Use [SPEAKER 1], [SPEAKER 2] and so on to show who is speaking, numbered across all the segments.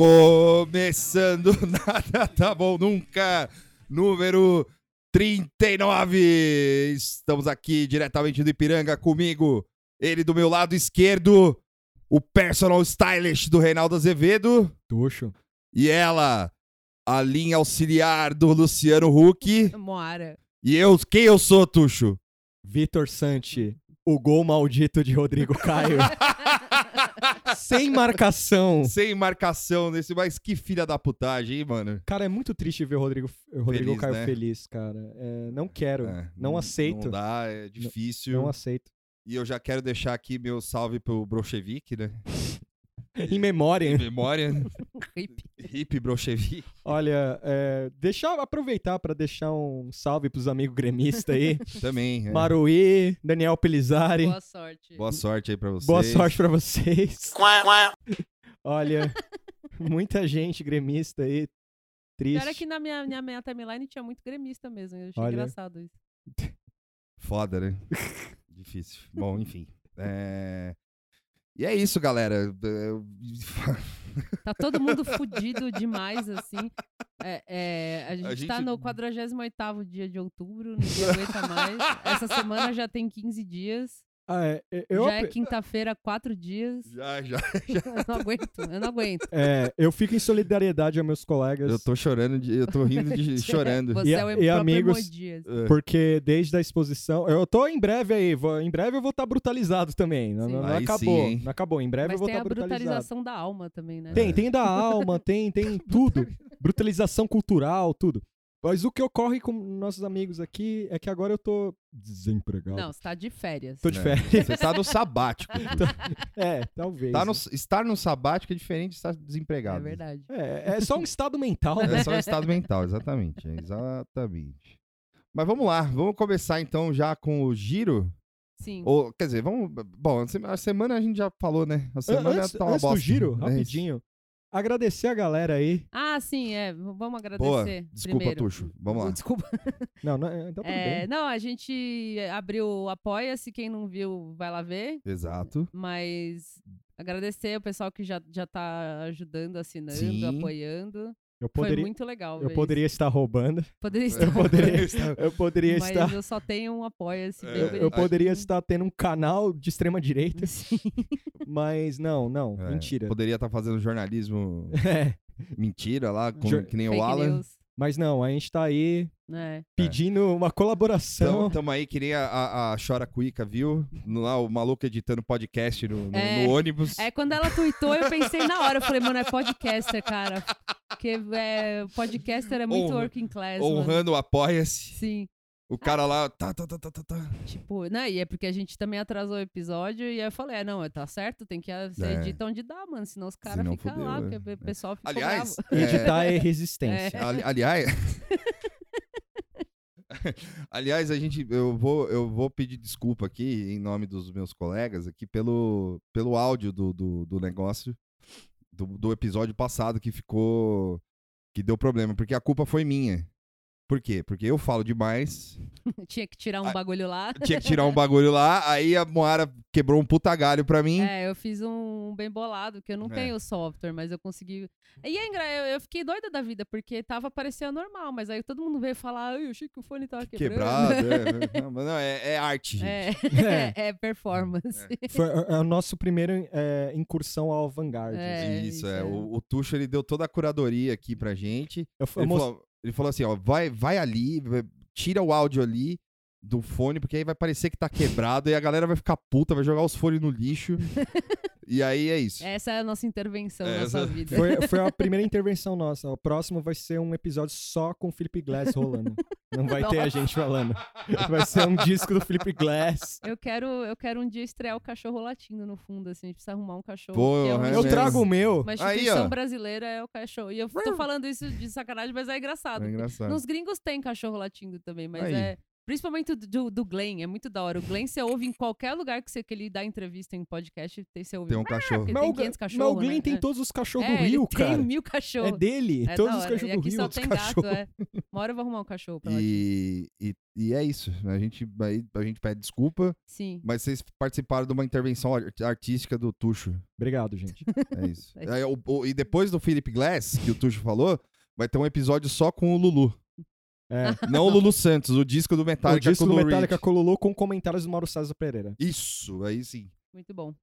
[SPEAKER 1] Começando nada tá bom nunca, número 39. Estamos aqui diretamente do Ipiranga comigo, ele do meu lado esquerdo, o personal stylist do Reinaldo Azevedo
[SPEAKER 2] Tuxo.
[SPEAKER 1] e ela, a linha auxiliar do Luciano Huck.
[SPEAKER 3] Moara.
[SPEAKER 1] E eu, quem eu sou, Tuxo?
[SPEAKER 2] Vitor Santi, o gol maldito de Rodrigo Caio. Sem marcação.
[SPEAKER 1] Sem marcação nesse, mas que filha da putagem, hein, mano?
[SPEAKER 2] Cara, é muito triste ver o Rodrigo, o Rodrigo
[SPEAKER 1] Feliz,
[SPEAKER 2] Caio
[SPEAKER 1] né?
[SPEAKER 2] feliz, cara. É, não quero.
[SPEAKER 1] É,
[SPEAKER 2] não aceito.
[SPEAKER 1] Não dá, é difícil.
[SPEAKER 2] Não aceito.
[SPEAKER 1] E eu já quero deixar aqui meu salve pro Brochevique, né?
[SPEAKER 2] Em memória.
[SPEAKER 1] Em memória.
[SPEAKER 3] Hip.
[SPEAKER 1] Hip Brochevique.
[SPEAKER 2] Olha, é, deixar, aproveitar pra deixar um salve pros amigos gremistas aí.
[SPEAKER 1] Também. é.
[SPEAKER 2] Maruí, Daniel Pelizari.
[SPEAKER 3] Boa sorte.
[SPEAKER 1] Boa sorte aí pra vocês.
[SPEAKER 2] Boa sorte pra vocês. Olha, muita gente gremista aí. Triste.
[SPEAKER 3] Pior é que na minha, minha, minha timeline tinha muito gremista mesmo. Eu achei
[SPEAKER 2] Olha.
[SPEAKER 3] engraçado isso.
[SPEAKER 1] Foda, né? Difícil. Bom, enfim. É... E é isso, galera.
[SPEAKER 3] Tá todo mundo fudido demais, assim. É, é, a, gente tá
[SPEAKER 1] gente-
[SPEAKER 3] no 48º dia de outubro, ninguém aguenta mais. Essa semana já tem 15 dias.
[SPEAKER 2] Ah, é, é, eu,
[SPEAKER 3] já é quinta-feira, 4 dias.
[SPEAKER 1] Já, já.
[SPEAKER 3] Eu não aguento, eu não aguento.
[SPEAKER 2] é, eu fico em solidariedade aos meus colegas.
[SPEAKER 1] Eu tô chorando, de... eu tô rindo de chorando.
[SPEAKER 3] Você
[SPEAKER 2] E-
[SPEAKER 3] é o
[SPEAKER 2] e amigos-
[SPEAKER 3] Hermodias.
[SPEAKER 1] É.
[SPEAKER 2] Porque desde a exposição. Eu tô em breve aí. vou- em breve eu vou estar brutalizado também. Não,
[SPEAKER 3] Sim.
[SPEAKER 2] não- não
[SPEAKER 1] sim,
[SPEAKER 2] acabou.
[SPEAKER 1] hein?
[SPEAKER 2] não acabou. Em breve
[SPEAKER 3] Mas
[SPEAKER 2] eu vou
[SPEAKER 3] tem
[SPEAKER 2] estar
[SPEAKER 3] a
[SPEAKER 2] brutalizado.
[SPEAKER 3] brutalização da alma também, né?
[SPEAKER 2] Tem, tem da alma, tem, tem tudo. Brutalização cultural, tudo. Mas o que ocorre com nossos amigos aqui é que agora eu tô desempregado.
[SPEAKER 3] Não, você tá de férias.
[SPEAKER 2] Tô de
[SPEAKER 1] É.
[SPEAKER 2] férias.
[SPEAKER 1] Você tá no sabático.
[SPEAKER 2] É, talvez.
[SPEAKER 1] Tá no- Estar no sabático é diferente de estar desempregado.
[SPEAKER 3] É verdade.
[SPEAKER 2] É, é só um estado mental, né?
[SPEAKER 1] É só um estado mental, exatamente. é, exatamente. Mas vamos lá, vamos começar então já com o giro.
[SPEAKER 3] Sim.
[SPEAKER 1] Ou, quer dizer, vamos. Bom, a sema- a semana a gente já falou, né? A semana
[SPEAKER 2] antes
[SPEAKER 1] tá uma
[SPEAKER 2] antes do
[SPEAKER 1] bosta.
[SPEAKER 2] giro,
[SPEAKER 1] É isso.
[SPEAKER 2] rapidinho. Agradecer a galera aí.
[SPEAKER 3] Ah, sim, é. Vamos
[SPEAKER 1] Boa.
[SPEAKER 3] agradecer.
[SPEAKER 1] Desculpa,
[SPEAKER 3] primeiro.
[SPEAKER 1] Tuxo. Vamos lá.
[SPEAKER 3] Desculpa.
[SPEAKER 2] Não, não então tudo
[SPEAKER 3] É,
[SPEAKER 2] bem.
[SPEAKER 3] não, a gente abriu o Apoia-se. Quem não viu, vai lá ver.
[SPEAKER 1] Exato.
[SPEAKER 3] Mas agradecer o pessoal que já, já tá ajudando, assinando,
[SPEAKER 1] Sim.
[SPEAKER 3] apoiando.
[SPEAKER 2] Eu
[SPEAKER 3] Foi
[SPEAKER 2] poderia,
[SPEAKER 3] muito legal.
[SPEAKER 2] eu poderia estar roubando.
[SPEAKER 3] isso. Poderia estar.
[SPEAKER 2] Eu poderia, eu poderia
[SPEAKER 3] mas
[SPEAKER 2] estar.
[SPEAKER 3] eu só tenho um Apoia-se.
[SPEAKER 1] É,
[SPEAKER 3] bem
[SPEAKER 2] Eu, eu poderia estar tendo um canal de extrema direita,
[SPEAKER 3] Sim.
[SPEAKER 2] mas não, não,
[SPEAKER 1] É,
[SPEAKER 2] mentira.
[SPEAKER 1] Poderia estar fazendo jornalismo
[SPEAKER 2] É,
[SPEAKER 1] mentira lá, com-
[SPEAKER 2] Jor-
[SPEAKER 1] que nem o
[SPEAKER 3] Fake
[SPEAKER 1] Alan.
[SPEAKER 3] news.
[SPEAKER 2] Mas não, a gente tá aí
[SPEAKER 3] né?
[SPEAKER 2] pedindo uma colaboração.
[SPEAKER 1] Então, tamo aí, que nem a, a, a Chora Cuica, viu? No, lá, o maluco editando podcast no, no-
[SPEAKER 3] É.
[SPEAKER 1] no ônibus.
[SPEAKER 3] É, quando ela tweetou, eu pensei na hora. Eu falei, mano, é podcaster, cara. Porque é, podcaster é muito
[SPEAKER 1] Honra-
[SPEAKER 3] working class. mano.
[SPEAKER 1] honrando o Apoia-se.
[SPEAKER 3] Sim.
[SPEAKER 1] O cara lá, tá, tá, tá, tá, tá, tá.
[SPEAKER 3] Tipo, né? E é porque a gente também atrasou o episódio e aí eu falei, é, não, tá certo, tem que você
[SPEAKER 1] É.
[SPEAKER 3] edita onde dá, mano. Senão os caras ficam lá,
[SPEAKER 1] é.
[SPEAKER 3] porque o pessoal fica
[SPEAKER 1] Aliás,
[SPEAKER 3] bravo.
[SPEAKER 1] é,
[SPEAKER 2] Editar é resistência.
[SPEAKER 1] Ali- aliás, aliás, a gente, eu vou, eu vou pedir desculpa aqui em nome dos meus colegas aqui pelo, pelo áudio do, do, do negócio do, do episódio passado que ficou, que deu problema, porque a culpa foi minha. Por quê? Porque eu falo demais,
[SPEAKER 3] Tinha que tirar um bagulho lá.
[SPEAKER 1] tinha que tirar um bagulho lá, aí a Moara quebrou um puta galho pra mim.
[SPEAKER 3] É, eu fiz um bem bolado, que eu não
[SPEAKER 1] É.
[SPEAKER 3] tenho software, mas eu consegui. E é engra... eu, eu fiquei doida da vida, porque tava parecendo normal, mas aí todo mundo veio falar, eu achei que o fone tava
[SPEAKER 1] Quebrado,
[SPEAKER 3] quebrando.
[SPEAKER 1] é, não, mas não, é, é arte, gente.
[SPEAKER 3] É,
[SPEAKER 2] É.
[SPEAKER 3] é, performance.
[SPEAKER 2] Foi é o nosso primeiro é, incursão ao Vanguard.
[SPEAKER 3] É,
[SPEAKER 1] isso,
[SPEAKER 3] isso
[SPEAKER 1] é.
[SPEAKER 3] é.
[SPEAKER 1] O, o Tuxo, ele deu toda a curadoria aqui pra gente.
[SPEAKER 2] Eu, eu
[SPEAKER 1] Ele
[SPEAKER 2] mos-
[SPEAKER 1] falou, ele falou assim, ó, vai, vai ali, tira o áudio ali do fone, porque aí vai parecer que tá quebrado e a galera vai ficar puta, vai jogar os fones no lixo. e aí é isso.
[SPEAKER 3] Essa é a nossa intervenção
[SPEAKER 1] É,
[SPEAKER 3] na sua
[SPEAKER 1] essa-
[SPEAKER 3] vida.
[SPEAKER 2] Foi, foi a primeira intervenção nossa. O próximo vai ser um episódio só com o Felipe Glass rolando. Não vai ter a gente falando. Vai ser um disco do Felipe Glass.
[SPEAKER 3] Eu quero, eu quero um dia estrear o cachorro latindo no fundo, assim. A gente precisa arrumar um cachorro.
[SPEAKER 1] Pô,
[SPEAKER 3] é uma
[SPEAKER 1] é
[SPEAKER 2] Eu trago o meu.
[SPEAKER 3] Uma
[SPEAKER 1] Aí,
[SPEAKER 3] instituição brasileira é o cachorro. E eu tô falando isso de sacanagem, mas é engraçado.
[SPEAKER 1] É engraçado.
[SPEAKER 3] Nos gringos tem cachorro latindo também, mas
[SPEAKER 1] Aí.
[SPEAKER 3] é. Principalmente do, do, Glenn, é muito da hora. O Glenn você ouve em qualquer lugar que, você, que ele dá entrevista em podcast, tem- você ouve.
[SPEAKER 1] Tem um cachorro.
[SPEAKER 3] Porque
[SPEAKER 2] Mas
[SPEAKER 3] tem
[SPEAKER 2] o,
[SPEAKER 3] 500
[SPEAKER 2] mas o
[SPEAKER 3] cachorros,
[SPEAKER 2] Glenn
[SPEAKER 3] né?
[SPEAKER 2] tem
[SPEAKER 3] É.
[SPEAKER 2] todos os cachorros
[SPEAKER 3] é,
[SPEAKER 2] do Rio,
[SPEAKER 3] ele
[SPEAKER 2] cara.
[SPEAKER 3] Tem mil cachorros.
[SPEAKER 2] É dele,
[SPEAKER 3] É
[SPEAKER 2] todos os cachorros
[SPEAKER 3] E
[SPEAKER 2] do
[SPEAKER 3] aqui
[SPEAKER 2] Rio,
[SPEAKER 3] só tem gato,
[SPEAKER 2] cachorros.
[SPEAKER 3] é. Uma hora eu vou arrumar um cachorro pra lá.
[SPEAKER 1] E, e, e é isso. A gente, aí, a gente pede desculpa,
[SPEAKER 3] Sim.
[SPEAKER 1] mas vocês participaram de uma intervenção ar- artística do Tuxo.
[SPEAKER 2] Obrigado, gente.
[SPEAKER 1] É isso.
[SPEAKER 3] É isso.
[SPEAKER 1] Aí, o- o- e depois do Philip Glass, que o Tuxo falou, vai ter um episódio só com o Lulu.
[SPEAKER 2] É.
[SPEAKER 1] Não o Lulu Santos, o disco do
[SPEAKER 2] o
[SPEAKER 1] Metallica
[SPEAKER 2] disco
[SPEAKER 1] com
[SPEAKER 2] do
[SPEAKER 1] o Lou
[SPEAKER 2] Metallica
[SPEAKER 1] Reed.
[SPEAKER 2] colulou com comentários do Mauro César Pereira.
[SPEAKER 1] Isso, aí sim.
[SPEAKER 3] Muito bom.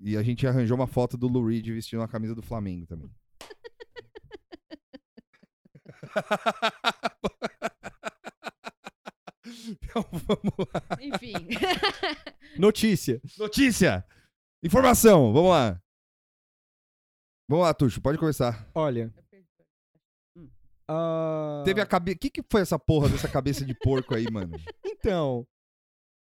[SPEAKER 1] E a gente arranjou uma foto do Lou Reed vestindo a camisa do Flamengo também. então vamos lá.
[SPEAKER 3] Enfim.
[SPEAKER 2] Notícia.
[SPEAKER 1] Notícia! Informação, vamos lá. Vamos lá, Tuxo, pode começar.
[SPEAKER 2] Olha. Ah,
[SPEAKER 1] Teve a cabeça. O que, que foi essa porra dessa cabeça de porco aí, mano?
[SPEAKER 2] Então.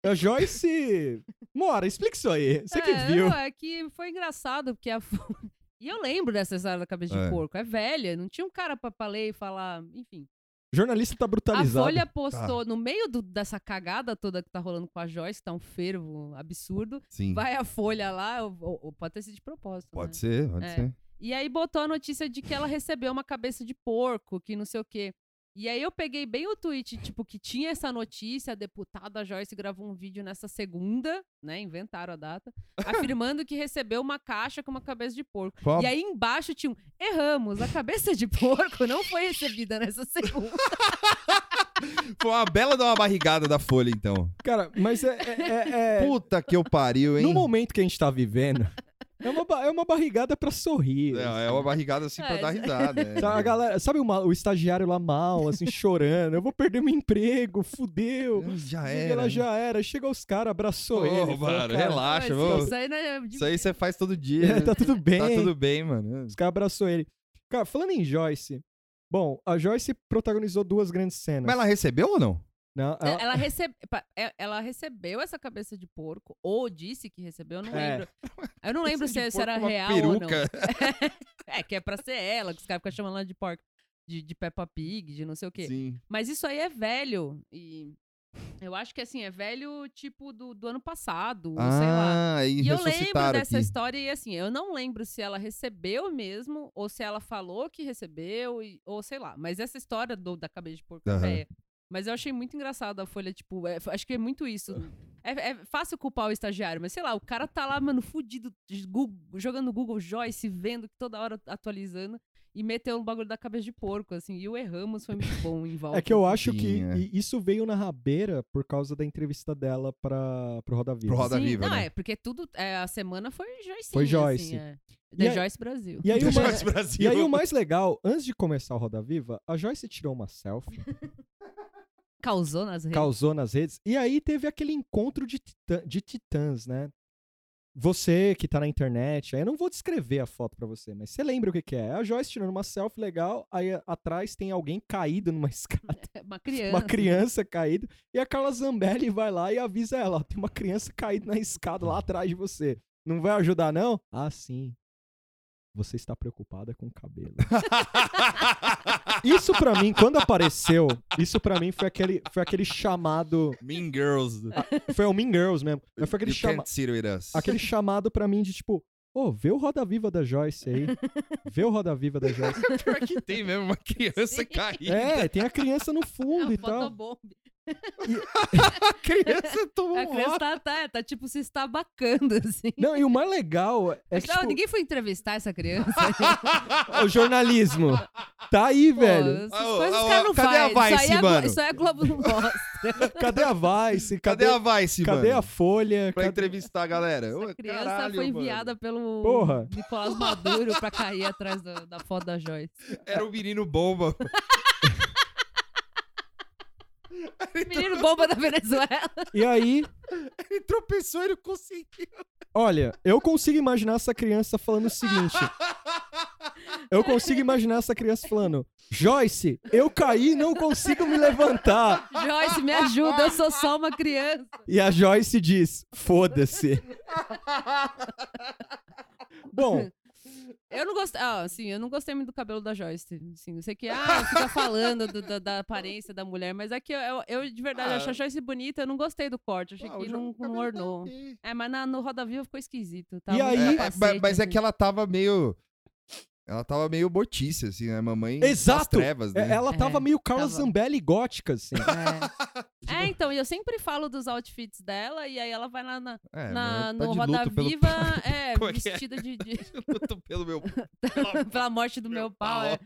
[SPEAKER 2] A Joyce. Mora, explica isso aí. Você que
[SPEAKER 3] É,
[SPEAKER 2] viu.
[SPEAKER 3] não, é que foi engraçado, porque a. E eu lembro dessa história da cabeça
[SPEAKER 1] É.
[SPEAKER 3] de porco. É velha, não tinha um cara pra, pra ler e falar. Enfim.
[SPEAKER 2] Jornalista tá
[SPEAKER 3] A
[SPEAKER 2] brutalizado.
[SPEAKER 3] Folha postou, no meio do- dessa cagada toda que tá rolando com a Joyce, tá um fervo absurdo.
[SPEAKER 1] Sim.
[SPEAKER 3] Vai a Folha lá, ou- ou pode ter sido de propósito.
[SPEAKER 1] Pode
[SPEAKER 3] né?
[SPEAKER 1] ser, pode
[SPEAKER 3] É.
[SPEAKER 1] ser.
[SPEAKER 3] E aí botou a notícia de que ela recebeu uma cabeça de porco, que não sei o quê. E aí eu peguei bem o tweet, tipo, que tinha essa notícia, a deputada Joyce gravou um vídeo nessa segunda, né? Inventaram a data, afirmando que recebeu uma caixa com uma cabeça de porco.
[SPEAKER 1] Qual-
[SPEAKER 3] E aí embaixo tinha um, erramos, a cabeça de porco não foi recebida nessa segunda.
[SPEAKER 1] Foi uma bela de uma barrigada da Folha, então.
[SPEAKER 2] Cara, mas é. é- é- é-
[SPEAKER 1] Puta que eu pariu, hein?
[SPEAKER 2] no momento que a gente tá vivendo, é uma, é uma barrigada pra sorrir.
[SPEAKER 1] É, é uma barrigada assim pra
[SPEAKER 3] É,
[SPEAKER 1] dar risada. é.
[SPEAKER 2] Sabe, a galera, sabe o, ma- o estagiário lá mal, assim, chorando? Eu vou perder meu emprego, fudeu.
[SPEAKER 1] Já
[SPEAKER 2] E
[SPEAKER 1] era.
[SPEAKER 2] Ela já era. Chega os caras, abraçou
[SPEAKER 1] Ô,
[SPEAKER 2] ele. falou,
[SPEAKER 1] mano,
[SPEAKER 2] cara,
[SPEAKER 1] relaxa, vamos.
[SPEAKER 3] Isso aí, né, de-
[SPEAKER 1] Isso aí você faz todo dia.
[SPEAKER 2] É,
[SPEAKER 1] né?
[SPEAKER 2] tá tudo bem.
[SPEAKER 1] Tá tudo bem, mano.
[SPEAKER 2] Os caras abraçou ele. Cara, falando em Joyce. Bom, a Joyce protagonizou duas grandes cenas.
[SPEAKER 1] Mas ela recebeu ou não?
[SPEAKER 2] Não,
[SPEAKER 3] É,
[SPEAKER 2] ela-
[SPEAKER 3] Ela, recebe... é- ela recebeu essa cabeça de porco, ou disse que recebeu, eu não
[SPEAKER 2] É.
[SPEAKER 3] lembro. Eu não lembro se,
[SPEAKER 1] de
[SPEAKER 3] se era real ou não.
[SPEAKER 1] peruca.
[SPEAKER 3] é, que é pra ser ela, que os caras ficam chamando ela de porco. De, de Peppa Pig, de não sei o quê.
[SPEAKER 1] Sim.
[SPEAKER 3] Mas isso aí é velho. E eu acho que assim, é velho tipo do, do ano passado, ou sei lá.
[SPEAKER 1] Ah, aí
[SPEAKER 3] E eu lembro dessa
[SPEAKER 1] aqui.
[SPEAKER 3] história e assim, eu não lembro se ela recebeu mesmo, ou se ela falou que recebeu, e- ou sei lá. Mas essa história do, da cabeça de porco é velha. Mas eu achei muito engraçado a Folha, tipo, é- acho que é muito isso. É, é fácil culpar o estagiário, mas sei lá, o cara tá lá, mano, fudido, Google- jogando no Google Joyce, vendo que toda hora atualizando, e meteu um bagulho da cabeça de porco, assim. E o erramos foi muito bom em volta.
[SPEAKER 2] É que eu
[SPEAKER 3] assim.
[SPEAKER 2] acho que
[SPEAKER 1] é.
[SPEAKER 2] isso veio na rabeira por causa da entrevista dela pra, pro Roda Viva.
[SPEAKER 1] Pro Roda
[SPEAKER 3] Sim,
[SPEAKER 1] Viva,
[SPEAKER 3] não,
[SPEAKER 1] né?
[SPEAKER 3] é, porque tudo. é, a semana foi Joyce.
[SPEAKER 2] Foi Joyce.
[SPEAKER 3] Assim, é. The
[SPEAKER 2] aí-
[SPEAKER 3] Joyce Brasil.
[SPEAKER 2] E aí, o mais,
[SPEAKER 1] Joyce Brasil.
[SPEAKER 2] e aí o mais legal, antes de começar o Roda Viva, a Joyce tirou uma selfie,
[SPEAKER 3] Causou nas redes.
[SPEAKER 2] causou nas redes, e aí teve aquele encontro de, titã- de titãs, né? Você que tá na internet, aí eu não vou descrever a foto pra você, mas você lembra o que, que é? A Joyce tirando uma selfie legal, aí atrás tem alguém caído numa escada,
[SPEAKER 3] Uma criança.
[SPEAKER 2] uma criança caída, e a Carla Zambelli vai lá e avisa ela, ó, tem uma criança caída na escada lá atrás de você. Não vai ajudar, não? Ah, sim. Você está preocupada com o cabelo. Isso pra mim, quando apareceu, isso pra mim foi aquele, foi aquele chamado.
[SPEAKER 1] mean Girls.
[SPEAKER 2] Foi o Mean Girls mesmo. Mas foi aquele,
[SPEAKER 1] you
[SPEAKER 2] chama,
[SPEAKER 1] can't sit with us.
[SPEAKER 2] aquele chamado pra mim de tipo, ô, vê o Roda Viva da Joyce aí. Vê o Roda Viva da Joyce.
[SPEAKER 1] Pior que tem mesmo uma criança
[SPEAKER 3] Sim.
[SPEAKER 1] caída.
[SPEAKER 2] É, tem a criança no
[SPEAKER 3] É
[SPEAKER 2] fundo
[SPEAKER 3] uma
[SPEAKER 2] e tal.
[SPEAKER 3] fotobomb.
[SPEAKER 1] A criança tomou
[SPEAKER 3] A criança tá, tá, tá, tipo se estabacando, assim.
[SPEAKER 2] Não, e o mais legal é que,
[SPEAKER 3] Não,
[SPEAKER 2] tipo,
[SPEAKER 3] ninguém foi entrevistar essa criança.
[SPEAKER 2] o jornalismo. Tá aí,
[SPEAKER 3] Pô,
[SPEAKER 2] velho.
[SPEAKER 3] essas
[SPEAKER 1] Ô,
[SPEAKER 3] coisas
[SPEAKER 1] ô,
[SPEAKER 3] os caras não
[SPEAKER 1] cadê a
[SPEAKER 3] fazem.
[SPEAKER 1] Vice,
[SPEAKER 3] isso, aí é,
[SPEAKER 1] mano?
[SPEAKER 3] Isso aí a Globo não mostra.
[SPEAKER 2] Cadê a Vice?
[SPEAKER 1] Cadê
[SPEAKER 2] Cadê,
[SPEAKER 1] a Vice,
[SPEAKER 2] cadê
[SPEAKER 1] mano?
[SPEAKER 2] a Folha?
[SPEAKER 1] Pra
[SPEAKER 2] Cadê-
[SPEAKER 1] entrevistar a galera. Ô,
[SPEAKER 3] Essa criança
[SPEAKER 1] caralho,
[SPEAKER 3] foi
[SPEAKER 1] mano.
[SPEAKER 3] enviada pelo
[SPEAKER 2] Porra.
[SPEAKER 3] Nicolás Maduro pra cair atrás da, da foto da Joyce.
[SPEAKER 1] Era o menino bomba.
[SPEAKER 3] Menino bomba da Venezuela.
[SPEAKER 2] E aí,
[SPEAKER 1] Ele tropeçou e não conseguiu.
[SPEAKER 2] olha, eu consigo imaginar essa criança falando o seguinte. Eu consigo imaginar essa criança falando: Joyce, eu caí e não consigo me levantar.
[SPEAKER 3] Joyce, me ajuda, eu sou só uma criança.
[SPEAKER 2] E a Joyce diz: foda-se. Bom,
[SPEAKER 3] Eu não gostei, ah, assim, eu não gostei muito do cabelo da Joyce. Assim, eu sei que, ah, fica falando do- da, da aparência da mulher, mas é que eu, eu, eu, de verdade,
[SPEAKER 1] Ah.
[SPEAKER 3] acho a Joyce bonita, eu não gostei do corte, achei
[SPEAKER 1] Ah,
[SPEAKER 3] que não, não
[SPEAKER 1] tá
[SPEAKER 3] ornou.
[SPEAKER 1] ok.
[SPEAKER 3] É, mas na, no Roda Viva ficou esquisito. Tá?
[SPEAKER 2] E aí-
[SPEAKER 1] É, é,
[SPEAKER 3] capacete,
[SPEAKER 1] mas, mas é
[SPEAKER 3] assim.
[SPEAKER 1] que ela tava meio. Ela tava meio mortícia, assim, né? Mamãe das
[SPEAKER 2] Exato.
[SPEAKER 1] trevas,
[SPEAKER 2] É,
[SPEAKER 1] né?
[SPEAKER 2] Ela tava
[SPEAKER 3] É,
[SPEAKER 2] meio Carla
[SPEAKER 3] tava.
[SPEAKER 2] Zambelli gótica, assim.
[SPEAKER 3] É. É, então, e eu sempre falo dos outfits dela, e aí ela vai lá na,
[SPEAKER 1] É,
[SPEAKER 3] na-
[SPEAKER 1] tá
[SPEAKER 3] no Roda
[SPEAKER 1] luto pelo
[SPEAKER 3] Viva, é,
[SPEAKER 1] Como é que é?
[SPEAKER 3] vestida de, de-
[SPEAKER 1] luto pelo meu.
[SPEAKER 3] pela morte do
[SPEAKER 1] Meu
[SPEAKER 3] meu pau.
[SPEAKER 1] pau.
[SPEAKER 3] é.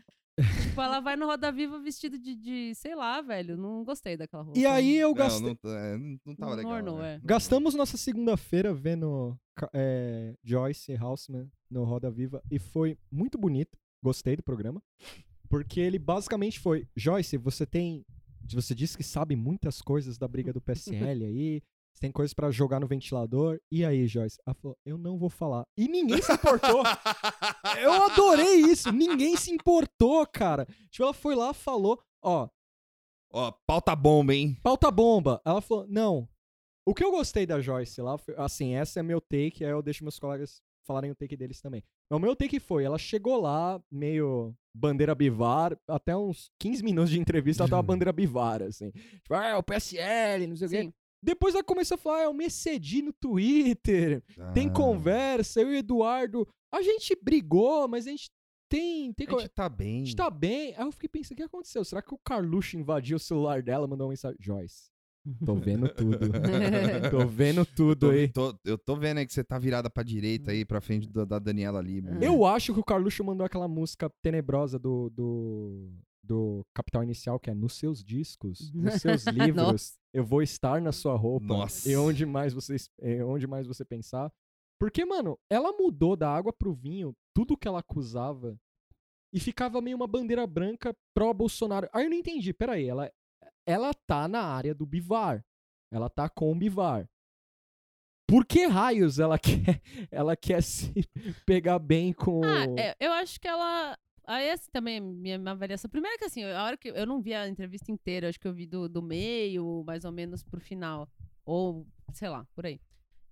[SPEAKER 3] Tipo, ela vai no Roda Viva vestida de, de, sei lá, velho, não gostei daquela roupa.
[SPEAKER 2] E aí eu gastei.
[SPEAKER 1] não, tá- é, não, não tava
[SPEAKER 3] Não
[SPEAKER 1] legal.
[SPEAKER 3] ornou,
[SPEAKER 1] né?
[SPEAKER 3] é.
[SPEAKER 2] Gastamos nossa segunda-feira vendo é, Joyce Houseman no Roda Viva e foi muito bonito. Gostei do programa. Porque ele basicamente foi: Joyce, você tem. Você disse que sabe muitas coisas da briga do PSL aí. Você tem coisas pra jogar no ventilador. E aí, Joyce? Ela falou: Eu não vou falar. E ninguém se importou. Eu adorei isso. Ninguém se importou, cara. Tipo, ela foi lá, falou: Ó,
[SPEAKER 1] Ó, pauta bomba, hein?
[SPEAKER 2] pauta bomba. Ela falou, não. O que eu gostei da Joyce lá, foi, assim, essa é meu take, aí eu deixo meus colegas falarem o take deles também. Mas o meu take foi, ela chegou lá, meio bandeira bivar, até uns 15 minutos de entrevista ela tava bandeira bivar, assim. Tipo, ah, é o PSL, não sei o quê. Depois ela começou a falar, ah, eu me excedi no Twitter, tem
[SPEAKER 1] Ah,
[SPEAKER 2] conversa, eu e o Eduardo, a gente brigou, mas a gente tem... tem
[SPEAKER 1] A
[SPEAKER 2] co-
[SPEAKER 1] gente tá bem.
[SPEAKER 2] a gente tá bem. Aí eu fiquei pensando, o que aconteceu? Será que o Carluxo invadiu o celular dela, mandou uma mensagem? Joyce, tô vendo tudo. tô vendo tudo
[SPEAKER 1] Tô-
[SPEAKER 2] aí.
[SPEAKER 1] tô- eu tô vendo aí que você tá virada pra direita aí, pra frente da, da Daniela Lima.
[SPEAKER 2] Eu acho que o Carluxo mandou aquela música tenebrosa do, do, do Capital Inicial, que é nos seus discos, nos seus livros, eu vou estar na sua roupa.
[SPEAKER 1] Nossa.
[SPEAKER 2] E onde mais você, e onde mais você pensar. Porque, mano, ela mudou da água pro vinho tudo que ela acusava e ficava meio uma bandeira branca pró-Bolsonaro. Aí eu não entendi, peraí, ela, ela tá na área do Bivar. Ela tá com o Bivar. Por que raios ela quer, ela quer se pegar bem com
[SPEAKER 3] Ah, é, eu acho que ela. Aí, assim, também, minha, minha avaliação. Primeiro que, assim, a hora que. Eu não vi a entrevista inteira, acho que eu vi do, do meio, mais ou menos pro final. Ou, sei lá, por aí.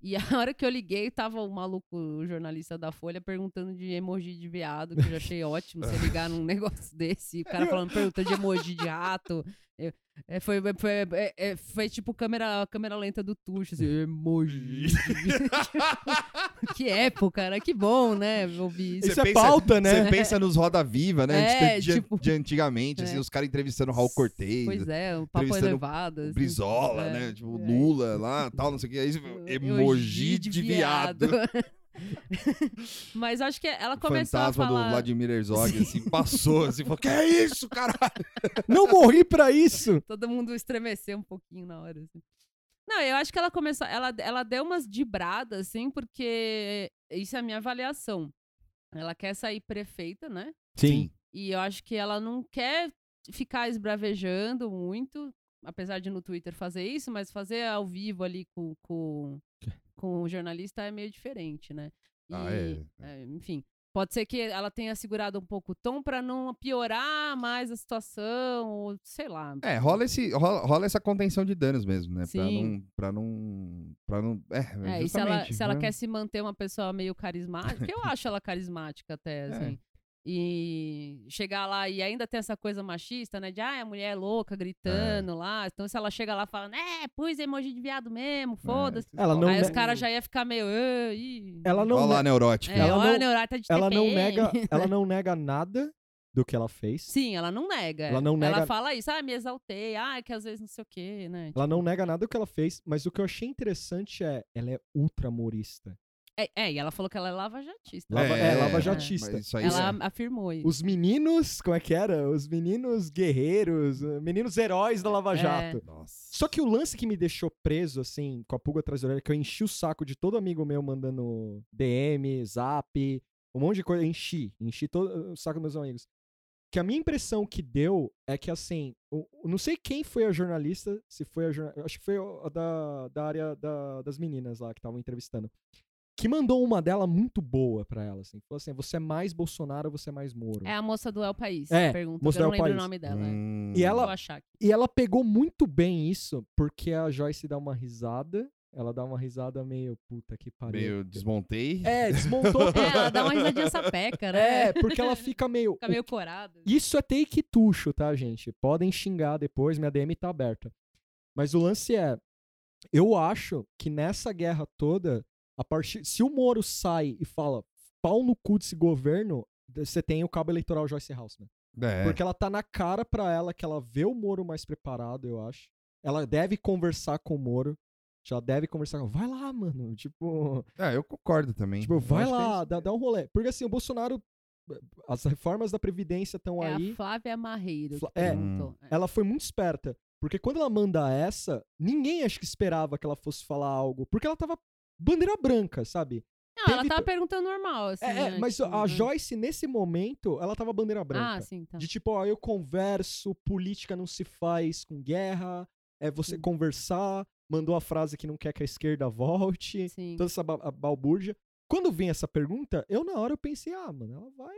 [SPEAKER 3] E a hora que eu liguei, tava o maluco, o jornalista da Folha, perguntando de emoji de viado, que eu já achei ótimo você ligar num negócio desse. E o cara falando, perguntando de emoji de rato. Eu- é, foi, foi, é, é, foi tipo câmera, câmera lenta do Tuxo, assim, emoji. que época, né? Que bom, né? Ouvir isso.
[SPEAKER 2] Isso é
[SPEAKER 1] pensa-
[SPEAKER 2] pauta, né?
[SPEAKER 1] Você pensa nos Roda Viva, né?
[SPEAKER 3] É,
[SPEAKER 1] de, de-
[SPEAKER 3] tipo-
[SPEAKER 1] de antigamente, assim,
[SPEAKER 3] É.
[SPEAKER 1] os caras entrevistando o Raul Cortez,
[SPEAKER 3] Pois é, um papo elevado.
[SPEAKER 1] o
[SPEAKER 3] assim.
[SPEAKER 1] Brizola,
[SPEAKER 3] É,
[SPEAKER 1] né? Tipo,
[SPEAKER 3] é.
[SPEAKER 1] Lula lá, tal, não sei o que. Aí, emoji de viado.
[SPEAKER 3] Mas acho que ela começou a
[SPEAKER 1] fantasma
[SPEAKER 3] falar...
[SPEAKER 1] do Vladimir Herzog, assim, passou, assim, falou, que é isso, caralho?
[SPEAKER 2] Não morri pra isso!
[SPEAKER 3] Todo mundo estremeceu um pouquinho na hora, assim. Não, eu acho que ela começou... Ela, ela deu umas dibradas, assim, porque... Isso é a minha avaliação. Ela quer sair prefeita, né?
[SPEAKER 2] Sim.
[SPEAKER 3] E eu acho que ela não quer ficar esbravejando muito, apesar de no Twitter fazer isso, mas fazer ao vivo ali com, com, com o jornalista é meio diferente, né? E,
[SPEAKER 1] Ah, é.
[SPEAKER 3] é, enfim, pode ser que ela tenha segurado um pouco o tom pra não piorar mais a situação, ou sei lá.
[SPEAKER 1] É, rola, esse, rola, rola essa contenção de danos mesmo, né? Pra
[SPEAKER 3] Sim.
[SPEAKER 1] não, pra não. Pra não. É,
[SPEAKER 3] É, e se ela, se ela
[SPEAKER 1] né?
[SPEAKER 3] quer se manter uma pessoa meio carismática, eu acho ela carismática até, assim. E chegar lá e ainda tem essa coisa machista, né? De, ah, a mulher é louca, gritando lá. Então, se ela chega lá falando, é, pus emoji de viado mesmo, foda-se.
[SPEAKER 1] É,
[SPEAKER 2] Ela não
[SPEAKER 3] Aí
[SPEAKER 2] ne-
[SPEAKER 3] os caras já iam ficar meio, "Ah, ih".
[SPEAKER 2] Ela não,
[SPEAKER 1] Olha lá,
[SPEAKER 2] ne-
[SPEAKER 1] neurótica.
[SPEAKER 3] É,
[SPEAKER 2] ela
[SPEAKER 3] olha,
[SPEAKER 2] não-
[SPEAKER 3] a neurata de
[SPEAKER 2] ela não nega, ela não nega nada do que ela fez.
[SPEAKER 3] Sim, ela não nega.
[SPEAKER 2] Ela não nega-
[SPEAKER 3] Ela fala isso, ah, me exaltei, ah, que às vezes não sei o quê, né?
[SPEAKER 2] Ela não nega nada do que ela fez, mas o que eu achei interessante é, ela é ultramorista.
[SPEAKER 3] É, é, e ela falou que ela é lavajatista.
[SPEAKER 2] Lava- é, lava-jatista.
[SPEAKER 1] mas isso aí
[SPEAKER 3] Ela
[SPEAKER 1] é-
[SPEAKER 3] afirmou isso.
[SPEAKER 2] Os meninos, como é que era? Os meninos guerreiros, meninos heróis da Lava
[SPEAKER 3] É.
[SPEAKER 2] Jato.
[SPEAKER 1] Nossa.
[SPEAKER 2] Só que o lance que me deixou preso, assim, com a pulga atrás da orelha, que eu enchi o saco de todo amigo meu mandando DM, zap, um monte de coisa. Enchi, enchi todo o saco dos meus amigos. Que a minha impressão que deu é que, assim, o- não sei quem foi a jornalista, se foi a jornalista, acho que foi a da, da área da- das meninas lá que estavam entrevistando, que mandou uma dela muito boa pra ela, assim. Falou assim, você é mais Bolsonaro ou você é mais Moro?
[SPEAKER 3] É a moça do El País.
[SPEAKER 2] É,
[SPEAKER 3] pergunta.
[SPEAKER 2] moça
[SPEAKER 3] eu não lembro
[SPEAKER 2] País.
[SPEAKER 3] o nome dela. é.
[SPEAKER 1] Hum.
[SPEAKER 2] E ela-
[SPEAKER 3] Vou achar aqui.
[SPEAKER 2] E ela pegou muito bem isso, porque a Joyce dá uma risada ela dá uma risada meio puta que pariu.
[SPEAKER 1] Meio desmontei.
[SPEAKER 2] É, desmontou.
[SPEAKER 3] É, ela dá uma risadinha sapeca, né?
[SPEAKER 2] É, porque ela fica meio.
[SPEAKER 3] Fica meio corada.
[SPEAKER 2] Isso é take tucho, tá, gente? Podem xingar depois, minha DM tá aberta. Mas o lance é, eu acho que nessa guerra toda, a partir, se o Moro sai e fala pau no cu desse governo, você tem o cabo eleitoral Joyce Houseman.
[SPEAKER 1] É.
[SPEAKER 2] Porque ela tá na cara pra ela que ela vê o Moro mais preparado, eu acho. Ela deve conversar com o Moro. Já deve conversar com. Vai lá, mano. Tipo.
[SPEAKER 1] É, eu concordo também.
[SPEAKER 2] Tipo, vai
[SPEAKER 1] é
[SPEAKER 2] lá,
[SPEAKER 1] isso.
[SPEAKER 2] dá, dá um rolê. Porque assim, o Bolsonaro. As reformas da Previdência estão
[SPEAKER 3] É
[SPEAKER 2] aí.
[SPEAKER 3] a Flávia Marreiro
[SPEAKER 2] Fla-
[SPEAKER 3] que
[SPEAKER 2] é.
[SPEAKER 3] perguntou. É.
[SPEAKER 2] Ela foi muito esperta. Porque quando ela manda essa, ninguém acho que esperava que ela fosse falar algo. Porque ela tava bandeira branca, sabe?
[SPEAKER 3] Não, ela
[SPEAKER 2] teve
[SPEAKER 3] tava
[SPEAKER 2] to-
[SPEAKER 3] perguntando normal, assim.
[SPEAKER 2] É, é,
[SPEAKER 3] antes,
[SPEAKER 2] mas a
[SPEAKER 3] né?
[SPEAKER 2] Joyce, nesse momento, ela tava bandeira branca.
[SPEAKER 3] Ah, sim, tá.
[SPEAKER 2] De tipo, ó, eu converso, política não se faz com guerra, é você
[SPEAKER 3] Sim.
[SPEAKER 2] conversar, mandou a frase que não quer que a esquerda volte,
[SPEAKER 3] Sim.
[SPEAKER 2] toda essa ba- balbúrdia. Quando vem essa pergunta, eu na hora eu pensei, ah, mano, ela vai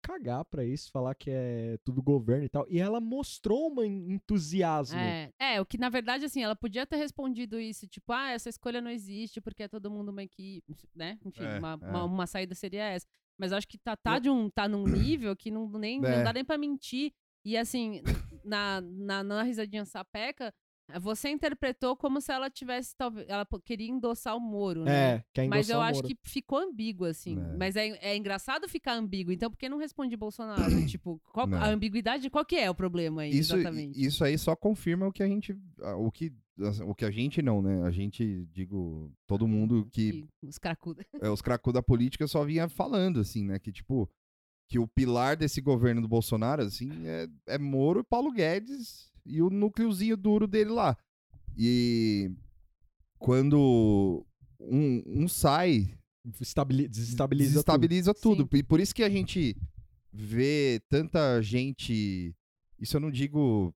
[SPEAKER 2] cagar pra isso, falar que é tudo governo e tal. E ela mostrou um entusiasmo.
[SPEAKER 3] É, é, o que na verdade, assim, ela podia ter respondido isso, tipo, ah, essa escolha não existe porque é todo mundo uma equipe, né? Enfim,
[SPEAKER 1] É,
[SPEAKER 3] uma,
[SPEAKER 1] é.
[SPEAKER 3] uma, uma saída seria essa. Mas acho que tá, tá, de um, tá num nível que não, nem,
[SPEAKER 1] É.
[SPEAKER 3] não dá nem pra mentir. E assim, na, na, na risadinha sapeca, você interpretou como se ela tivesse, talvez, ela queria endossar o Moro, né?
[SPEAKER 2] É, quer
[SPEAKER 3] Mas eu
[SPEAKER 2] o
[SPEAKER 3] acho
[SPEAKER 2] Moro.
[SPEAKER 3] que ficou ambíguo, assim.
[SPEAKER 1] É.
[SPEAKER 3] Mas é, é engraçado ficar ambíguo. Então, por que não responde Bolsonaro? tipo, qual, a ambiguidade, qual que é o problema aí,
[SPEAKER 1] Isso,
[SPEAKER 3] exatamente?
[SPEAKER 1] isso aí só confirma o que a gente. O que, o que a gente não, né? A gente, digo, todo mundo que.
[SPEAKER 3] Os cracuda.
[SPEAKER 1] é, os cracudos da política só vinha falando, assim, né? Que, tipo, que o pilar desse governo do Bolsonaro, assim, é, é Moro e Paulo Guedes e o núcleozinho duro dele lá. E quando um, um sai,
[SPEAKER 2] Estabili- desestabiliza,
[SPEAKER 1] desestabiliza tudo.
[SPEAKER 3] Sim.
[SPEAKER 1] E por isso que a gente vê tanta gente. Isso eu não digo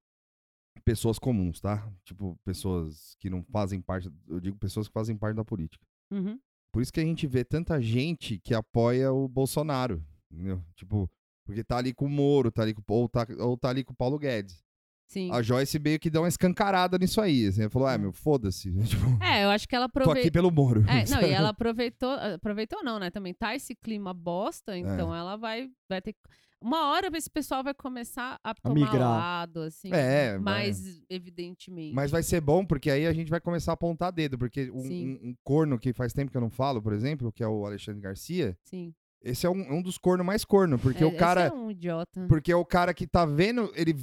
[SPEAKER 1] pessoas comuns, tá? Tipo, pessoas que não fazem parte. Eu digo pessoas que fazem parte da política.
[SPEAKER 3] Uhum.
[SPEAKER 1] Por isso que a gente vê tanta gente que apoia o Bolsonaro. Entendeu? Tipo, porque tá ali com o Moro, tá ali com, ou, tá, ou tá ali com o Paulo Guedes.
[SPEAKER 3] Sim.
[SPEAKER 1] A Joyce meio que dá uma escancarada nisso aí. Assim, ela falou, ah, meu, foda-se. Tipo,
[SPEAKER 3] É, eu acho que ela
[SPEAKER 1] tô aqui
[SPEAKER 3] aproveitou.
[SPEAKER 1] pelo Moro.
[SPEAKER 3] É, não, e ela aproveitou, aproveitou não, né? Também tá esse clima bosta, então ela vai, vai ter. Uma hora esse pessoal vai começar a tomar
[SPEAKER 2] migrar.
[SPEAKER 3] lado, assim,
[SPEAKER 1] É, vai.
[SPEAKER 3] mais evidentemente.
[SPEAKER 1] Mas vai ser bom, porque aí a gente vai começar a apontar dedo. Porque um, um- um corno que faz tempo que eu não falo, por exemplo, que é o Alexandre Garcia,
[SPEAKER 3] Sim.
[SPEAKER 1] esse é um, um dos cornos mais corno. Porque
[SPEAKER 3] É,
[SPEAKER 1] o cara.
[SPEAKER 3] é um idiota.
[SPEAKER 1] Porque é o cara que tá vendo. Ele,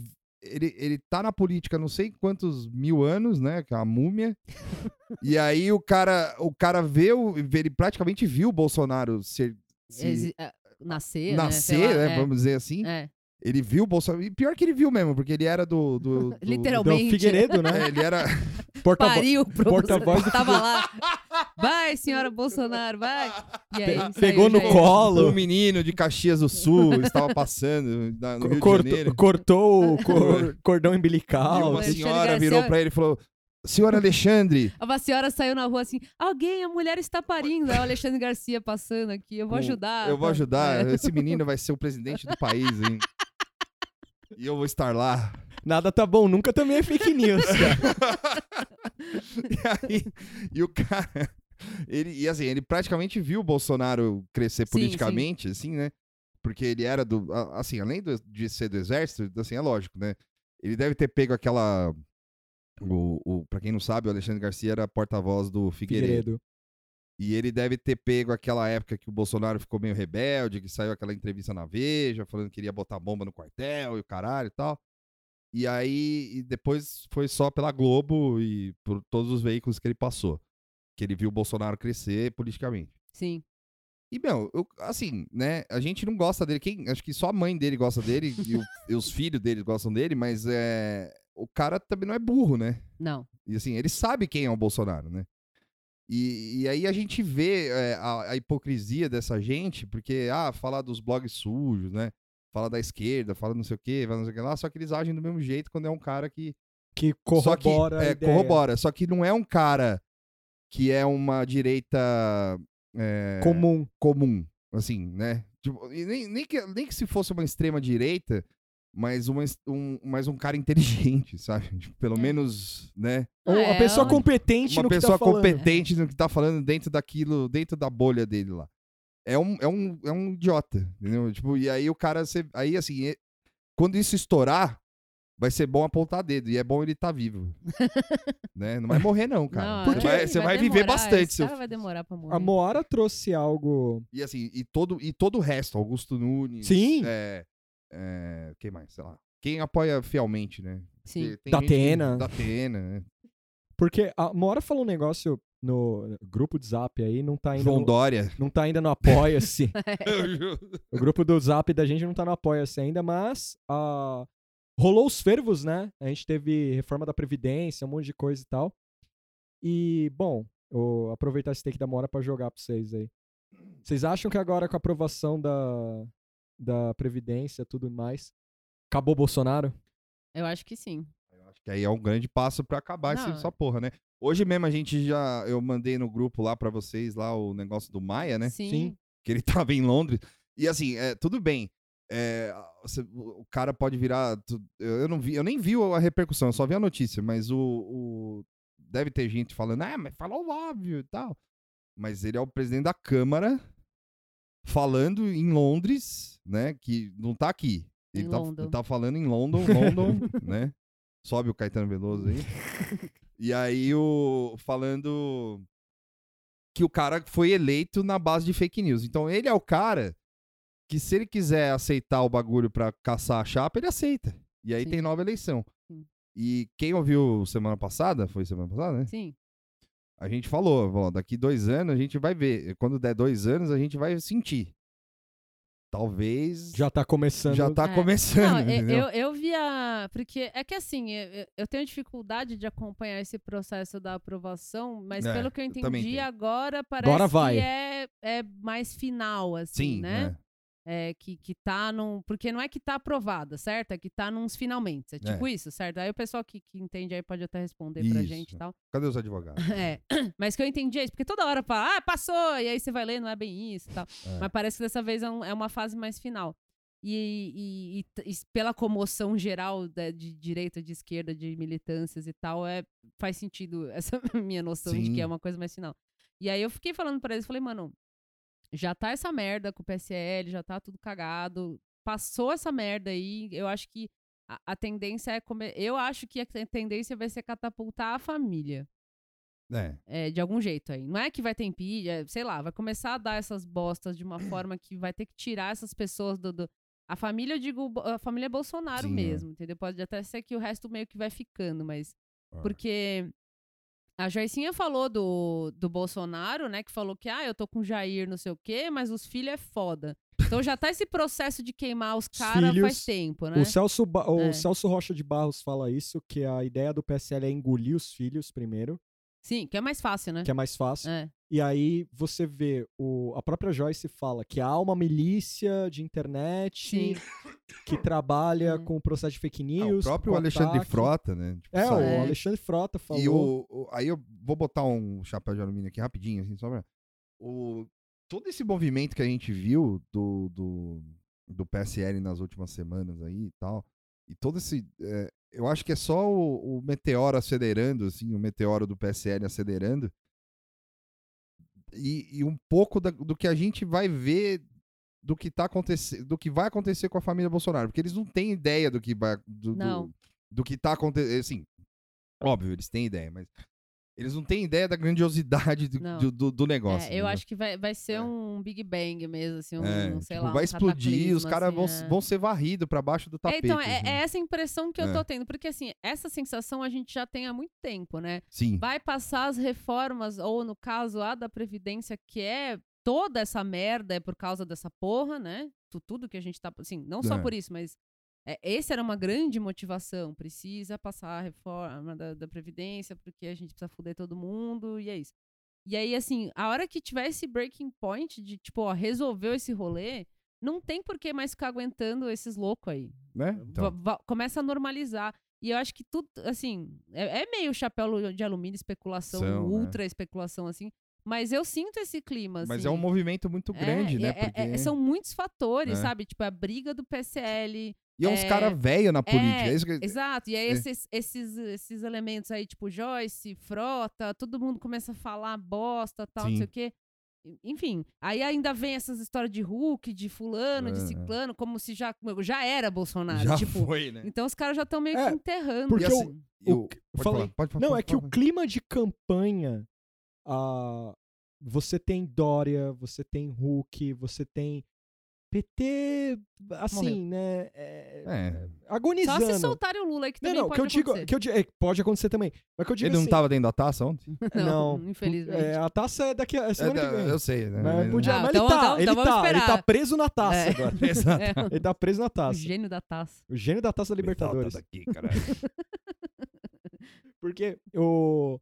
[SPEAKER 1] ele, ele tá na política não sei quantos mil anos, né? Que é uma múmia. e aí o cara, o cara vê, o, ele praticamente viu o Bolsonaro ser. se
[SPEAKER 3] Exi- é, nascer,
[SPEAKER 1] nascer,
[SPEAKER 3] né? Lá,
[SPEAKER 1] né?
[SPEAKER 3] é,
[SPEAKER 1] Vamos dizer assim.
[SPEAKER 3] É.
[SPEAKER 1] Ele viu o Bolsonaro. E pior que ele viu mesmo, porque ele era do. do, do-
[SPEAKER 3] Literalmente.
[SPEAKER 2] Do Figueiredo, né?
[SPEAKER 1] É, ele era.
[SPEAKER 2] Porta-voz.
[SPEAKER 3] Pariu pro
[SPEAKER 2] porta-voz do.
[SPEAKER 3] Tava lá. Vai, senhora Bolsonaro, vai. E aí, saiu
[SPEAKER 2] Pegou no colo.
[SPEAKER 1] Um menino de Caxias do Sul estava passando na- no Rio de
[SPEAKER 2] Cortou,
[SPEAKER 1] Janeiro.
[SPEAKER 2] cortou o cor- cordão
[SPEAKER 1] E
[SPEAKER 2] umbilical.
[SPEAKER 1] uma
[SPEAKER 3] Alexandre
[SPEAKER 1] senhora virou pra ele e falou: Senhor Alexandre,
[SPEAKER 3] A senhora saiu na rua assim, alguém, a mulher está parindo. Aí o Alexandre Garcia passando aqui, eu vou ajudar.
[SPEAKER 1] eu vou ajudar.
[SPEAKER 3] É.
[SPEAKER 1] Esse menino vai ser o presidente do país, hein? E eu vou estar lá.
[SPEAKER 2] Nada tá bom, nunca também é fake news, cara.
[SPEAKER 1] e aí, e o cara. Ele, e assim, ele praticamente viu o Bolsonaro crescer
[SPEAKER 3] Sim,
[SPEAKER 1] politicamente, assim, né? Porque ele era do. Assim, além do- de ser do exército, assim, é lógico, né? Ele deve ter pego aquela. O, o, pra quem não sabe, o Alexandre Garcia era porta-voz do Figueiredo.
[SPEAKER 2] Figueiredo.
[SPEAKER 1] E ele deve ter pego aquela época que o Bolsonaro ficou meio rebelde, que saiu aquela entrevista na Veja, falando que queria botar bomba no quartel e o caralho e tal. E aí, e depois foi só pela Globo e por todos os veículos que ele passou. Que ele viu o Bolsonaro crescer politicamente.
[SPEAKER 3] Sim.
[SPEAKER 1] E, meu, eu- assim, né? A gente não gosta dele. Quem, acho que só a mãe dele gosta dele e, o- e os filhos dele gostam dele, mas é, o cara também não é burro, né?
[SPEAKER 3] Não.
[SPEAKER 1] E assim, ele sabe quem é o Bolsonaro, né? E, e aí a gente vê é, a, a hipocrisia dessa gente, porque, ah, fala dos blogs sujos, né? Fala da esquerda, fala não sei o quê, fala não sei o que lá, só que eles agem do mesmo jeito quando é um cara que.
[SPEAKER 2] Que
[SPEAKER 1] só que,
[SPEAKER 2] corrobora
[SPEAKER 1] é, corrobora. Só que não é um cara que é uma direita é,
[SPEAKER 2] Comum.
[SPEAKER 1] comum, assim, né? Tipo, nem, nem, que, nem que se fosse uma extrema direita, mas, uma, um, mas um cara inteligente, sabe? Tipo, pelo
[SPEAKER 3] É.
[SPEAKER 1] menos, né?
[SPEAKER 2] Ou
[SPEAKER 3] É,
[SPEAKER 2] a pessoa
[SPEAKER 3] ela-
[SPEAKER 2] competente
[SPEAKER 1] Uma
[SPEAKER 2] no
[SPEAKER 1] pessoa
[SPEAKER 2] que tá falando.
[SPEAKER 1] competente no que tá falando dentro daquilo, dentro da bolha dele lá. É um, é um, é um idiota, entendeu? Tipo, e aí o cara, você, aí assim, é- quando isso estourar, vai ser bom apontar dedo, e é bom ele estar vivo. né? Não vai morrer não, cara.
[SPEAKER 3] Não,
[SPEAKER 1] você vai, você vai viver
[SPEAKER 3] demorar,
[SPEAKER 1] bastante, seu
[SPEAKER 3] vai demorar pra morrer.
[SPEAKER 2] A Moara trouxe algo.
[SPEAKER 1] E assim, e todo, e todo o resto, Augusto Nunes.
[SPEAKER 2] Sim.
[SPEAKER 1] É, é, quem mais? Sei lá. Quem apoia fielmente, né?
[SPEAKER 3] Sim.
[SPEAKER 2] Da Atena.
[SPEAKER 1] Da Atena, né?
[SPEAKER 2] Porque a Moara falou um negócio no grupo de zap aí, não tá ainda.
[SPEAKER 1] João
[SPEAKER 2] no,
[SPEAKER 1] Dória.
[SPEAKER 2] não tá ainda no Apoia-se. o grupo do zap da gente não tá no Apoia-se ainda, mas ah, rolou os fervos, né? A gente teve reforma da Previdência, um monte de coisa e tal. E, bom, vou aproveitar esse take da Moara pra jogar pra vocês aí. Vocês acham que agora com a aprovação da, da Previdência e tudo mais, acabou o Bolsonaro?
[SPEAKER 3] Eu acho que sim.
[SPEAKER 1] Eu acho que aí é um grande passo pra acabar
[SPEAKER 3] Não.
[SPEAKER 1] essa porra, né? Hoje mesmo a gente já. Eu mandei no grupo lá pra vocês lá o negócio do Maia, né?
[SPEAKER 3] Sim.
[SPEAKER 2] Sim.
[SPEAKER 1] Que ele tava em Londres. E assim, é, tudo bem. é, você- o cara pode virar. tu- Eu eu não vi, eu nem vi a repercussão, eu só vi a notícia, mas o. o- deve ter gente falando, ah, mas falou óbvio e tal. Mas ele é o presidente da Câmara falando em Londres, né? Que não tá aqui. Ele tá, tá falando em London, London, né? Sobe o Caetano Veloso aí. E aí o falando que o cara foi eleito na base de fake news. Então ele é o cara que se ele quiser aceitar o bagulho pra caçar a chapa, ele aceita. E aí
[SPEAKER 3] Sim.
[SPEAKER 1] tem nova eleição.
[SPEAKER 3] Sim.
[SPEAKER 1] E quem ouviu semana passada, foi semana passada, né?
[SPEAKER 3] Sim.
[SPEAKER 1] A gente falou, falou, daqui dois anos a gente vai ver. Quando der dois anos, a gente vai sentir. Talvez
[SPEAKER 2] Já tá começando.
[SPEAKER 1] já tá
[SPEAKER 3] É.
[SPEAKER 1] começando.
[SPEAKER 3] Não, eu, eu, eu via. Porque é que assim, eu, eu- eu tenho dificuldade de acompanhar esse processo da aprovação, mas
[SPEAKER 1] É,
[SPEAKER 3] pelo que eu
[SPEAKER 1] eu
[SPEAKER 3] entendi,
[SPEAKER 1] tenho.
[SPEAKER 3] agora parece
[SPEAKER 2] Agora vai.
[SPEAKER 3] que é, é mais final, assim,
[SPEAKER 1] Sim,
[SPEAKER 3] né?
[SPEAKER 1] né?
[SPEAKER 3] É, que, que tá num. Porque não é que tá aprovada, certo? É que tá nos finalmente. É tipo isso, certo? Aí o pessoal que, que entende aí pode até responder pra
[SPEAKER 1] Isso.
[SPEAKER 3] gente e tal.
[SPEAKER 1] Cadê os advogados?
[SPEAKER 3] É. Mas que eu entendi é isso, porque toda hora fala, ah, passou, e aí você vai ler, não é bem isso e tal.
[SPEAKER 1] É.
[SPEAKER 3] Mas parece que dessa vez é, um- é uma fase mais final. E, e- e e pela comoção geral da- de direita, de esquerda, de militâncias e tal, é, faz sentido essa minha noção de
[SPEAKER 1] Sim.
[SPEAKER 3] que é uma coisa mais final. E aí eu fiquei falando pra eles, falei, mano, já tá essa merda com o PSL, já tá tudo cagado, passou essa merda aí, eu acho que a, a tendência é comer. Eu acho que a tendência vai ser catapultar a família.
[SPEAKER 1] É.
[SPEAKER 3] É, de algum jeito aí. Não é que vai ter impeachment, é, sei lá, vai começar a dar essas bostas de uma forma que vai ter que tirar essas pessoas do. do- A família, eu digo, a família Bolsonaro
[SPEAKER 1] Sim, é.
[SPEAKER 3] mesmo, entendeu? Pode até ser que o resto meio que vai ficando, mas. Porque a Joicinha falou do, do Bolsonaro, né? Que falou que, ah, eu tô com Jair, não sei o quê, mas os filhos é foda. Então já tá esse processo de queimar os caras faz tempo, né?
[SPEAKER 2] O, Celso Ba- o
[SPEAKER 3] É.
[SPEAKER 2] Celso Rocha de Barros fala isso, que a ideia do PSL é engolir os filhos primeiro,
[SPEAKER 3] Sim, que é mais fácil, né?
[SPEAKER 2] que é mais fácil.
[SPEAKER 3] É.
[SPEAKER 2] E aí você vê, o, a própria Joyce fala que há uma milícia de internet
[SPEAKER 3] Sim.
[SPEAKER 2] que trabalha
[SPEAKER 3] Hum.
[SPEAKER 2] com o processo de fake
[SPEAKER 1] Ah,
[SPEAKER 2] news.
[SPEAKER 1] o próprio
[SPEAKER 2] com
[SPEAKER 1] Alexandre
[SPEAKER 2] ataque.
[SPEAKER 1] Frota, né? Tipo,
[SPEAKER 2] É,
[SPEAKER 1] saiu.
[SPEAKER 2] o
[SPEAKER 3] É.
[SPEAKER 2] Alexandre Frota falou.
[SPEAKER 1] E o, o- aí eu vou botar um chapéu de alumínio aqui rapidinho, assim, só pra... O, todo esse movimento que a gente viu do, do, do PSL nas últimas semanas aí e tal, e todo esse... é, eu acho que é só o, o meteoro acelerando, assim, o meteoro do PSL acelerando, e, e um pouco da- do que a gente vai ver do que tá acontecendo, do que vai acontecer com a família Bolsonaro, porque eles não têm ideia do que vai do, do, do que tá acontecendo, assim, óbvio, eles têm ideia, mas eles não têm ideia da grandiosidade do, do, do- do negócio.
[SPEAKER 3] É, eu acho que vai, vai ser
[SPEAKER 1] É.
[SPEAKER 3] um Big Bang mesmo, assim, um,
[SPEAKER 1] É,
[SPEAKER 3] sei
[SPEAKER 1] tipo,
[SPEAKER 3] lá.
[SPEAKER 1] vai
[SPEAKER 3] um
[SPEAKER 1] explodir, os caras vão,
[SPEAKER 3] assim, é.
[SPEAKER 1] vão ser varridos pra baixo do
[SPEAKER 3] É,
[SPEAKER 1] tapete.
[SPEAKER 3] então, é, essa impressão que eu tô tendo, porque assim, essa sensação a gente já tem há muito tempo, né?
[SPEAKER 1] Sim,
[SPEAKER 3] Vai passar as reformas, ou no caso a da Previdência, que é toda essa merda é por causa dessa porra, né? Tu- Tudo que a gente tá. Assim, não só por isso, mas. É, esse era uma grande motivação. Precisa passar a reforma da, da Previdência, porque a gente precisa fuder todo mundo, e é isso. E aí, assim, a hora que tiver esse breaking point de, tipo, ó, resolveu esse rolê, não tem por que mais ficar aguentando esses loucos aí.
[SPEAKER 1] né? Então,
[SPEAKER 3] começa a normalizar. E eu acho que tudo, assim, é, é meio chapéu de alumínio, especulação,
[SPEAKER 1] São, né?
[SPEAKER 3] ultra especulação, assim. Mas eu sinto esse clima,
[SPEAKER 1] mas
[SPEAKER 3] assim.
[SPEAKER 1] é um movimento muito grande,
[SPEAKER 3] É,
[SPEAKER 1] né?
[SPEAKER 3] é- é-
[SPEAKER 1] Porque...
[SPEAKER 3] são muitos fatores,
[SPEAKER 1] É.
[SPEAKER 3] sabe? Tipo, a briga do PSL,
[SPEAKER 1] E é uns
[SPEAKER 3] É,
[SPEAKER 1] caras velho na política.
[SPEAKER 3] é,
[SPEAKER 1] É, isso que...
[SPEAKER 3] Exato, e aí
[SPEAKER 1] É.
[SPEAKER 3] esses, esses, esses elementos aí, tipo Joyce, Frota, todo mundo começa a falar bosta, tal, não
[SPEAKER 1] Sim.
[SPEAKER 3] sei o quê. Enfim, aí ainda vem essas histórias de Hulk, de fulano, de
[SPEAKER 1] É.
[SPEAKER 3] ciclano, como se já, já era Bolsonaro.
[SPEAKER 1] Já
[SPEAKER 3] tipo,
[SPEAKER 1] foi, né?
[SPEAKER 3] Então os caras já estão meio
[SPEAKER 2] É,
[SPEAKER 3] que enterrando.
[SPEAKER 2] porque o-
[SPEAKER 3] assim.
[SPEAKER 2] O-
[SPEAKER 1] o- Pode
[SPEAKER 2] fala
[SPEAKER 1] falar, pode falar.
[SPEAKER 2] Não,
[SPEAKER 1] pode
[SPEAKER 2] é que o clima de campanha. ah, você tem Dória, você tem Hulk, você tem PT, assim, né? é,
[SPEAKER 1] É.
[SPEAKER 3] Só
[SPEAKER 2] agonizando.
[SPEAKER 3] se soltarem o Lula aí que
[SPEAKER 2] não,
[SPEAKER 3] também
[SPEAKER 2] não,
[SPEAKER 3] pode
[SPEAKER 2] que eu digo,
[SPEAKER 3] acontecer.
[SPEAKER 2] que eu digo, é, pode acontecer também. Mas que eu digo
[SPEAKER 1] Ele não
[SPEAKER 2] assim,
[SPEAKER 1] tava dentro da taça ontem?
[SPEAKER 3] Não,
[SPEAKER 2] não,
[SPEAKER 3] infelizmente.
[SPEAKER 2] É, a taça é daqui a é semana
[SPEAKER 1] É,
[SPEAKER 2] que vem.
[SPEAKER 1] eu sei, né?
[SPEAKER 2] Mas, podia-
[SPEAKER 3] Ah,
[SPEAKER 2] mas
[SPEAKER 3] então-
[SPEAKER 2] ele tá,
[SPEAKER 3] então-
[SPEAKER 2] ele,
[SPEAKER 3] então vamos
[SPEAKER 2] tá ele tá preso na taça
[SPEAKER 3] É.
[SPEAKER 2] agora.
[SPEAKER 1] Exato.
[SPEAKER 3] É,
[SPEAKER 2] Ele tá preso na
[SPEAKER 3] o
[SPEAKER 2] taça.
[SPEAKER 3] gênio da taça.
[SPEAKER 2] O gênio da taça da
[SPEAKER 1] falta
[SPEAKER 2] Libertadores.
[SPEAKER 1] daqui, caralho.
[SPEAKER 2] Porque o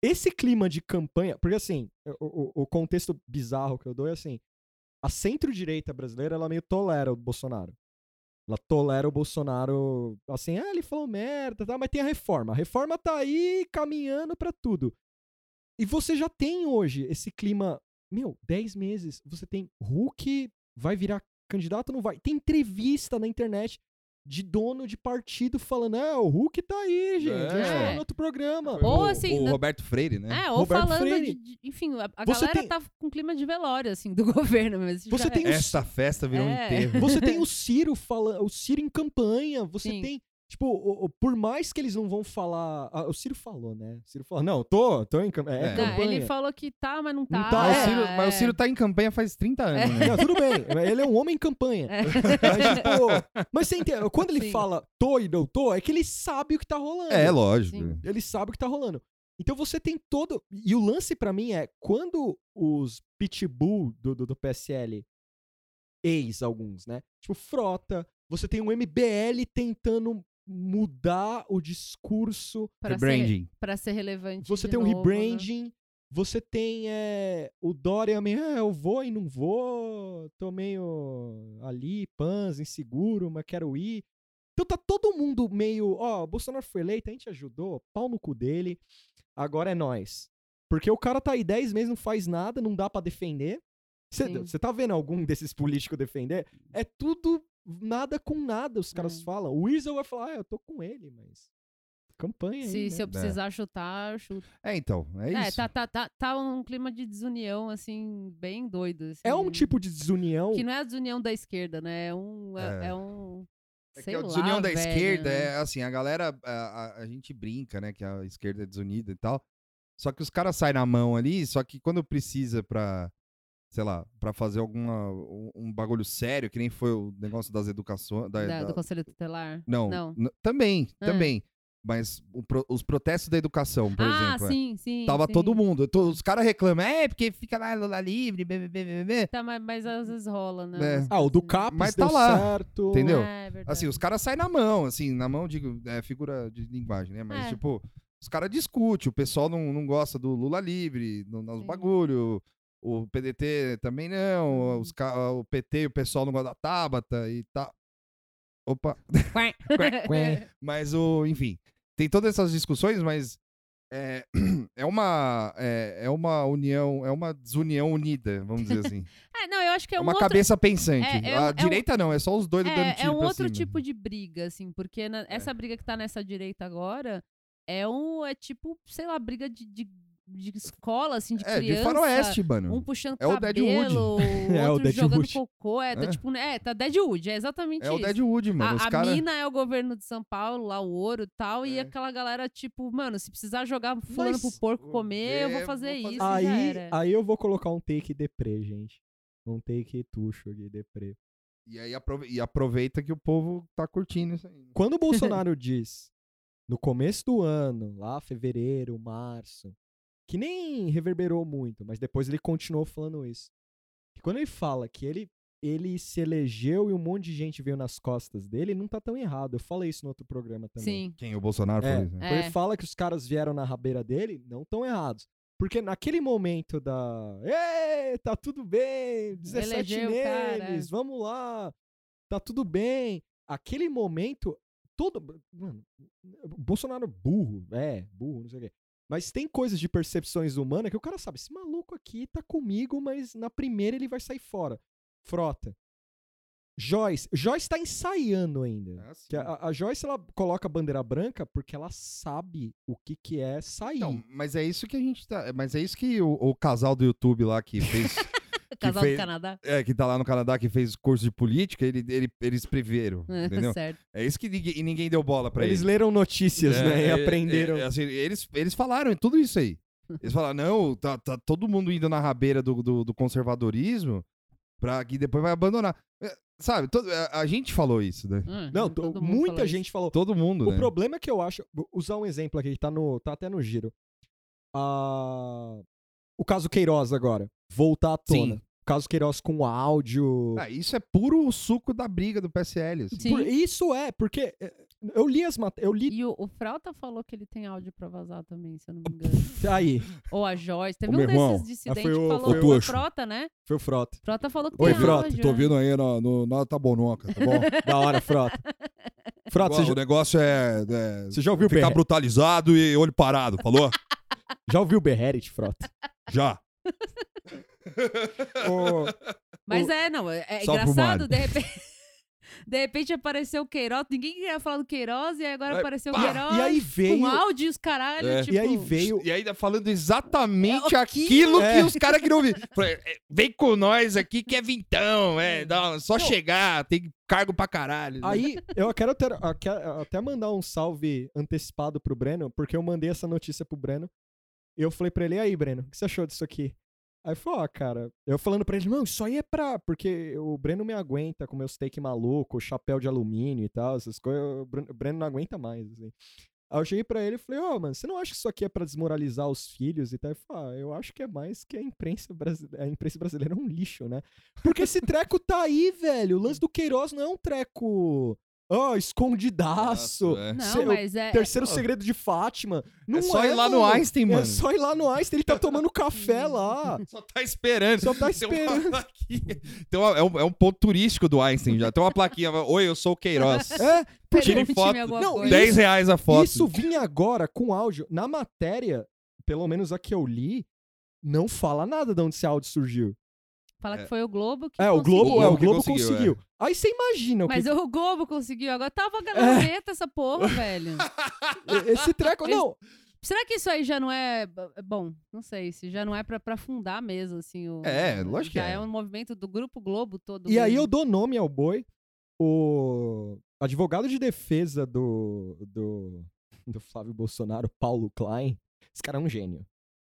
[SPEAKER 2] esse clima de campanha, porque assim, o, o- o contexto bizarro que eu dou é assim, a centro-direita brasileira, ela meio tolera o Bolsonaro. Ela tolera o Bolsonaro, assim, ah, ele falou merda, tá, mas tem a reforma. A reforma tá aí caminhando pra tudo. E você já tem hoje esse clima, meu, 10 meses, você tem Hulk vai virar candidato não vai? Tem entrevista na internet de dono de partido falando, ah, o Hulk tá aí, gente. A gente
[SPEAKER 1] É.
[SPEAKER 2] falou no outro programa.
[SPEAKER 3] Ou
[SPEAKER 1] o,
[SPEAKER 3] assim,
[SPEAKER 1] o
[SPEAKER 3] na-
[SPEAKER 1] Roberto Freire, né?
[SPEAKER 3] É, ou
[SPEAKER 2] Roberto
[SPEAKER 3] falando
[SPEAKER 2] Freire.
[SPEAKER 3] de, de- Enfim, a, a galera
[SPEAKER 2] tem-
[SPEAKER 3] tá com clima de velório, assim, do governo mesmo.
[SPEAKER 2] Você
[SPEAKER 3] já
[SPEAKER 2] tem
[SPEAKER 3] é.
[SPEAKER 2] os-
[SPEAKER 1] Essa festa virou um
[SPEAKER 3] É.
[SPEAKER 1] enterro.
[SPEAKER 2] Você tem o Ciro falando, o Ciro em campanha, você
[SPEAKER 3] Sim.
[SPEAKER 2] tem, tipo, o- o- por mais que eles não vão falar, ah, o Ciro falou, né? O Ciro falou, não, tô, tô em campanha, é,
[SPEAKER 1] É.
[SPEAKER 3] Não,
[SPEAKER 2] campanha.
[SPEAKER 3] ele falou que tá, mas não tá.
[SPEAKER 2] Não tá,
[SPEAKER 1] Mas,
[SPEAKER 2] é,
[SPEAKER 1] o Ciro, mas o
[SPEAKER 3] é.
[SPEAKER 1] Ciro tá em campanha faz 30 anos, né?
[SPEAKER 2] Não, tudo bem, ele é um homem em campanha.
[SPEAKER 3] É.
[SPEAKER 2] Mas, tipo, mas você entende, quando ele
[SPEAKER 3] Sim.
[SPEAKER 2] fala tô e não tô, é que ele sabe o que tá rolando.
[SPEAKER 1] É, lógico.
[SPEAKER 3] Sim.
[SPEAKER 2] Ele sabe o que tá rolando. Então você tem todo. E o lance pra mim é quando os pitbull do, do, do PSL, ex alguns, né? Tipo, frota, você tem um MBL tentando mudar o discurso.
[SPEAKER 3] ser,
[SPEAKER 1] Rebranding.
[SPEAKER 3] pra ser relevante.
[SPEAKER 2] Você
[SPEAKER 3] de
[SPEAKER 2] tem um
[SPEAKER 3] novo, né?
[SPEAKER 2] rebranding. Você tem é, o Dória meio, ah, eu vou e não vou, tô meio ali, pans, inseguro, mas quero ir. Então tá todo mundo meio, ó, o Bolsonaro foi eleito, a gente ajudou, pau no cu dele, agora é nós. Porque o cara tá aí 10 meses, não faz nada, não dá pra defender. Você tá vendo algum desses políticos defender? É tudo nada com nada, os caras
[SPEAKER 3] É.
[SPEAKER 2] falam. O Weasel vai falar, ah, eu tô com ele, mas campanha aí,
[SPEAKER 3] Se,
[SPEAKER 2] né?
[SPEAKER 3] se eu precisar chutar, eu chuto.
[SPEAKER 1] É, então, é
[SPEAKER 3] É,
[SPEAKER 1] isso.
[SPEAKER 3] tá, tá, tá, tá um clima de desunião, assim, bem doido. assim.
[SPEAKER 2] É um tipo de desunião.
[SPEAKER 3] Que não é a desunião da esquerda, né? É um. É,
[SPEAKER 1] É.
[SPEAKER 3] é um.
[SPEAKER 1] É
[SPEAKER 3] sei
[SPEAKER 1] que a
[SPEAKER 3] lá,
[SPEAKER 1] desunião da
[SPEAKER 3] velho.
[SPEAKER 1] esquerda é assim, a galera, a, a- a gente brinca, né, que a esquerda é desunida e tal. Só que os caras saem na mão ali, só que quando precisa pra, sei lá, pra fazer alguma, um, bagulho sério, que nem foi o negócio das educações. Da,
[SPEAKER 3] Da-
[SPEAKER 1] da-
[SPEAKER 3] do Conselho Tutelar?
[SPEAKER 1] não,
[SPEAKER 3] Não.
[SPEAKER 1] também,
[SPEAKER 3] Ah.
[SPEAKER 1] também. Mas pro- os protestos da educação, por
[SPEAKER 3] ah,
[SPEAKER 1] exemplo. é.
[SPEAKER 3] sim, sim.
[SPEAKER 1] Tava
[SPEAKER 3] sim.
[SPEAKER 1] todo mundo. to- Os caras reclamam, é, porque fica lá Lula livre, bebê, bebê, bebê.
[SPEAKER 3] Tá, mas, mas às vezes rola, né?
[SPEAKER 1] É.
[SPEAKER 2] Ah, o do
[SPEAKER 3] assim.
[SPEAKER 2] Capes
[SPEAKER 1] Mas tá lá,
[SPEAKER 2] certo.
[SPEAKER 1] entendeu?
[SPEAKER 3] É, verdade.
[SPEAKER 1] Assim, os caras saem na mão, assim, na mão, digo, é figura de linguagem, né? Mas,
[SPEAKER 3] É.
[SPEAKER 1] tipo, os caras discutem, o pessoal não, não gosta do Lula livre, no, nos bagulho, o PDT também não, os, ca- o PT, o pessoal não gosta da Tabata e tal. Opa, mas o, enfim, tem todas essas discussões, mas é, é uma é, é uma união, é uma desunião unida, vamos dizer assim.
[SPEAKER 3] É, não, eu acho que é
[SPEAKER 1] É
[SPEAKER 3] um
[SPEAKER 1] uma
[SPEAKER 3] outro...
[SPEAKER 1] cabeça pensante.
[SPEAKER 3] é- é um-
[SPEAKER 1] a
[SPEAKER 3] é um-
[SPEAKER 1] direita não, é só os dando
[SPEAKER 3] É,
[SPEAKER 1] tiro
[SPEAKER 3] é um outro
[SPEAKER 1] cima.
[SPEAKER 3] tipo de briga, assim, porque na- essa briga que tá nessa direita agora é um. É tipo, sei lá, briga de, de, de escola, assim, de
[SPEAKER 1] É, de
[SPEAKER 3] criança.
[SPEAKER 1] faroeste, mano.
[SPEAKER 3] Um puxando
[SPEAKER 1] É o
[SPEAKER 3] cabelo,
[SPEAKER 1] Deadwood.
[SPEAKER 3] o
[SPEAKER 2] É, o
[SPEAKER 3] outro jogando
[SPEAKER 2] Deadwood.
[SPEAKER 3] cocô. É, tá
[SPEAKER 1] É.
[SPEAKER 3] tipo, é, tá Deadwood, é exatamente
[SPEAKER 1] É o
[SPEAKER 3] isso.
[SPEAKER 1] Deadwood, mano.
[SPEAKER 3] A,
[SPEAKER 1] Os
[SPEAKER 3] a
[SPEAKER 1] caras.
[SPEAKER 3] mina é o governo de São Paulo, lá o ouro e tal, e
[SPEAKER 1] É.
[SPEAKER 3] aquela galera, tipo, mano, se precisar jogar fulano
[SPEAKER 2] Mas-
[SPEAKER 3] pro porco comer, eu vou
[SPEAKER 1] É,
[SPEAKER 3] fazer
[SPEAKER 1] vou fazer
[SPEAKER 3] isso, já
[SPEAKER 2] Aí,
[SPEAKER 3] era.
[SPEAKER 2] aí eu vou colocar um take deprê, gente. Um take tuxo aqui, deprê.
[SPEAKER 1] E aí aprove- e aproveita que o povo tá curtindo isso aí. né?
[SPEAKER 2] Quando o Bolsonaro diz, no começo do ano, lá fevereiro, março, que nem reverberou muito, mas depois ele continuou falando isso. Que quando ele fala que ele, ele se elegeu e um monte de gente veio nas costas dele, não tá tão errado. Eu falei isso no outro programa também.
[SPEAKER 3] Sim.
[SPEAKER 1] Quem? O Bolsonaro
[SPEAKER 2] É.
[SPEAKER 1] falou isso, né?
[SPEAKER 2] Quando
[SPEAKER 3] É.
[SPEAKER 2] ele fala que os caras vieram na rabeira dele, não tão errados. Porque naquele momento da. Ê, tá tudo bem, 17
[SPEAKER 3] Elegeu
[SPEAKER 2] neles, vamos lá, tá tudo bem. Aquele momento, todo. Mano, Bolsonaro burro, é, burro, não sei o quê. Mas tem coisas de percepções humanas que o cara sabe, esse maluco aqui tá comigo, mas na primeira ele vai sair fora. Frota. Joyce. Joyce tá ensaiando ainda. Que a, a Joyce, ela coloca a bandeira branca porque ela sabe o que que é sair.
[SPEAKER 1] Então, mas é isso que a gente tá. Mas é isso que o, o casal do YouTube lá que fez.
[SPEAKER 3] Casal
[SPEAKER 1] fez-
[SPEAKER 3] do Canadá.
[SPEAKER 1] é, que tá lá no Canadá, que fez curso de política, ele, ele- eles preveram. Entendeu?
[SPEAKER 3] certo.
[SPEAKER 1] É isso que ninguém, e ninguém deu bola pra
[SPEAKER 2] Eles
[SPEAKER 1] eles.
[SPEAKER 2] leram notícias,
[SPEAKER 1] É,
[SPEAKER 2] né? E
[SPEAKER 1] é,
[SPEAKER 2] aprenderam.
[SPEAKER 1] é, assim, eles, eles falaram tudo isso aí. Eles falaram, não, tá, tá todo mundo indo na rabeira do, do, do conservadorismo pra que depois vai abandonar. É, Sabe, todo- a, a gente falou isso, né?
[SPEAKER 3] Hum,
[SPEAKER 2] Não, to- muita
[SPEAKER 3] falou isso.
[SPEAKER 2] gente falou.
[SPEAKER 1] Todo mundo,
[SPEAKER 2] O
[SPEAKER 1] né?
[SPEAKER 2] problema é que eu acho. vou usar um exemplo aqui que tá, no, tá até no giro. Ah, o caso Queiroz agora. Voltar à tona.
[SPEAKER 1] Sim.
[SPEAKER 2] O caso Queiroz com áudio.
[SPEAKER 1] Ah, isso é puro suco da briga do PSL. assim.
[SPEAKER 3] Sim.
[SPEAKER 2] Por- isso é, porque eh, eu li as matérias. Eu li
[SPEAKER 3] E o, o Frauta falou que ele tem áudio pra vazar também, se eu não me engano.
[SPEAKER 2] aí.
[SPEAKER 3] Ou a Joyce. Teve
[SPEAKER 2] Ô,
[SPEAKER 3] um
[SPEAKER 2] irmão,
[SPEAKER 3] desses dissidentes
[SPEAKER 2] foi o-
[SPEAKER 3] que falou
[SPEAKER 2] foi o
[SPEAKER 3] foi o. Frota, né?
[SPEAKER 2] Foi o Frota.
[SPEAKER 3] Frota falou que
[SPEAKER 2] Oi,
[SPEAKER 3] tem
[SPEAKER 2] Frota,
[SPEAKER 3] áudio,
[SPEAKER 1] Tô
[SPEAKER 3] é.
[SPEAKER 1] vindo aí no, no, na Tabonoca, tá bom?
[SPEAKER 2] Da hora, Frota. Frota, você
[SPEAKER 1] o
[SPEAKER 2] já,
[SPEAKER 1] negócio é, é
[SPEAKER 2] você já ouviu o
[SPEAKER 1] ficar brutalizado e olho parado, falou?
[SPEAKER 2] Já ouviu o Berret, Frota?
[SPEAKER 1] Já.
[SPEAKER 2] Ô,
[SPEAKER 3] Mas
[SPEAKER 2] O-
[SPEAKER 3] é, não, é, é engraçado, de repente. De repente apareceu o Queiroz, ninguém queria falar do Queiroz, e aí agora
[SPEAKER 1] É,
[SPEAKER 3] apareceu o
[SPEAKER 1] pá!
[SPEAKER 3] Queiroz.
[SPEAKER 2] e aí veio.
[SPEAKER 3] Com áudio e os caralho,
[SPEAKER 1] É.
[SPEAKER 3] tipo...
[SPEAKER 2] E aí veio.
[SPEAKER 1] E ainda falando exatamente
[SPEAKER 3] É,
[SPEAKER 1] aquilo
[SPEAKER 2] É.
[SPEAKER 1] que os caras queriam ouvir. É, Vem com nós aqui que é vintão, é, dá- só
[SPEAKER 2] Não.
[SPEAKER 1] chegar, tem cargo pra caralho.
[SPEAKER 2] Aí, eu quero até, até mandar um salve antecipado pro Breno, porque eu mandei essa notícia pro Breno. Eu falei pra ele, e aí, Breno, o que você achou disso aqui? Aí falou, ó, cara, eu falando pra ele, não, isso aí é pra. Porque o Breno me aguenta com meu steak maluco, chapéu de alumínio e tal, essas coisas. O Breno, não aguenta mais, assim. Aí eu cheguei pra ele e falei, ó, mano, você não acha que isso aqui é pra desmoralizar os filhos e tal? Ele falou, ah, eu acho que é mais que a imprensa, brasile... a imprensa brasileira é um lixo, né? Porque esse treco tá aí, velho. O lance do Queiroz não é um treco. Ó, escondidaço.
[SPEAKER 1] é.
[SPEAKER 3] Não,
[SPEAKER 2] Se- o
[SPEAKER 3] mas é...
[SPEAKER 2] Terceiro segredo de Fátima. Não
[SPEAKER 1] É só ir lá
[SPEAKER 2] mano.
[SPEAKER 1] no Einstein, mano.
[SPEAKER 2] É só ir lá no Einstein. Ele tá tomando café lá.
[SPEAKER 1] Só tá esperando.
[SPEAKER 2] Só tá
[SPEAKER 1] Tem uma
[SPEAKER 2] esperando.
[SPEAKER 1] plaquinha. Tem uma- é, um, é um ponto turístico do Einstein já. Tem uma plaquinha. Oi, eu sou o Queiroz.
[SPEAKER 2] É,
[SPEAKER 1] Tire foto.
[SPEAKER 2] Não,
[SPEAKER 3] coisa.
[SPEAKER 1] 10 reais a foto.
[SPEAKER 2] isso vinha agora com áudio. Na matéria, pelo menos a que eu li, não fala nada de onde esse áudio surgiu.
[SPEAKER 3] Fala
[SPEAKER 1] É.
[SPEAKER 3] que foi o Globo que
[SPEAKER 2] É, o Globo,
[SPEAKER 3] conseguiu.
[SPEAKER 2] é, o
[SPEAKER 1] que
[SPEAKER 2] Globo
[SPEAKER 1] conseguiu,
[SPEAKER 2] conseguiu. Aí você imagina o que
[SPEAKER 3] Mas o Globo conseguiu. Agora tava
[SPEAKER 2] É.
[SPEAKER 3] gaveta essa porra, velho.
[SPEAKER 2] esse treco. Não,
[SPEAKER 3] Será que isso aí já não é. Bom, não sei, se já não é pra, pra fundar mesmo, assim. O,
[SPEAKER 1] É, lógico que
[SPEAKER 3] já
[SPEAKER 1] é.
[SPEAKER 3] é um movimento do Grupo Globo todo.
[SPEAKER 2] E aí
[SPEAKER 3] mesmo.
[SPEAKER 2] eu dou nome ao boi. O advogado de defesa do, do, do Flávio Bolsonaro, Paulo Klein, esse cara é um gênio.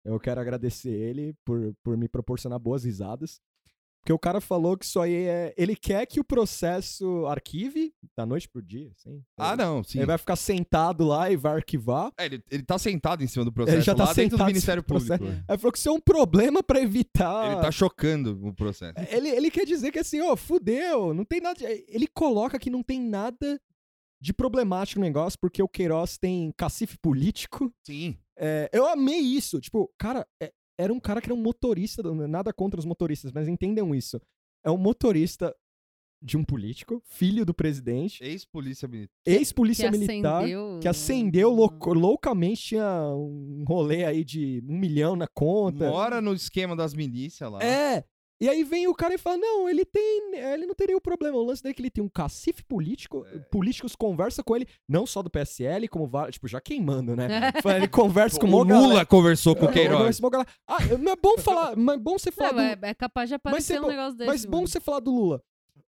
[SPEAKER 2] Eu quero agradecer ele por, por me proporcionar boas risadas. Porque o cara falou que isso aí é. Ele quer que o processo arquive da noite pro dia, assim.
[SPEAKER 1] Ah, não, sim.
[SPEAKER 2] Ele vai ficar sentado lá e vai arquivar.
[SPEAKER 1] É, ele, ele tá sentado em cima do processo
[SPEAKER 2] já tá
[SPEAKER 1] lá dentro do
[SPEAKER 2] sentado
[SPEAKER 1] Ministério Público.
[SPEAKER 2] processo. Aí falou que isso é um problema pra evitar.
[SPEAKER 1] Ele tá chocando o processo.
[SPEAKER 2] Ele, ele quer dizer que assim, ó, fudeu, não tem nada. de- Ele coloca que não tem nada de problemático no negócio, porque o Queiroz tem cacife político.
[SPEAKER 1] Sim.
[SPEAKER 2] É, eu amei isso. Tipo, cara, é- era um cara que era um motorista, nada contra os motoristas, mas entendam isso. É um motorista de um político, filho do presidente,
[SPEAKER 1] Ex-polícia militar.
[SPEAKER 2] ex-polícia
[SPEAKER 3] que
[SPEAKER 2] militar.
[SPEAKER 3] acendeu,
[SPEAKER 2] Que acendeu louco- loucamente, tinha um rolê aí de um milhão na conta.
[SPEAKER 1] Mora no esquema das milícias lá.
[SPEAKER 2] É. E aí vem o cara e fala: não, ele tem. Ele não teria o problema. O lance dele é que ele tem um cacife político.
[SPEAKER 1] É.
[SPEAKER 2] Políticos conversam com ele, não só do PSL, como vários. Tipo, já queimando, né? Ele conversa com
[SPEAKER 1] O
[SPEAKER 2] mó
[SPEAKER 1] Lula
[SPEAKER 2] galera.
[SPEAKER 1] conversou com o
[SPEAKER 2] É,
[SPEAKER 1] Queiroz.
[SPEAKER 2] conversa. Ah, mas é bom falar. Mas é bom você falar.
[SPEAKER 3] Não,
[SPEAKER 2] do,
[SPEAKER 3] é, é capaz de aparecer um
[SPEAKER 2] bom-
[SPEAKER 3] negócio desse.
[SPEAKER 2] mas bom você falar do Lula.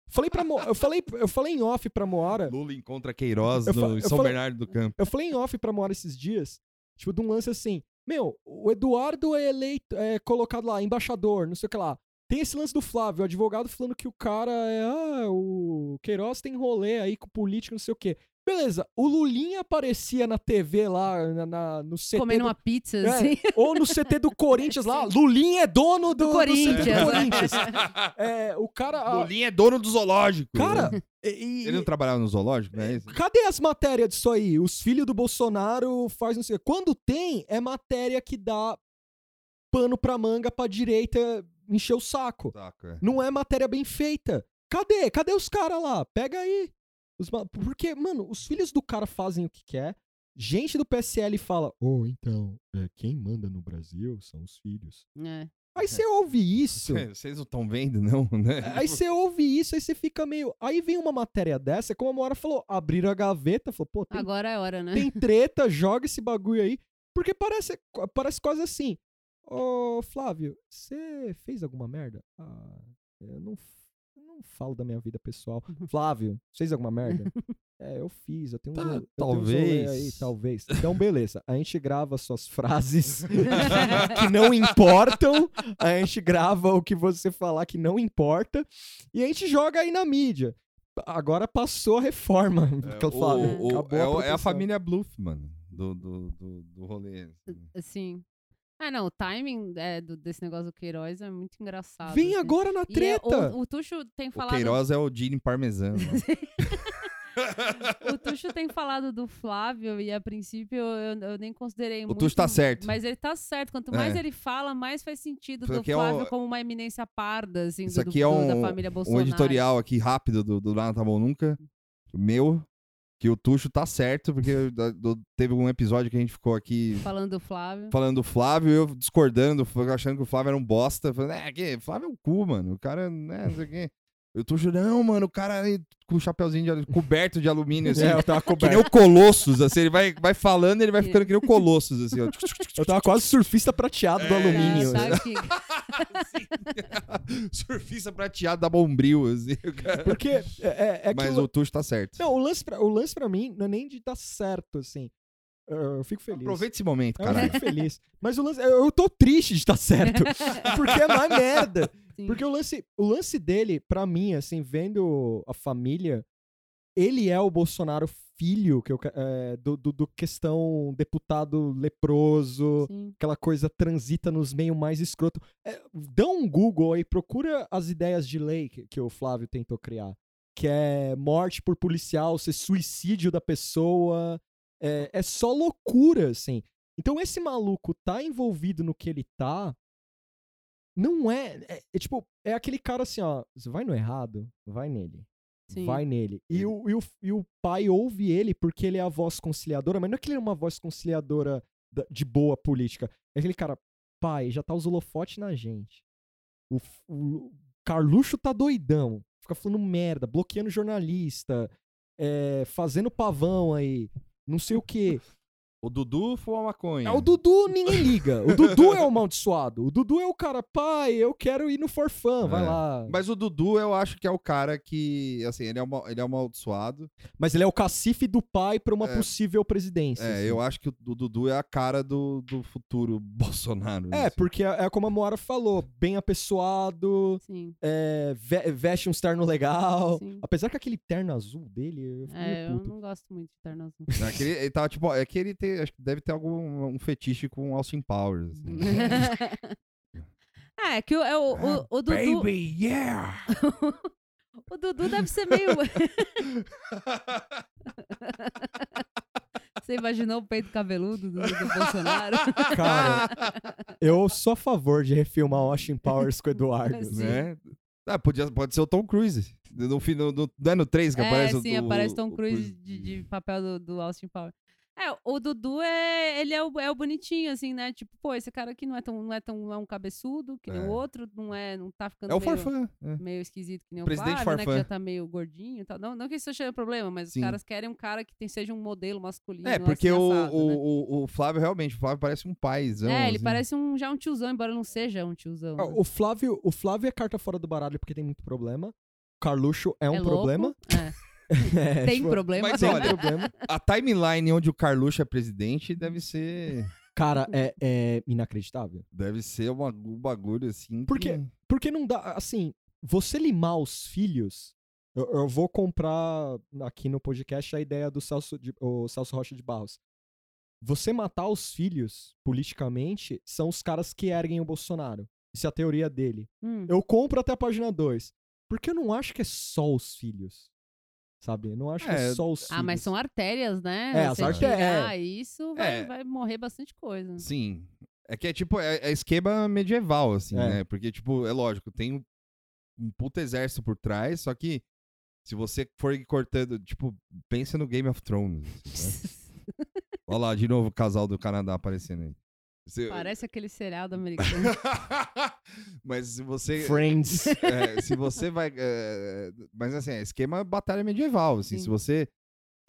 [SPEAKER 2] Falei pra Mo- eu, falei, eu falei em off pra Moara.
[SPEAKER 1] Lula encontra Queiroz no
[SPEAKER 2] eu
[SPEAKER 1] São
[SPEAKER 2] falei-
[SPEAKER 1] Bernardo do Campo.
[SPEAKER 2] Eu falei em off pra Moara esses dias, tipo, de um lance assim, meu, o Eduardo é eleito, é colocado lá, embaixador, não sei o que lá. Tem esse lance do Flávio, o advogado falando que o cara é, ah, o Queiroz tem rolê aí com político, não sei o quê. Beleza, o Lulinha aparecia na TV lá, na, na- no CT
[SPEAKER 3] Comendo
[SPEAKER 2] do,
[SPEAKER 3] uma pizza,
[SPEAKER 2] É,
[SPEAKER 3] assim.
[SPEAKER 2] ou no CT do Corinthians lá, Lulinha é dono do,
[SPEAKER 3] Do
[SPEAKER 2] do CT
[SPEAKER 3] Corinthians.
[SPEAKER 2] do Corinthians. É, o cara... a-
[SPEAKER 1] Lulinha é dono do zoológico.
[SPEAKER 2] cara,
[SPEAKER 1] né?
[SPEAKER 2] e-
[SPEAKER 1] Ele não trabalhava no zoológico, né?
[SPEAKER 2] Cadê as matérias disso aí? Os filhos do Bolsonaro faz não sei. Quando tem, é matéria que dá pano pra manga pra direita encher o saco.
[SPEAKER 1] Saco, é.
[SPEAKER 2] Não é matéria bem feita. Cadê? Cadê os caras lá? Pega aí. Os Porque, mano, os filhos do cara fazem o que quer. Gente do PSL fala: Ô, então, é, quem manda no Brasil são os filhos.
[SPEAKER 3] É.
[SPEAKER 2] Aí você ouve isso.
[SPEAKER 1] Vocês não estão vendo, não, né?
[SPEAKER 2] Aí você ouve isso, aí você fica meio. Aí vem uma matéria dessa, como a Mora falou, abriram a gaveta, falou, pô, tem,
[SPEAKER 3] Agora é hora, né?
[SPEAKER 2] tem treta, joga esse bagulho aí. Porque parece, parece quase assim. Ô, Flávio, você fez alguma merda? Ah, eu não, eu não falo da minha vida pessoal. Flávio, fez alguma merda? é, eu fiz, eu tenho
[SPEAKER 1] Tá,
[SPEAKER 2] rolê
[SPEAKER 1] talvez.
[SPEAKER 2] aí, talvez. Então, beleza. A gente grava suas frases que não importam. A gente grava o que você falar que não importa. E a gente joga aí na mídia. Agora passou a reforma. falo.
[SPEAKER 1] O- é, o- é a
[SPEAKER 2] proteção.
[SPEAKER 1] família Bluff, mano, do, do, do, do rolê. assim.
[SPEAKER 3] Ah, não, o timing é, do- desse negócio do Queiroz é muito engraçado.
[SPEAKER 2] Vem
[SPEAKER 3] assim.
[SPEAKER 2] agora na
[SPEAKER 3] E é-
[SPEAKER 2] treta.
[SPEAKER 3] o, o Tuxo tem
[SPEAKER 1] O
[SPEAKER 3] falado.
[SPEAKER 1] Queiroz é o Gene Parmesano.
[SPEAKER 3] O Tuxo tem falado do Flávio e a princípio eu, eu nem considerei
[SPEAKER 1] O
[SPEAKER 3] muito.
[SPEAKER 1] Tuxo tá certo.
[SPEAKER 3] Mas ele tá certo. Quanto mais
[SPEAKER 1] É.
[SPEAKER 3] ele fala, mais faz sentido
[SPEAKER 1] Isso
[SPEAKER 3] do
[SPEAKER 1] é
[SPEAKER 3] Flávio
[SPEAKER 1] um-
[SPEAKER 3] como uma eminência parda, assim,
[SPEAKER 1] Isso
[SPEAKER 3] do,
[SPEAKER 1] aqui é
[SPEAKER 3] do-
[SPEAKER 1] um,
[SPEAKER 3] da família
[SPEAKER 1] um
[SPEAKER 3] Bolsonaro.
[SPEAKER 1] editorial aqui rápido do, do Nada Tá Bom Nunca. Meu. Que o Tuxo tá certo, porque teve um episódio que a gente ficou aqui
[SPEAKER 3] Falando do Flávio.
[SPEAKER 1] falando do Flávio, eu discordando, achando que o Flávio era um bosta. Falando, é, que Flávio é um cu, mano. O cara, né, não sei o quê. Eu tô não, mano, o cara com o chapeuzinho de, coberto de alumínio, assim.
[SPEAKER 2] É, eu tava
[SPEAKER 1] Que nem
[SPEAKER 2] coberto.
[SPEAKER 1] o Colossus, assim, ele vai, vai falando, ele vai ficando que nem o Colossus, assim, ó.
[SPEAKER 2] Eu tava quase surfista prateado do
[SPEAKER 1] É,
[SPEAKER 2] alumínio.
[SPEAKER 3] Tá, tá aqui.
[SPEAKER 1] Surfista prateado da Bombril, assim. cara.
[SPEAKER 2] Porque é, é, é que
[SPEAKER 1] Mas
[SPEAKER 2] o-
[SPEAKER 1] o Tuxo tá certo.
[SPEAKER 2] Não, o lance, pra, o lance pra mim não é nem de dar certo, assim. Eu, eu fico feliz.
[SPEAKER 1] Aproveita esse momento,
[SPEAKER 2] Eu
[SPEAKER 1] caralho.
[SPEAKER 2] fico feliz. Mas o lance. Eu, eu tô triste de estar certo. Porque é mais merda.
[SPEAKER 3] Sim.
[SPEAKER 2] Porque o lance, o lance dele, pra mim, assim, vendo a família, ele é o Bolsonaro filho que eu, é, do, do, do questão deputado leproso,
[SPEAKER 3] Sim.
[SPEAKER 2] aquela coisa transita nos meios mais escroto. É, dá um Google aí, procura as ideias de lei que, que o Flávio tentou criar. Que é morte por policial, ser suicídio da pessoa. É, é só loucura, assim. Então esse maluco tá envolvido no que ele tá. Não é, é. é tipo, é aquele cara assim, ó. Você vai no errado, vai nele.
[SPEAKER 3] Sim.
[SPEAKER 2] Vai nele. E o, e, o, e o pai ouve ele porque ele é a voz conciliadora, mas não é que ele é uma voz conciliadora de boa política. É aquele cara, pai, já tá os holofotes na gente. O, o Carluxo tá doidão. Fica falando merda, bloqueando jornalista, é, fazendo pavão aí, não sei o quê.
[SPEAKER 1] O Dudu foi uma maconha.
[SPEAKER 2] É, o Dudu ninguém liga. O Dudu é o amaldiçoado. O Dudu é o cara, pai, eu quero ir no forfã, vai
[SPEAKER 1] É.
[SPEAKER 2] lá.
[SPEAKER 1] Mas o Dudu, eu acho que é o cara que, assim, ele é, uma, ele é amaldiçoado.
[SPEAKER 2] Mas ele é o cacife do pai pra uma
[SPEAKER 1] É.
[SPEAKER 2] possível presidência.
[SPEAKER 1] É,
[SPEAKER 2] assim.
[SPEAKER 1] eu acho que o, o Dudu é a cara do, do futuro Bolsonaro.
[SPEAKER 2] É,
[SPEAKER 1] assim.
[SPEAKER 2] porque é, é como a Moara falou, bem apessoado,
[SPEAKER 3] Sim.
[SPEAKER 2] é, ve- veste um terno legal.
[SPEAKER 3] Sim.
[SPEAKER 2] Apesar que aquele terno azul dele, eu fico
[SPEAKER 3] É, eu não gosto muito de terno azul.
[SPEAKER 1] É que ele, ele tava, tipo, é que ele tem, acho que deve ter algum um fetiche com Austin Powers. assim.
[SPEAKER 3] é, é que o, é o, o, o Dudu.
[SPEAKER 1] yeah!
[SPEAKER 3] O Dudu deve ser meio. Você imaginou o peito cabeludo do, do Bolsonaro?
[SPEAKER 2] Cara, eu sou a favor de refilmar Austin Powers com o Eduardo.
[SPEAKER 3] Sim.
[SPEAKER 1] né? Ah, podia, pode ser o Tom Cruise. No, no, no, não é no 3 que
[SPEAKER 3] é,
[SPEAKER 1] aparece o
[SPEAKER 3] sim, aparece Tom
[SPEAKER 1] o
[SPEAKER 3] Cruise de, de papel do, do Austin Power. É, o Dudu é. Ele é o, é o bonitinho, assim, né? Tipo, pô, esse cara aqui não é tão, não é tão não é um cabeçudo que nem
[SPEAKER 1] É.
[SPEAKER 3] o outro, não é. Não tá ficando
[SPEAKER 1] É o
[SPEAKER 3] meio,
[SPEAKER 1] Farfã. é.
[SPEAKER 3] meio esquisito que nem
[SPEAKER 1] Presidente
[SPEAKER 3] o Flávio, né? Que
[SPEAKER 1] Farfã.
[SPEAKER 3] já tá meio gordinho e tal. Não, não que isso seja problema, mas
[SPEAKER 1] Sim.
[SPEAKER 3] os caras querem um cara que tem, seja um modelo masculino.
[SPEAKER 1] É, porque
[SPEAKER 3] assim,
[SPEAKER 1] o,
[SPEAKER 3] assado,
[SPEAKER 1] o,
[SPEAKER 3] né?
[SPEAKER 1] o, o Flávio realmente, o Flávio parece um paizão.
[SPEAKER 3] É, ele
[SPEAKER 1] assim.
[SPEAKER 3] parece um, já um tiozão, embora não seja um tiozão.
[SPEAKER 2] Ah,
[SPEAKER 3] né?
[SPEAKER 2] O Flávio, o Flávio é carta fora do baralho porque tem muito problema. O Carluxo é um
[SPEAKER 3] louco?
[SPEAKER 2] problema.
[SPEAKER 3] É.
[SPEAKER 2] É,
[SPEAKER 3] Tem
[SPEAKER 2] tipo,
[SPEAKER 3] problema.
[SPEAKER 1] Mas olha,
[SPEAKER 2] problema.
[SPEAKER 1] A timeline onde o Carluxo é presidente deve ser.
[SPEAKER 2] Cara, é, é inacreditável.
[SPEAKER 1] Deve ser uma, um bagulho assim.
[SPEAKER 2] Por
[SPEAKER 1] que-
[SPEAKER 2] quê? Porque não dá, assim, você limar os filhos. Eu, eu vou comprar aqui no podcast a ideia do Celso, de, o Celso Rocha de Barros. Você matar os filhos, politicamente, são os caras que erguem o Bolsonaro. Isso é a teoria dele.
[SPEAKER 3] Hum.
[SPEAKER 2] Eu compro até a página 2. Porque eu não acho que é só os filhos. Sabe? Eu não acho que é
[SPEAKER 1] É,
[SPEAKER 2] só os.
[SPEAKER 3] Ah, mas são artérias, né?
[SPEAKER 2] É, as
[SPEAKER 3] Você
[SPEAKER 2] artérias-
[SPEAKER 3] tirar isso, vai,
[SPEAKER 1] É.
[SPEAKER 3] vai morrer bastante coisa.
[SPEAKER 1] Sim. É que é tipo, é, é esquema medieval, assim,
[SPEAKER 2] É.
[SPEAKER 1] né? Porque, tipo, é lógico, tem um, um puta exército por trás, só que se você for cortando, tipo, pensa no Game of Thrones. Assim, né? Olha lá, de novo o casal do Canadá aparecendo aí. Você-
[SPEAKER 3] Parece aquele seriado americano.
[SPEAKER 1] Mas se você.
[SPEAKER 2] Friends.
[SPEAKER 1] é, se você vai. é, mas assim, é esquema batalha medieval. Assim,
[SPEAKER 3] Sim.
[SPEAKER 1] se você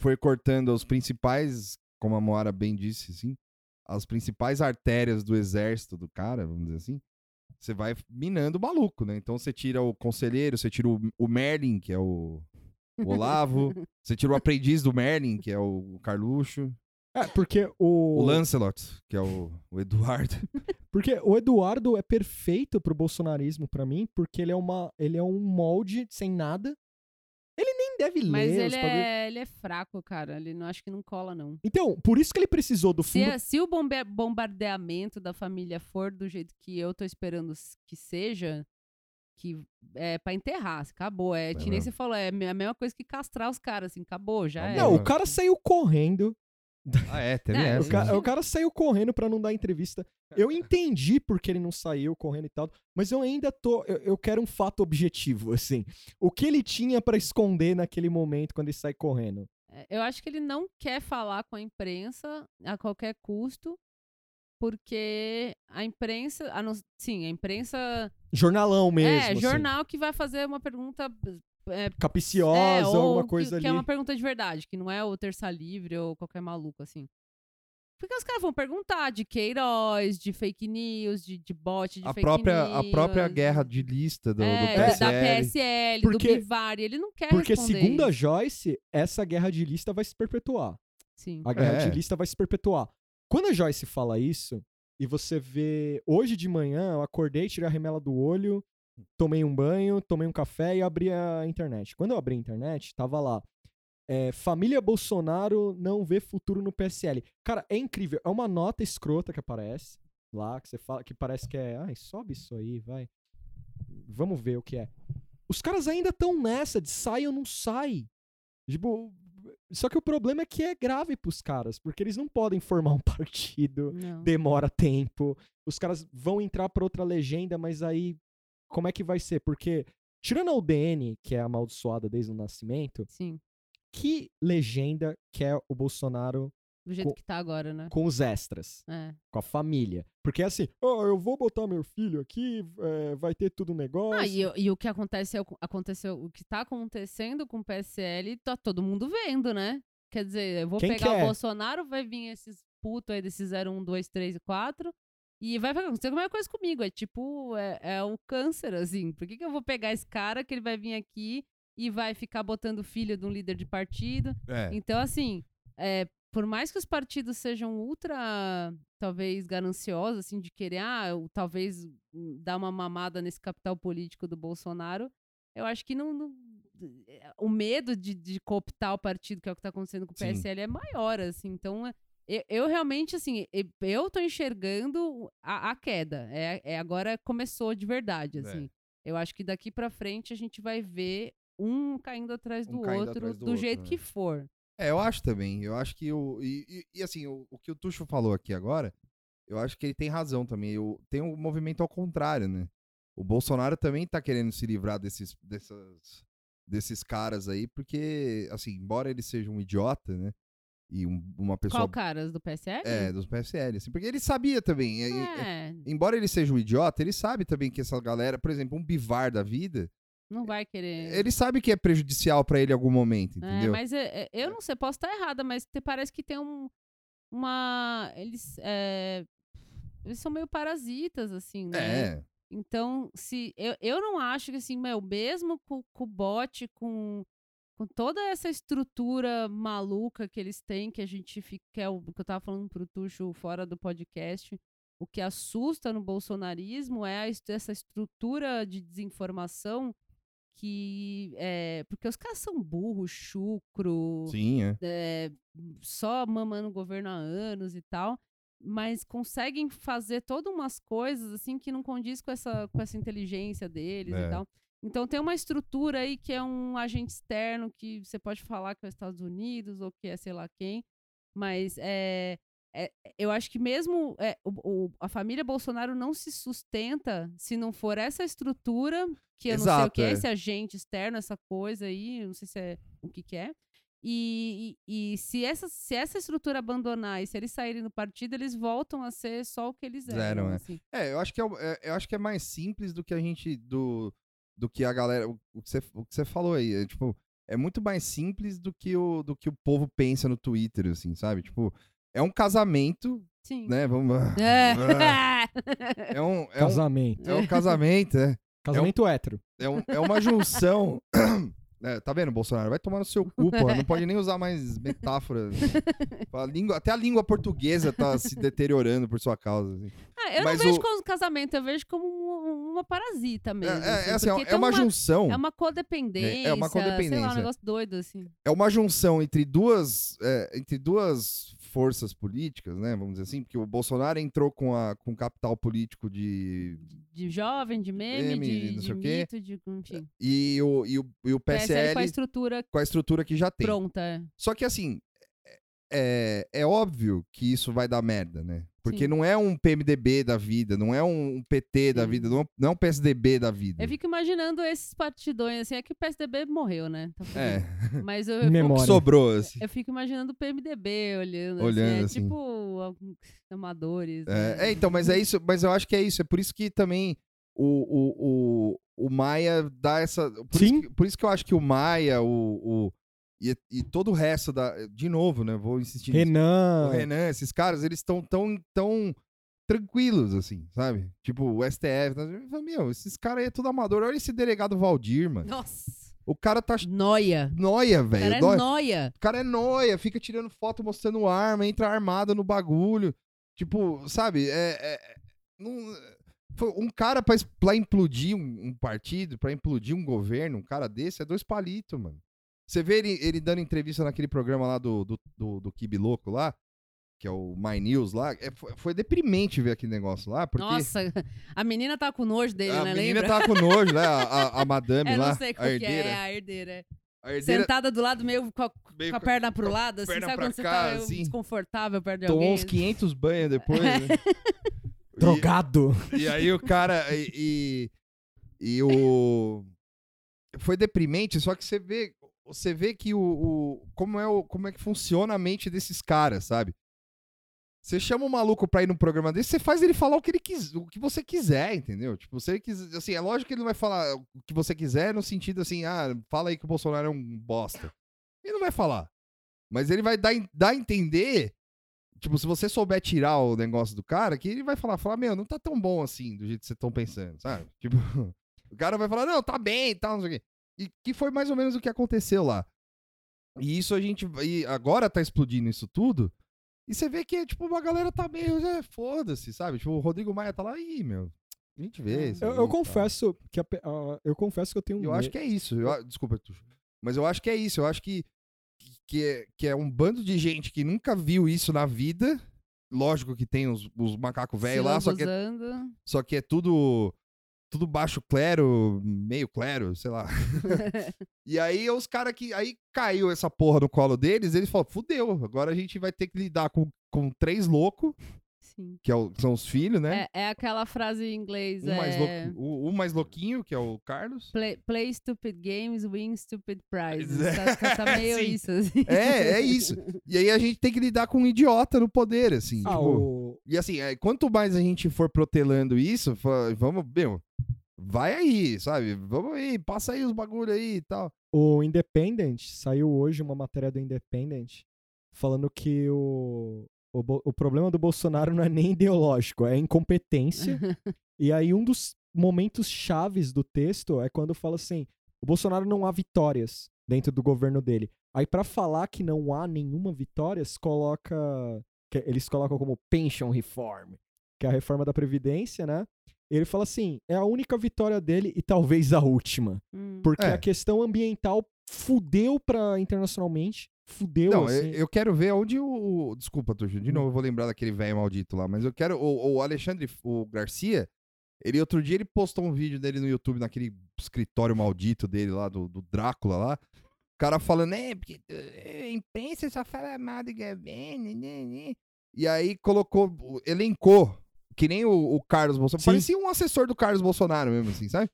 [SPEAKER 1] for cortando os principais, como a Moara bem disse, assim, as principais artérias do exército do cara, vamos dizer assim, você vai minando o maluco, né? Então você tira o conselheiro, você tira o, o Merlin, que é o, o Olavo, você tira o aprendiz do Merlin, que é o Carluxo,
[SPEAKER 2] É, porque o.
[SPEAKER 1] o Lancelot, que é o, o Eduardo.
[SPEAKER 2] Porque o Eduardo é perfeito pro bolsonarismo pra mim, porque ele é uma, ele é um molde sem nada. Ele nem deve
[SPEAKER 3] Mas
[SPEAKER 2] ler os
[SPEAKER 3] ele é, ele é fraco, cara. Ele não acho que não cola, não.
[SPEAKER 2] Então, por isso que ele precisou do
[SPEAKER 3] Se,
[SPEAKER 2] fundo.
[SPEAKER 3] é- se o bombe- bombardeamento da família for do jeito que eu tô esperando que seja, que é pra enterrar, acabou. É, que nem você falou, é a me- a mesma coisa que castrar os caras, assim, acabou, já
[SPEAKER 1] Acabou.
[SPEAKER 3] é.
[SPEAKER 2] Não,
[SPEAKER 1] É.
[SPEAKER 2] o cara saiu correndo.
[SPEAKER 1] Ah, é, teve
[SPEAKER 3] É,
[SPEAKER 1] essa.
[SPEAKER 2] O cara,
[SPEAKER 1] né?
[SPEAKER 2] o cara saiu correndo pra não dar entrevista. Eu entendi porque ele não saiu correndo e tal, mas eu ainda tô. Eu, eu quero um fato objetivo, assim. O que ele tinha pra esconder naquele momento quando ele sai correndo?
[SPEAKER 3] É, Eu acho que ele não quer falar com a imprensa a qualquer custo, porque a imprensa. a não- sim, a imprensa.
[SPEAKER 2] Jornalão mesmo.
[SPEAKER 3] é,
[SPEAKER 2] assim.
[SPEAKER 3] jornal que vai fazer uma pergunta. É,
[SPEAKER 2] Capiciosa,
[SPEAKER 3] é, ou
[SPEAKER 2] alguma
[SPEAKER 3] que-
[SPEAKER 2] coisa
[SPEAKER 3] que,
[SPEAKER 2] ali.
[SPEAKER 3] é uma pergunta de verdade, que não é o Terça Livre ou qualquer maluco, assim. Porque os caras vão perguntar de Queiroz, de fake news, de, de bot, de
[SPEAKER 1] a
[SPEAKER 3] fake
[SPEAKER 1] própria,
[SPEAKER 3] news.
[SPEAKER 1] a própria guerra de lista do,
[SPEAKER 3] é,
[SPEAKER 1] do
[SPEAKER 3] da-
[SPEAKER 1] PSL.
[SPEAKER 3] da PSL,
[SPEAKER 2] Porque-
[SPEAKER 3] do Bivari. Ele não quer
[SPEAKER 2] Porque,
[SPEAKER 3] responder
[SPEAKER 2] segundo a. Joyce, essa guerra de lista vai se perpetuar.
[SPEAKER 3] Sim.
[SPEAKER 2] A guerra
[SPEAKER 1] É.
[SPEAKER 2] de lista vai se perpetuar. Quando a Joyce fala isso, e você vê. Hoje de manhã, eu acordei, tirei a remela do olho, tomei um banho, tomei um café e abri a internet. Quando eu abri a internet, tava lá. é, família Bolsonaro não vê futuro no PSL. Cara, é incrível. É uma nota escrota que aparece lá, que você fala, que parece que é. Ai, sobe isso aí, vai. Vamos ver o que é. Os caras ainda estão nessa de sai ou não sai. Tipo, só que o problema é que é grave pros caras, porque eles não podem formar um partido,
[SPEAKER 3] Não.
[SPEAKER 2] demora tempo. Os caras vão entrar pra outra legenda, mas aí como é que vai ser? Porque tirando a UDN, que é amaldiçoada desde o nascimento,
[SPEAKER 3] Sim.
[SPEAKER 2] que legenda quer o Bolsonaro
[SPEAKER 3] Do jeito
[SPEAKER 2] Co-
[SPEAKER 3] que tá agora, né?
[SPEAKER 2] com os extras,
[SPEAKER 3] É.
[SPEAKER 2] com a família? Porque é assim, ó, eu vou botar meu filho aqui, é, vai ter tudo um negócio.
[SPEAKER 3] Ah, e, o- e o que aconteceu, aconteceu, o que tá acontecendo com o PSL, tá todo mundo vendo, né? Quer dizer, eu vou
[SPEAKER 2] Quem
[SPEAKER 3] pegar
[SPEAKER 2] quer?
[SPEAKER 3] o Bolsonaro, vai vir esses putos aí desses 1, 2, 3 e 4, e vai acontecer a mesma coisa comigo. É tipo, é, é o câncer, assim. Por que, que eu vou pegar esse cara que ele vai vir aqui e vai ficar botando filho de um líder de partido?
[SPEAKER 1] É.
[SPEAKER 3] Então, assim, é, por mais que os partidos sejam ultra, talvez, gananciosos, assim, de querer, ah, eu, talvez hum, dar uma mamada nesse capital político do Bolsonaro, eu acho que não. não- é, o medo de, de cooptar o partido, que é o que está acontecendo com o
[SPEAKER 1] Sim.
[SPEAKER 3] PSL, é maior, assim. Então, é, eu, eu realmente, assim, eu tô enxergando a, a queda. É, é, agora começou de verdade,
[SPEAKER 1] É.
[SPEAKER 3] assim. Eu acho que daqui pra frente a gente vai ver um caindo atrás
[SPEAKER 1] Um
[SPEAKER 3] do
[SPEAKER 1] caindo
[SPEAKER 3] outro,
[SPEAKER 1] atrás do
[SPEAKER 3] do,
[SPEAKER 1] outro,
[SPEAKER 3] jeito
[SPEAKER 1] né?
[SPEAKER 3] que for.
[SPEAKER 1] É, eu acho também. Eu acho que o. E, e- e, assim, o, o que o Tuxo falou aqui agora, eu acho que ele tem razão também. Eu, tem um movimento ao contrário, né? O Bolsonaro também tá querendo se livrar desses, dessas, desses caras aí, porque, assim, embora ele seja um idiota, né? E um- uma pessoa.
[SPEAKER 3] Qual caras do PSL?
[SPEAKER 1] É, dos PSL, assim, porque ele sabia também. e- e-
[SPEAKER 3] É,
[SPEAKER 1] Embora ele seja um idiota, ele sabe também que essa galera, por exemplo, um bivar da vida,
[SPEAKER 3] não vai querer.
[SPEAKER 1] ele sabe que é prejudicial pra ele em algum momento,
[SPEAKER 3] É,
[SPEAKER 1] entendeu?
[SPEAKER 3] mas é, é, eu não sei, posso estar errada, mas te- parece que tem um. Uma. Eles. é, eles são meio parasitas, assim, né?
[SPEAKER 1] É.
[SPEAKER 3] Então, se. Eu, eu não acho que, assim, meu, mesmo com, com o bot, com, com toda essa estrutura maluca que eles têm, que a gente fica. Que, é o, que eu tava falando pro Tuxo fora do podcast. O que assusta no bolsonarismo é a essa estrutura de desinformação que. É, porque os caras são burros, chucro
[SPEAKER 1] Sim, é.
[SPEAKER 3] é, só mamando o governo há anos e tal, mas conseguem fazer todas umas coisas assim que não condiz com essa, com essa inteligência deles
[SPEAKER 1] É.
[SPEAKER 3] e tal. Então tem uma estrutura aí que é um agente externo que você pode falar que é os Estados Unidos ou que é sei lá quem, mas é, é- eu acho que mesmo é, o- o- a família Bolsonaro não se sustenta se não for essa estrutura que eu não sei o
[SPEAKER 1] Exato,
[SPEAKER 3] que é,
[SPEAKER 1] é.
[SPEAKER 3] esse agente externo, essa coisa aí, não sei se é o que que é. E, e, e se, essa, se essa estrutura abandonar e se eles saírem do partido, eles voltam a ser só o que eles eram.
[SPEAKER 1] Eram, é.
[SPEAKER 3] assim.
[SPEAKER 1] É, eu acho que é, é- eu acho que é mais simples do que a gente. Do, do que a galera. O, o que você, o que você falou aí. É, tipo, é muito mais simples do que, o, do que o povo pensa no Twitter, assim, sabe? Tipo, é um casamento,
[SPEAKER 3] Sim.
[SPEAKER 1] né? Vamos.
[SPEAKER 3] É.
[SPEAKER 1] É um, é um,
[SPEAKER 2] Casamento.
[SPEAKER 1] é um casamento, é.
[SPEAKER 2] Casamento hétero.
[SPEAKER 1] É, um- é uma junção. É, tá vendo, Bolsonaro? Vai tomar no seu cu, porra. Não pode nem usar mais metáfora. A língua- até a língua portuguesa tá se deteriorando por sua causa. assim.
[SPEAKER 3] Ah, eu
[SPEAKER 1] Mas
[SPEAKER 3] não vejo
[SPEAKER 1] o-
[SPEAKER 3] como casamento, eu vejo como um- uma parasita mesmo.
[SPEAKER 1] É, é, é assim,
[SPEAKER 3] porque
[SPEAKER 1] é
[SPEAKER 3] tem
[SPEAKER 1] uma junção.
[SPEAKER 3] É uma codependência.
[SPEAKER 1] É uma
[SPEAKER 3] Sei lá,
[SPEAKER 1] codependência.
[SPEAKER 3] um negócio doido, assim.
[SPEAKER 1] é uma junção entre duas, é, entre duas forças políticas, né? Vamos dizer assim, porque o Bolsonaro entrou com, a, com capital político de.
[SPEAKER 3] De jovem, de meme,
[SPEAKER 1] Meme,
[SPEAKER 3] de,
[SPEAKER 1] não
[SPEAKER 3] de
[SPEAKER 1] sei o quê.
[SPEAKER 3] mito, de. Enfim.
[SPEAKER 1] E o, e o, e o
[SPEAKER 3] PSL,
[SPEAKER 1] PSL
[SPEAKER 3] com a estrutura
[SPEAKER 1] com a estrutura que já tem.
[SPEAKER 3] pronta. é.
[SPEAKER 1] Só que assim, é, é óbvio que isso vai dar merda, né? Porque
[SPEAKER 3] Sim.
[SPEAKER 1] não é um PMDB da vida, não é um PT da
[SPEAKER 3] Sim.
[SPEAKER 1] vida, não, não é um PSDB da vida.
[SPEAKER 3] Eu fico imaginando esses partidões, assim, é que o PSDB morreu, né? Tá
[SPEAKER 1] É.
[SPEAKER 3] Mas eu, eu,
[SPEAKER 1] sobrou, assim.
[SPEAKER 3] eu fico imaginando o PMDB olhando.
[SPEAKER 1] Olhando,
[SPEAKER 3] assim, é
[SPEAKER 1] assim.
[SPEAKER 3] Tipo amadores.
[SPEAKER 1] É,
[SPEAKER 3] né?
[SPEAKER 1] é, então, mas é isso, mas eu acho que é isso. É por isso que também o, o, o, o Maia dá essa. Por,
[SPEAKER 2] Sim.
[SPEAKER 1] Isso que, por isso que eu acho que o Maia, o. o e, e todo o resto da. De novo, né? Vou insistir nisso.
[SPEAKER 2] Renan.
[SPEAKER 1] O Renan, esses caras, eles estão tão, tão tranquilos, assim, sabe? Tipo, o STF. tá? Eu falo, Meu, esses caras aí é tudo amador. Olha esse delegado Valdir, mano.
[SPEAKER 3] Nossa.
[SPEAKER 1] O cara tá
[SPEAKER 3] Noia.
[SPEAKER 1] noia,
[SPEAKER 3] O
[SPEAKER 1] velho.
[SPEAKER 3] cara é noia.
[SPEAKER 1] o cara é noia, fica tirando foto mostrando arma, entra armado no bagulho. Tipo, sabe? É. é- não- foi um cara pra, pra implodir um, um partido, pra implodir um governo, um cara desse, é dois palitos, mano. Você vê ele, ele dando entrevista naquele programa lá do, do, do, do Kibi Louco lá, que é o My News lá. é- foi, foi deprimente ver aquele negócio lá, porque.
[SPEAKER 3] Nossa, a menina tá com nojo dele,
[SPEAKER 1] a
[SPEAKER 3] né?
[SPEAKER 1] menina
[SPEAKER 3] Lembra?
[SPEAKER 1] tava com nojo, né? A, a, a madame
[SPEAKER 3] Eu
[SPEAKER 1] lá.
[SPEAKER 3] não sei qual
[SPEAKER 1] a
[SPEAKER 3] que
[SPEAKER 1] herdeira.
[SPEAKER 3] é, a herdeira.
[SPEAKER 1] A herdeira
[SPEAKER 3] Sentada do lado, meio com a,
[SPEAKER 1] meio
[SPEAKER 3] com a perna pro lado, assim,
[SPEAKER 1] perna
[SPEAKER 3] sabe quando você
[SPEAKER 1] cá,
[SPEAKER 3] tá meio
[SPEAKER 1] assim.
[SPEAKER 3] desconfortável perto de
[SPEAKER 1] tomou
[SPEAKER 3] alguém?
[SPEAKER 1] uns 500 banhos depois, né? E-
[SPEAKER 2] Drogado.
[SPEAKER 1] E aí o cara. E, e, e o. Foi deprimente, só que você vê. Você vê que o, o- como, é o. Como é que funciona a mente desses caras, sabe? Você chama um maluco pra ir num programa desse, você faz ele falar o que ele quis, o que você quiser, entendeu? Tipo, você quiser. Assim, é lógico que ele não vai falar o que você quiser no sentido assim, ah, fala aí que o Bolsonaro é um bosta. Ele não vai falar. Mas ele vai dar, dar a entender Tipo, se você souber tirar o negócio do cara, que ele vai falar, falar, meu, não tá tão bom assim, do jeito que vocês estão pensando, sabe? Tipo, o cara vai falar, não, tá bem e tal, não sei o quê. E que foi mais ou menos o que aconteceu lá. E isso a gente. E agora tá explodindo isso tudo. E você vê que, tipo, a galera tá meio. É, foda-se, sabe? Tipo, o Rodrigo Maia tá lá, ih, meu. A gente vê. isso
[SPEAKER 2] Eu,
[SPEAKER 1] aí
[SPEAKER 2] eu
[SPEAKER 1] e tal."
[SPEAKER 2] confesso que a eu confesso que eu tenho um
[SPEAKER 1] Eu acho
[SPEAKER 2] me-
[SPEAKER 1] que é isso. Eu, desculpa, Tuxo. Mas eu acho que é isso. Eu acho que, que, é, que é um bando de gente que nunca viu isso na vida. Lógico que tem os, os macacos velhos lá, só que, é, só que é tudo. Tudo baixo clero, meio clero, sei lá. E aí os caras que. Aí caiu essa porra no colo deles, eles falaram, fudeu, agora a gente vai ter que lidar com, com três loucos,
[SPEAKER 3] Sim.
[SPEAKER 1] que é o- são os filhos, né?
[SPEAKER 3] É, é aquela frase em inglês.
[SPEAKER 1] um, mais
[SPEAKER 3] é,
[SPEAKER 1] louco, o, o mais louquinho, que é o Carlos.
[SPEAKER 3] Play, play stupid games, win stupid prizes.
[SPEAKER 1] É,
[SPEAKER 3] Tá, tá- meio
[SPEAKER 1] sim.
[SPEAKER 3] isso. Assim.
[SPEAKER 1] É, é isso. E aí a gente tem que lidar com um idiota no poder, assim.
[SPEAKER 2] Ah,
[SPEAKER 1] tipo,
[SPEAKER 2] o...
[SPEAKER 1] E assim, é, quanto mais a gente for protelando isso, vamos, meu, vai aí, sabe? Vamos aí, passa aí os bagulho aí e tal.
[SPEAKER 2] o Independent, saiu hoje uma matéria do Independent falando que o, o, o problema do Bolsonaro não é nem ideológico, é incompetência. e aí um dos momentos chaves do texto é quando fala assim, o Bolsonaro não há vitórias dentro do governo dele. Aí pra falar que não há nenhuma vitória, coloca eles colocam como pension reform, que é a reforma da previdência, né? Ele fala assim, é a única vitória dele e talvez a última.
[SPEAKER 3] Hum.
[SPEAKER 2] Porque
[SPEAKER 1] É.
[SPEAKER 2] a questão ambiental fudeu pra internacionalmente. Fudeu,
[SPEAKER 1] Não,
[SPEAKER 2] assim.
[SPEAKER 1] eu, eu quero ver onde o. o- Desculpa, Tuxo, de
[SPEAKER 2] Hum.
[SPEAKER 1] novo eu vou lembrar daquele velho maldito lá, mas eu quero. O, o Alexandre, o Garcia, ele outro dia ele postou um vídeo dele no YouTube, naquele escritório maldito dele lá, do, do Drácula lá. O cara falando, é, porque eh, a imprensa só fala mal do governo, né, né. E aí colocou, elencou, que nem o, o Carlos Bolsonaro.
[SPEAKER 2] Sim.
[SPEAKER 1] Parecia um assessor do Carlos Bolsonaro mesmo, assim, sabe?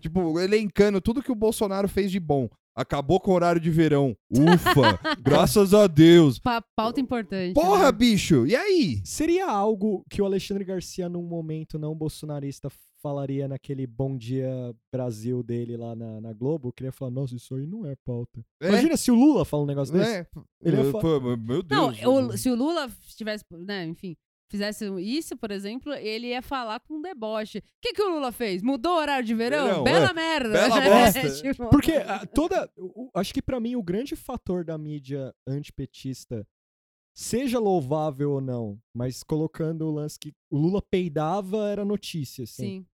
[SPEAKER 1] Tipo, elencando tudo que o Bolsonaro fez de bom. Acabou com o horário de verão. Ufa! graças a Deus.
[SPEAKER 3] Pa- pauta importante.
[SPEAKER 1] Porra,
[SPEAKER 3] né?
[SPEAKER 1] bicho! E aí?
[SPEAKER 2] Seria algo que o Alexandre Garcia, num momento não bolsonarista, falaria naquele Bom Dia Brasil dele lá na, na Globo? Eu queria falar, nossa, isso aí não é pauta.
[SPEAKER 1] É?
[SPEAKER 2] Imagina se o Lula fala um negócio desse.
[SPEAKER 1] É,
[SPEAKER 2] Ele ia
[SPEAKER 1] eu-
[SPEAKER 2] fa-
[SPEAKER 1] pô, meu
[SPEAKER 3] Não,
[SPEAKER 1] Deus.
[SPEAKER 3] o- se o Lula tivesse, né, enfim, fizesse isso, por exemplo, ele ia falar com um deboche. O que, que o Lula fez? Mudou o horário de verão?
[SPEAKER 1] Verão,
[SPEAKER 3] Bela
[SPEAKER 1] é.
[SPEAKER 3] merda.
[SPEAKER 1] Bela bosta.
[SPEAKER 3] Tipo,
[SPEAKER 2] Porque ah, toda. o- acho que pra mim o grande fator da mídia antipetista, seja louvável ou não, mas colocando o lance que o Lula peidava era notícia, assim.
[SPEAKER 3] Sim.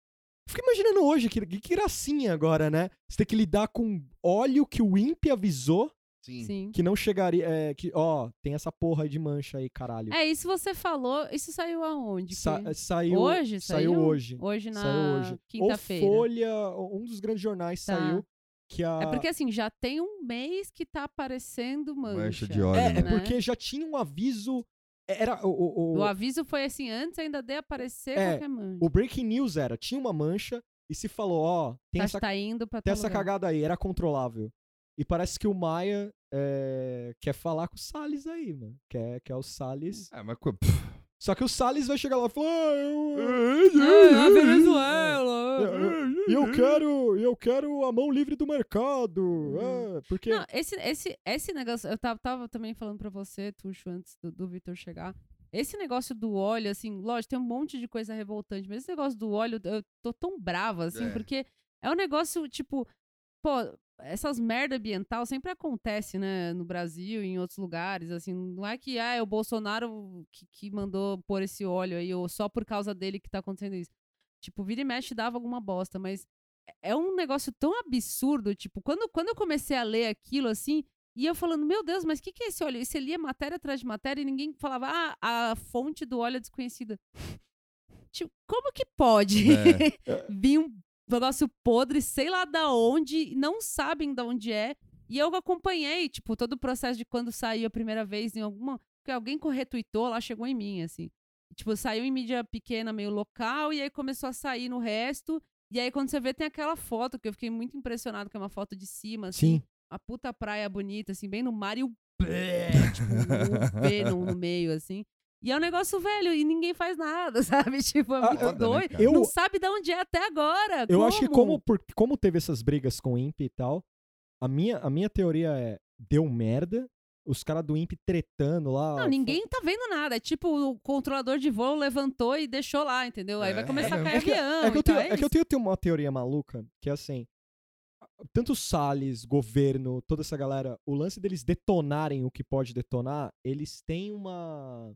[SPEAKER 2] Fica imaginando hoje, que, que gracinha agora, né? Você tem que lidar com óleo que o INPE avisou
[SPEAKER 1] Sim.
[SPEAKER 3] Sim.
[SPEAKER 2] que não chegaria. É, que, ó, tem essa porra aí de mancha aí, caralho.
[SPEAKER 3] É, isso você falou. Isso saiu aonde?
[SPEAKER 2] Sa- saiu.
[SPEAKER 3] Hoje?
[SPEAKER 2] Saiu
[SPEAKER 3] Saiu?
[SPEAKER 2] hoje.
[SPEAKER 3] Hoje na
[SPEAKER 2] Saiu hoje.
[SPEAKER 3] quinta-feira.
[SPEAKER 2] Folha, um dos grandes jornais
[SPEAKER 3] Tá.
[SPEAKER 2] saiu. Que a...
[SPEAKER 3] É porque assim, já tem um mês que tá aparecendo mancha.
[SPEAKER 1] Mancha de óleo,
[SPEAKER 2] É, é
[SPEAKER 1] né?
[SPEAKER 2] porque já tinha um aviso. Era o, o, o,
[SPEAKER 3] O aviso foi assim, antes ainda de aparecer
[SPEAKER 2] É,
[SPEAKER 3] qualquer mancha.
[SPEAKER 2] o breaking news era, tinha uma mancha e se falou, ó, tem
[SPEAKER 3] tá,
[SPEAKER 2] essa,
[SPEAKER 3] tá indo pra
[SPEAKER 2] tem essa
[SPEAKER 3] lugar.
[SPEAKER 2] cagada aí, era controlável. E parece que o Maia é, quer falar com o Salles aí, mano. Quer, quer o Salles.
[SPEAKER 1] É, mas.
[SPEAKER 2] Só que o Salles vai chegar lá e falar, ah, eu,
[SPEAKER 3] Ah, a Venezuela.
[SPEAKER 2] E eu quero, eu quero a mão livre do mercado.
[SPEAKER 3] Uhum.
[SPEAKER 2] é, porque.
[SPEAKER 3] Não, esse, esse, esse negócio, eu tava, tava também falando pra você, Tuxo, antes do, do Vitor chegar. Esse negócio do óleo, assim, lógico, tem um monte de coisa revoltante, mas esse negócio do óleo, eu tô tão brava, assim,
[SPEAKER 1] É.
[SPEAKER 3] porque é um negócio, tipo, pô, essas merda ambiental sempre acontece, né, no Brasil e em outros lugares, assim, não é que, ah, é o Bolsonaro que, que mandou pôr esse óleo aí, ou só por causa dele que tá acontecendo isso. Tipo, vira e mexe dava alguma bosta, mas é um negócio tão absurdo, tipo, quando, quando eu comecei a ler aquilo, assim, e eu falando, meu Deus, mas o que, que é esse óleo? E você lia matéria atrás de matéria e ninguém falava, ah, a fonte do óleo é desconhecida. Tipo, como que pode
[SPEAKER 1] É.
[SPEAKER 3] vir um negócio podre, sei lá da onde, não sabem da onde é, e eu acompanhei, tipo, todo o processo de quando saiu a primeira vez em alguma. Porque alguém corretuitou lá, chegou em mim, assim. Tipo, saiu em mídia pequena, meio local, e aí começou a sair no resto. E aí, quando você vê, tem aquela foto que eu fiquei muito impressionado, que é uma foto de cima, assim.
[SPEAKER 2] Sim.
[SPEAKER 3] A puta praia bonita, assim, bem no mar e o. tipo, o V no, no meio, assim. E é um negócio velho e ninguém faz nada, sabe? Tipo, é
[SPEAKER 2] Ah,
[SPEAKER 3] muito
[SPEAKER 1] né,
[SPEAKER 3] doido.
[SPEAKER 2] Eu-
[SPEAKER 3] Não sabe de onde é até agora.
[SPEAKER 2] Eu acho que como, por- como teve essas brigas com o INPE e tal, a minha, a minha teoria é, deu merda, os caras do INPE tretando lá.
[SPEAKER 3] Não, ninguém tá vendo nada. É tipo, o controlador de voo levantou e deixou lá, entendeu? Aí vai
[SPEAKER 1] É,
[SPEAKER 3] começar a
[SPEAKER 1] é
[SPEAKER 3] cair
[SPEAKER 2] É que,
[SPEAKER 3] avião.
[SPEAKER 2] é que eu tenho,
[SPEAKER 3] é
[SPEAKER 2] é que eu tenho uma teoria maluca, que é assim, tanto Salles, governo, toda essa galera, o lance deles detonarem o que pode detonar, eles têm uma...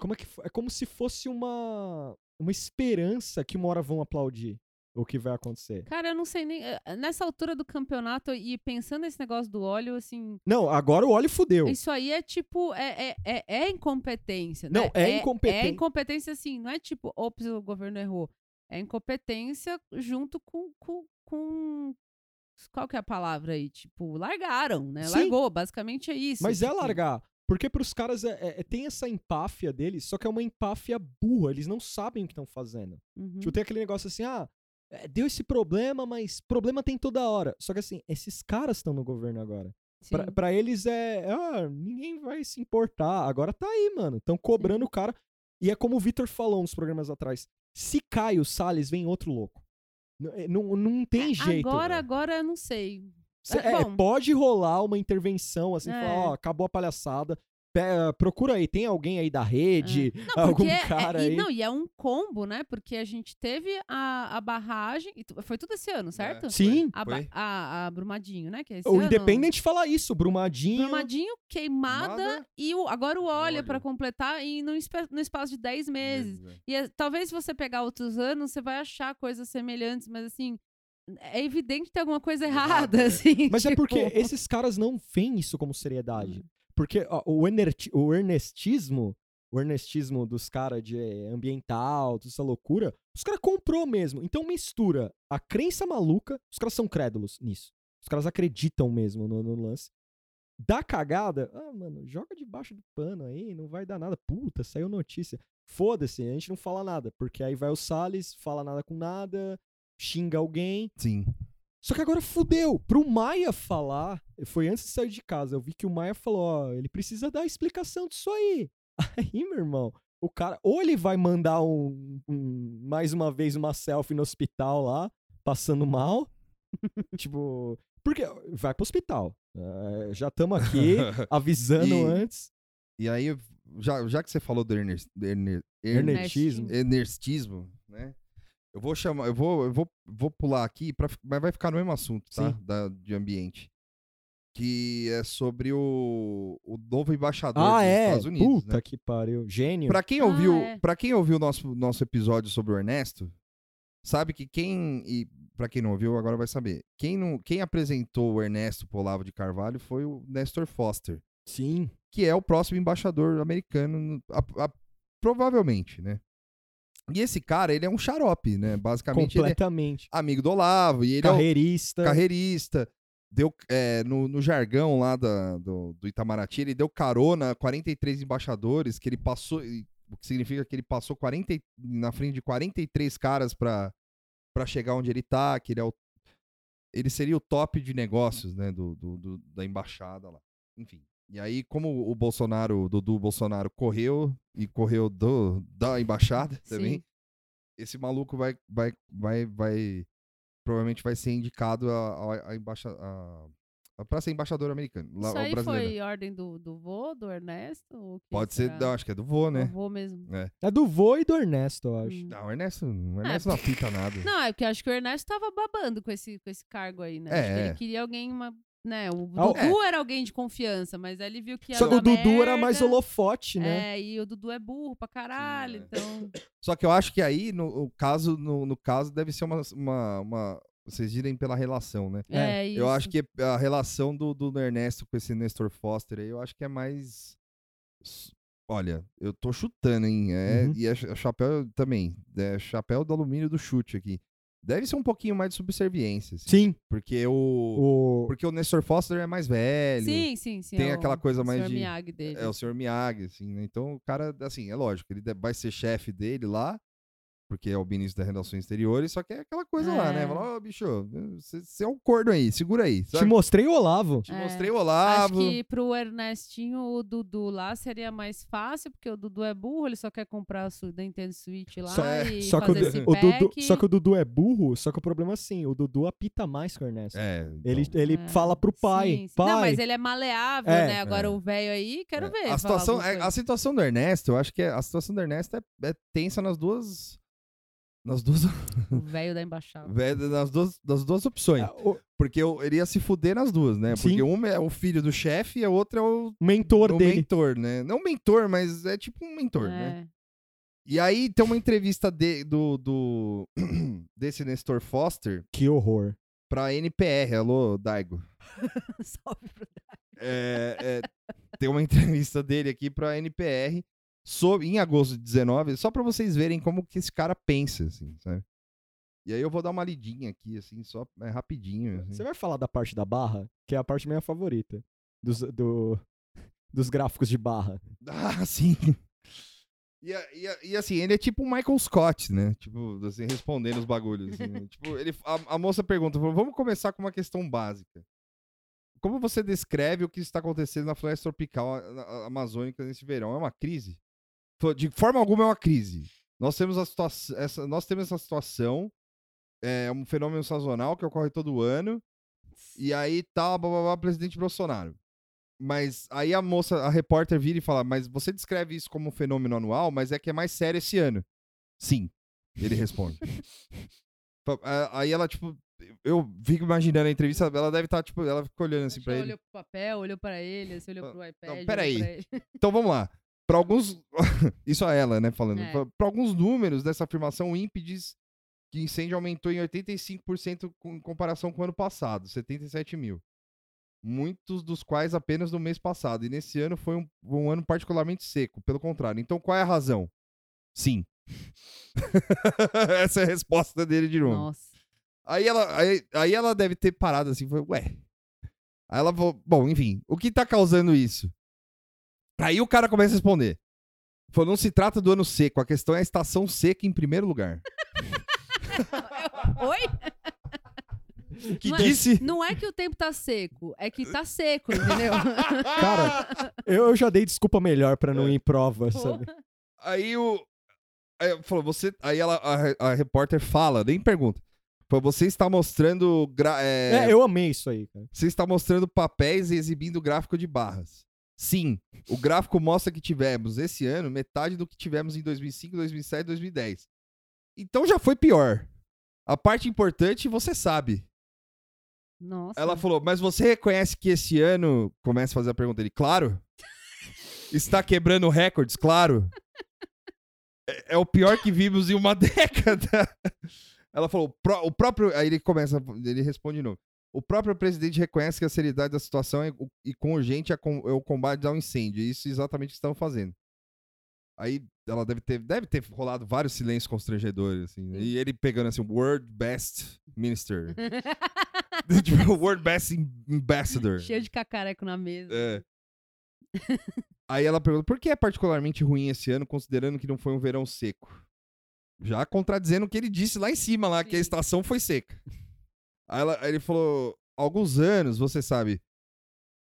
[SPEAKER 2] Como é que... É como se fosse uma... Uma esperança que uma hora vão aplaudir o que vai acontecer.
[SPEAKER 3] Cara, eu não sei nem. eh, Nessa altura do campeonato e pensando nesse negócio do óleo, assim.
[SPEAKER 2] Não, agora o óleo fudeu.
[SPEAKER 3] Isso aí é tipo. É, é, é, é incompetência.
[SPEAKER 2] Não,
[SPEAKER 3] né?
[SPEAKER 2] é incompeten-
[SPEAKER 3] É incompetência, assim. Não é tipo, ops, o governo errou. É incompetência junto com. com, com- qual que é a palavra aí? Tipo, largaram, né?
[SPEAKER 2] Sim.
[SPEAKER 3] Largou, basicamente é isso.
[SPEAKER 2] Mas é
[SPEAKER 3] tipo,
[SPEAKER 2] largar. Porque pros caras é, é- é- tem essa empáfia deles, só que é uma empáfia burra. Eles não sabem o que estão fazendo.
[SPEAKER 3] uhum.
[SPEAKER 2] Tipo, tem aquele negócio assim, ah, é, deu esse problema, mas problema tem toda hora. Só que assim, esses caras estão no governo agora. Pra,
[SPEAKER 3] Sim.
[SPEAKER 2] pra eles é, ah, ninguém vai se importar. Agora tá aí, mano. Estão cobrando o cara. E é como o Vitor falou uns programas atrás. Se cai o Salles, vem outro louco. N- é, Não, não tem jeito.
[SPEAKER 3] Agora, agora eu não sei.
[SPEAKER 2] Cê-
[SPEAKER 3] é,
[SPEAKER 2] é, pode rolar uma intervenção, assim,
[SPEAKER 3] É.
[SPEAKER 2] falar, ó, acabou a palhaçada. Pe- procura aí, tem alguém aí da rede,
[SPEAKER 3] Não,
[SPEAKER 2] algum
[SPEAKER 3] porque é-
[SPEAKER 2] cara
[SPEAKER 3] e,
[SPEAKER 2] aí.
[SPEAKER 3] Não, e é um combo, né? Porque a gente teve a, a barragem. e Foi tudo esse ano, certo?
[SPEAKER 2] Sim.
[SPEAKER 3] A, a, a Brumadinho, né? Que é esse
[SPEAKER 2] O
[SPEAKER 3] ano.
[SPEAKER 2] Independente fala isso, Brumadinho.
[SPEAKER 3] Brumadinho, queimada
[SPEAKER 1] Nada.
[SPEAKER 3] e o, agora o óleo
[SPEAKER 1] Óleo.
[SPEAKER 3] pra completar e no, no espaço de 10 meses.
[SPEAKER 1] É.
[SPEAKER 3] E é- talvez se você pegar outros anos, você vai achar coisas semelhantes, mas assim, é evidente que tem alguma coisa errada,
[SPEAKER 1] é.
[SPEAKER 3] assim.
[SPEAKER 2] Mas é
[SPEAKER 3] tipo,
[SPEAKER 2] porque esses caras não veem isso como seriedade.
[SPEAKER 3] Hum.
[SPEAKER 2] Porque ó, o, enerti- o ernestismo, o ernestismo dos caras de eh, ambiental, toda essa loucura, os caras comprou mesmo. Então mistura a crença maluca, os caras são crédulos nisso. Os caras acreditam mesmo no, no lance. Dá cagada, ah, mano, joga debaixo do pano aí, não vai dar nada. Puta, saiu notícia. Foda-se, a gente não fala nada, porque aí vai o Salles, fala nada com nada, xinga alguém,
[SPEAKER 1] Sim.
[SPEAKER 2] Só que agora fudeu. Pro Maia falar, foi antes de sair de casa, eu vi que o Maia falou, ó, ele precisa dar explicação disso aí. Aí, meu irmão, o cara, ou ele vai mandar um, um- mais uma vez uma selfie no hospital lá, passando mal, tipo, porque vai pro hospital. É, já estamos aqui avisando
[SPEAKER 1] E-
[SPEAKER 2] antes.
[SPEAKER 1] E aí, já, já que você falou do Ernest, do Erne-
[SPEAKER 2] Ernetismo.
[SPEAKER 1] Ernestismo, né? Eu vou chamar, eu vou, eu vou, vou pular aqui, pra, mas vai ficar no mesmo assunto, tá?
[SPEAKER 2] Sim.
[SPEAKER 1] Da, de ambiente. Que é sobre o, o novo embaixador
[SPEAKER 2] Ah,
[SPEAKER 1] dos
[SPEAKER 2] é?
[SPEAKER 1] Estados Unidos.
[SPEAKER 2] Puta
[SPEAKER 1] né?
[SPEAKER 2] que pariu. Gênio.
[SPEAKER 1] Pra quem
[SPEAKER 3] Ah,
[SPEAKER 1] ouviu,
[SPEAKER 3] é.
[SPEAKER 1] para quem ouviu o nosso, nosso episódio sobre o Ernesto, sabe que quem e pra quem não ouviu agora vai saber. Quem não, quem apresentou o Ernesto pro Olavo de Carvalho foi o Nestor Foster,
[SPEAKER 2] Sim.
[SPEAKER 1] que é o próximo embaixador americano, no- a- a- provavelmente, né? E esse cara, ele é um xarope, né? Basicamente, é
[SPEAKER 2] Completamente.
[SPEAKER 1] amigo do Olavo e ele é
[SPEAKER 2] Carreirista.
[SPEAKER 1] carreirista. Deu, é, no, no jargão lá da- do, do Itamaraty, ele deu carona a 43 embaixadores, que ele passou, o que significa que ele passou 40, e- na frente de 43 caras pra, pra chegar onde ele tá, que ele é o, ele seria o top de negócios, né, do, do- do- da embaixada lá. Enfim. E aí, como o Bolsonaro, o Dudu Bolsonaro correu e correu do, da embaixada também,
[SPEAKER 3] Sim.
[SPEAKER 1] esse maluco vai, vai, vai, vai, provavelmente vai ser indicado a, a, a embaixa, a, a- pra ser embaixador americano. Lá,
[SPEAKER 3] Isso
[SPEAKER 1] o
[SPEAKER 3] aí
[SPEAKER 1] brasileiro.
[SPEAKER 3] foi ordem do, do vô, do Ernesto? ou o que
[SPEAKER 1] Pode ser,
[SPEAKER 3] será?
[SPEAKER 1] não, acho que é do vô,
[SPEAKER 3] Do
[SPEAKER 1] né?
[SPEAKER 3] vô mesmo.
[SPEAKER 2] É do vô e do Ernesto, eu acho.
[SPEAKER 3] Hum.
[SPEAKER 1] Não, o Ernesto, o Ernesto não apita nada.
[SPEAKER 3] Não, é porque eu acho que o Ernesto tava babando com esse, com esse cargo aí, né?
[SPEAKER 1] É,
[SPEAKER 3] Acho que
[SPEAKER 1] é.
[SPEAKER 3] ele queria alguém, uma, né? O
[SPEAKER 2] Ah,
[SPEAKER 3] Dudu era alguém de confiança, mas aí ele viu que
[SPEAKER 2] Só que o Dudu era mais
[SPEAKER 3] merda.
[SPEAKER 2] holofote, né?
[SPEAKER 3] É, e o Dudu é burro pra caralho,
[SPEAKER 1] Sim, é.
[SPEAKER 3] então...
[SPEAKER 1] Só que eu acho que aí, no caso, no, no caso, deve ser uma, uma, uma- Vocês irem pela relação, né?
[SPEAKER 2] É,
[SPEAKER 3] É, isso.
[SPEAKER 1] Eu acho que a relação do, do Ernesto com esse Nestor Foster aí, eu acho que é mais. Olha, eu tô chutando, hein? É,
[SPEAKER 2] Uhum.
[SPEAKER 1] E é ch- chapéu também. É chapéu do alumínio do chute aqui. Deve ser um pouquinho mais de subserviência. assim,
[SPEAKER 2] Sim.
[SPEAKER 1] Porque o.
[SPEAKER 2] O...
[SPEAKER 1] Porque o Nestor Foster é mais velho.
[SPEAKER 3] Sim, sim, sim.
[SPEAKER 1] tem
[SPEAKER 3] é o-
[SPEAKER 1] aquela coisa
[SPEAKER 3] o
[SPEAKER 1] mais
[SPEAKER 3] Sr.
[SPEAKER 1] de-
[SPEAKER 3] Miyagi dele.
[SPEAKER 1] É o senhor Miyagi, assim, né? Então o cara, assim, é lógico, ele vai ser chefe dele lá, porque é o ministro das Relações Exteriores, só que é aquela coisa lá, né?
[SPEAKER 3] É.
[SPEAKER 1] Fala, ô, bicho, você é um corno aí, segura aí.
[SPEAKER 2] Te
[SPEAKER 1] Sabe?
[SPEAKER 2] mostrei o Olavo.
[SPEAKER 1] Te
[SPEAKER 3] É.
[SPEAKER 1] mostrei o
[SPEAKER 3] Acho
[SPEAKER 1] Olavo.
[SPEAKER 3] que pro Ernestinho, o Dudu lá seria mais fácil, porque o Dudu é burro, ele só quer comprar a Nintendo Switch lá
[SPEAKER 2] Só,
[SPEAKER 3] e
[SPEAKER 2] só que o,
[SPEAKER 3] fazer
[SPEAKER 2] Du-
[SPEAKER 3] esse
[SPEAKER 2] o Dudu,
[SPEAKER 3] pack.
[SPEAKER 2] só que o Dudu é burro, só que o problema é assim, o Dudu apita mais que o Ernesto.
[SPEAKER 1] É,
[SPEAKER 2] Ele,
[SPEAKER 1] então,
[SPEAKER 2] ele
[SPEAKER 3] É,
[SPEAKER 2] fala pro pai,
[SPEAKER 3] sim, sim.
[SPEAKER 2] pai,
[SPEAKER 3] Não, mas ele é maleável,
[SPEAKER 2] É.
[SPEAKER 3] né? Agora
[SPEAKER 1] É.
[SPEAKER 3] o velho aí, quero
[SPEAKER 1] é.
[SPEAKER 3] ver.
[SPEAKER 1] A
[SPEAKER 3] falar
[SPEAKER 1] situação, é- a situação do Ernesto, eu acho que é- a situação do Ernesto é, é tensa nas duas. Nas duas,
[SPEAKER 3] O velho da embaixada.
[SPEAKER 1] nas duas, nas duas opções.
[SPEAKER 2] É, o
[SPEAKER 1] Porque eu- ele ia se fuder nas duas, né?
[SPEAKER 2] Sim.
[SPEAKER 1] Porque um é o filho do chefe e a outra é o,
[SPEAKER 2] mentor
[SPEAKER 1] o
[SPEAKER 2] dele.
[SPEAKER 1] mentor, né? Não mentor, mas é tipo um mentor, né?
[SPEAKER 3] É.
[SPEAKER 1] E aí tem uma entrevista de- do, do desse Nestor Foster
[SPEAKER 2] Que horror.
[SPEAKER 1] pra NPR. Alô, Daigo.
[SPEAKER 3] Salve pro
[SPEAKER 1] É, é, tem uma entrevista dele aqui pra NPR sobre, em agosto de 19, só pra vocês verem como que esse cara pensa, assim, sabe? E aí eu vou dar uma lidinha aqui, assim, só é, rapidinho. assim.
[SPEAKER 2] Você vai falar da parte da barra, que é a parte minha favorita. Dos, do, dos gráficos de barra.
[SPEAKER 1] Ah, sim. E, e e assim, ele é tipo o Michael Scott, né? Tipo, assim, respondendo os bagulhos. assim, né? tipo, ele, a, a moça pergunta, vamos começar com uma questão básica. Como você descreve o que está acontecendo na floresta tropical a- a- amazônica nesse verão? É uma crise? De forma alguma é uma crise. Nós temos, a situação, essa, nós temos essa situação, é um fenômeno sazonal que ocorre todo ano, e aí tá, blá, blá, blá, presidente Bolsonaro. Mas aí a moça, a repórter vira e fala: Mas você descreve isso como um fenômeno anual, mas é que é mais sério esse ano. Sim, ele responde. Aí ela, tipo, eu fico imaginando a entrevista, ela deve estar, tipo, ela fica olhando assim
[SPEAKER 3] Acho
[SPEAKER 1] pra ele.
[SPEAKER 3] olhou pro papel, olhou pra ele, assim, olhou pro iPad.
[SPEAKER 1] não, peraí. Então vamos lá. Para alguns. Isso a ela, né? Falando.
[SPEAKER 3] É.
[SPEAKER 1] Para alguns números dessa afirmação, o INPE diz que incêndio aumentou em 85% com- em comparação com o ano passado, 77 mil. Muitos dos quais apenas no mês passado. E nesse ano foi um, um ano particularmente seco, pelo contrário. Então qual é a razão? Sim. Essa é a resposta dele de novo.
[SPEAKER 3] Nossa.
[SPEAKER 1] Aí ela, aí, aí ela deve ter parado assim, foi, ué. Aí ela falou, bom, enfim, o que tá causando isso? Aí o cara começa a responder. Falou, não se trata do ano seco, a questão é a estação seca em primeiro lugar.
[SPEAKER 3] Oi?
[SPEAKER 1] que
[SPEAKER 3] Não é-
[SPEAKER 1] disse.
[SPEAKER 3] Não é que o tempo tá seco, é que tá seco, entendeu?
[SPEAKER 2] Cara, eu já dei desculpa melhor pra não ir em prova, sabe?
[SPEAKER 1] Aí o. Aí falou, você. Aí ela, a, a repórter fala, nem pergunta. Falou, você está mostrando. gra- é,
[SPEAKER 2] É, eu amei isso aí, cara.
[SPEAKER 1] Você está mostrando papéis e exibindo gráfico de barras. Sim, o gráfico mostra que tivemos esse ano metade do que tivemos em 2005, 2007 e 2010. Então já foi pior. A parte importante você sabe.
[SPEAKER 3] Nossa.
[SPEAKER 1] Ela falou, mas você reconhece que esse ano. Começa a fazer a pergunta dele. Claro. Está quebrando recordes, claro. É, é o pior que vimos em uma década. Ela falou, "Pró- o próprio. Aí ele começa, ele responde de novo. O próprio presidente reconhece que a seriedade da situação é, e com urgente é, com- é o combate ao incêndio. Isso é exatamente o que estão fazendo. Aí ela deve ter, deve ter rolado vários silêncios constrangedores, assim. né? E ele pegando assim, World Best Minister. tipo, World Best Ambassador.
[SPEAKER 3] Cheio de cacareco na mesa.
[SPEAKER 1] É. Aí ela pergunta, por que é particularmente ruim esse ano, considerando que não foi um verão seco? Já contradizendo o que ele disse lá em cima, lá, que a estação foi seca. Aí, ela- aí ele falou, alguns anos, você sabe...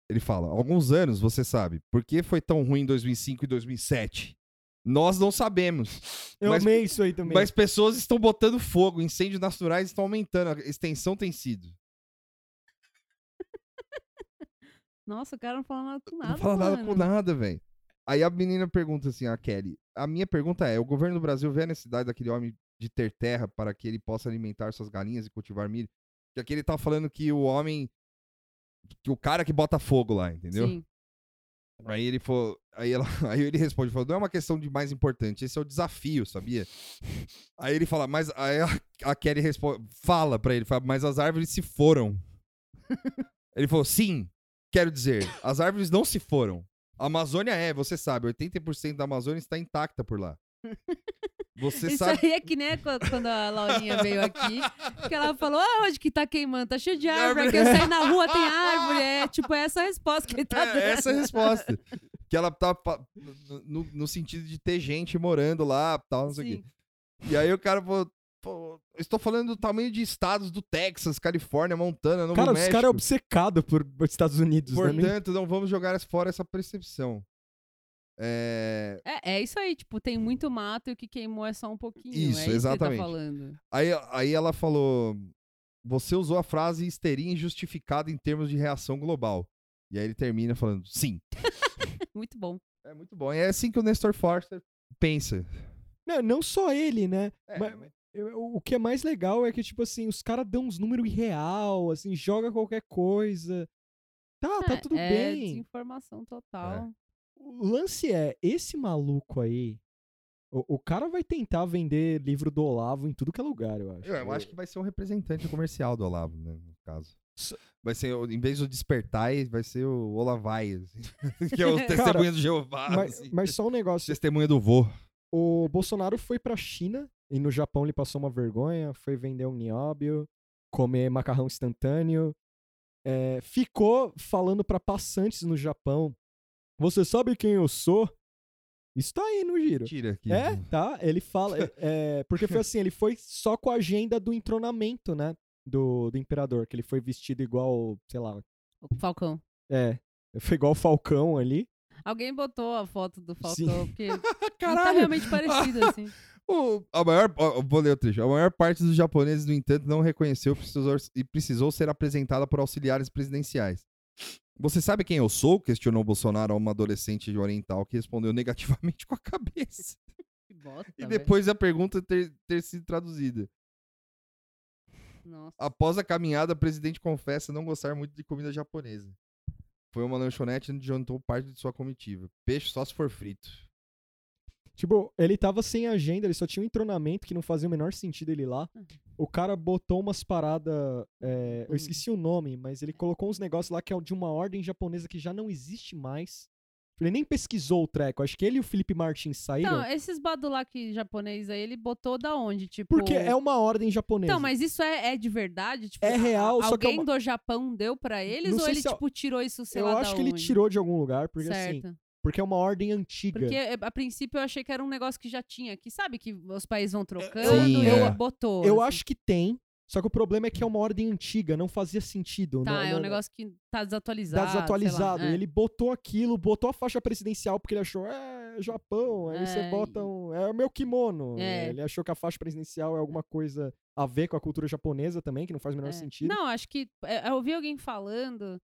[SPEAKER 1] Ele fala, alguns anos, você sabe, por que foi tão ruim em 2005 e 2007? Nós não sabemos.
[SPEAKER 2] Eu
[SPEAKER 1] Mas-
[SPEAKER 2] amei isso aí também.
[SPEAKER 1] Mas pessoas estão botando fogo, incêndios naturais estão aumentando, a extensão tem sido.
[SPEAKER 3] Nossa, o cara não fala nada com nada.
[SPEAKER 1] não fala nada com
[SPEAKER 3] mano.
[SPEAKER 1] nada, velho. Aí a menina pergunta assim, a Kelly. A minha pergunta é: o governo do Brasil vê a necessidade daquele homem de ter terra para que ele possa alimentar suas galinhas e cultivar milho? Porque aqui ele tá falando que o homem. Que o cara que bota fogo lá, entendeu?
[SPEAKER 3] Sim.
[SPEAKER 1] Aí ele falou. Aí, ela, aí ele responde: falou, não é uma questão de mais importante, esse é o desafio, sabia? Aí ele fala, mas. Aí a, a Kelly responde, fala pra ele, fala, mas as árvores se foram. ele falou, sim, quero dizer, as árvores não se foram. A Amazônia é, você sabe, 80% da Amazônia está intacta por lá. Você
[SPEAKER 3] Isso
[SPEAKER 1] sabe.
[SPEAKER 3] aí é que nem quando a Laurinha veio aqui, que ela falou, ah, onde que tá queimando? Tá cheio de árvore, aqui eu saí na rua, tem árvore. É tipo essa a resposta que ele tá dando.
[SPEAKER 1] É, essa é a resposta. Que ela tá no, no sentido de ter gente morando lá, tal, não sei o quê. E aí o cara falou, pô, estou falando do tamanho de estados do Texas, Califórnia, Montana, Novo
[SPEAKER 2] Cara, os
[SPEAKER 1] México.
[SPEAKER 2] caras é obcecado por Estados Unidos, né?
[SPEAKER 1] Portanto, não vamos jogar fora essa percepção. É...
[SPEAKER 3] É, é isso aí, tipo, tem muito mato e o que queimou é só um pouquinho.
[SPEAKER 1] Isso,
[SPEAKER 3] é isso
[SPEAKER 1] exatamente.
[SPEAKER 3] que ele tá falando.
[SPEAKER 1] Aí, aí ela falou, você usou a frase histeria injustificada em termos de reação global. E aí ele termina falando, sim.
[SPEAKER 3] Muito bom.
[SPEAKER 1] É muito bom. E é assim que o Nestor Forster pensa.
[SPEAKER 2] Não, não só ele, né?
[SPEAKER 1] É,
[SPEAKER 2] Mas- Eu- O que é mais legal é que, tipo assim, os caras dão uns números irreal, assim, joga qualquer coisa. Tá, tá
[SPEAKER 3] É,
[SPEAKER 2] tudo
[SPEAKER 3] é
[SPEAKER 2] bem.
[SPEAKER 3] desinformação total.
[SPEAKER 2] O lance é, esse maluco aí, o, o cara vai tentar vender livro do Olavo em tudo que é lugar, eu acho.
[SPEAKER 1] Eu, eu acho que vai ser um representante comercial do Olavo, né, no caso. Vai ser, em vez do Despertai, vai ser o Olavai, assim, que é o
[SPEAKER 3] Cara,
[SPEAKER 1] testemunha do Jeová,
[SPEAKER 2] Mas,
[SPEAKER 1] assim.
[SPEAKER 2] mas só um negócio,
[SPEAKER 1] testemunha do vô.
[SPEAKER 2] o Bolsonaro foi pra China e no Japão ele passou uma vergonha, foi vender um nióbio, comer macarrão instantâneo, é, ficou falando pra passantes no Japão, você sabe quem eu sou? Isso tá aí no giro.
[SPEAKER 1] Tira aqui.
[SPEAKER 2] É, tá. Ele fala. é, é, porque foi assim, ele foi só com a agenda do entronamento, né? Do, do imperador, que ele foi vestido igual, sei lá.
[SPEAKER 3] O Falcão.
[SPEAKER 2] É. Foi igual o Falcão ali.
[SPEAKER 3] Alguém botou a foto do
[SPEAKER 2] Sim.
[SPEAKER 3] Falcão, porque ele tá
[SPEAKER 1] Caralho!
[SPEAKER 3] realmente parecido, assim.
[SPEAKER 1] O- a maior, ó, vou ler o trecho. A maior parte dos japoneses, no entanto, não reconheceu precisou, e precisou ser apresentada por auxiliares presidenciais. Você sabe quem eu sou? Questionou Bolsonaro a uma adolescente oriental que respondeu negativamente com a cabeça.
[SPEAKER 3] Que bosta,
[SPEAKER 1] E depois a pergunta ter, ter sido traduzida.
[SPEAKER 3] Nossa.
[SPEAKER 1] Após a caminhada, o presidente confessa não gostar muito de comida japonesa. Foi uma lanchonete onde jantou parte de sua comitiva. Peixe só se for frito.
[SPEAKER 2] Tipo, ele tava sem agenda, ele só tinha um entronamento que não fazia o menor sentido ele ir lá. O cara botou umas paradas. é, eu esqueci o nome, mas ele colocou uns negócios lá que é de uma ordem japonesa que já não existe mais. Ele nem pesquisou o treco. Acho que ele e o Felipe Martins saíram.
[SPEAKER 3] Não, esses badulaki japonês aí, ele botou da onde? Tipo.
[SPEAKER 2] porque é uma ordem japonesa.
[SPEAKER 3] Então, mas isso é, é de verdade? Tipo,
[SPEAKER 2] É real, é
[SPEAKER 3] Alguém
[SPEAKER 2] uma-
[SPEAKER 3] do Japão deu pra eles
[SPEAKER 2] Não
[SPEAKER 3] ou ele,
[SPEAKER 2] é-
[SPEAKER 3] tipo, tirou isso, sei
[SPEAKER 2] eu
[SPEAKER 3] lá
[SPEAKER 2] acho
[SPEAKER 3] da
[SPEAKER 2] que ele tirou de algum lugar, porque assim. Porque é uma ordem antiga.
[SPEAKER 3] Porque eh, a princípio eu achei que era um negócio que já tinha aqui. Sabe que os países vão trocando
[SPEAKER 1] Sim,
[SPEAKER 3] e
[SPEAKER 1] é.
[SPEAKER 3] ele botou.
[SPEAKER 2] Eu
[SPEAKER 3] assim.
[SPEAKER 2] acho que tem, Só que o problema é que é uma ordem antiga, não fazia sentido.
[SPEAKER 3] Tá,
[SPEAKER 2] não-
[SPEAKER 3] é
[SPEAKER 2] não-
[SPEAKER 3] um negócio que tá desatualizado.
[SPEAKER 2] Tá
[SPEAKER 3] sei lá,
[SPEAKER 2] desatualizado.
[SPEAKER 3] é.
[SPEAKER 2] E ele botou aquilo, botou a faixa presidencial porque ele achou, é, Japão, aí você
[SPEAKER 3] É,
[SPEAKER 2] bota um. É o meu kimono.
[SPEAKER 3] É.
[SPEAKER 2] Ele achou que a faixa presidencial é alguma coisa a ver com a cultura japonesa também, que não faz o menor
[SPEAKER 3] É.
[SPEAKER 2] sentido.
[SPEAKER 3] Não, acho que. é, Eu ouvi alguém falando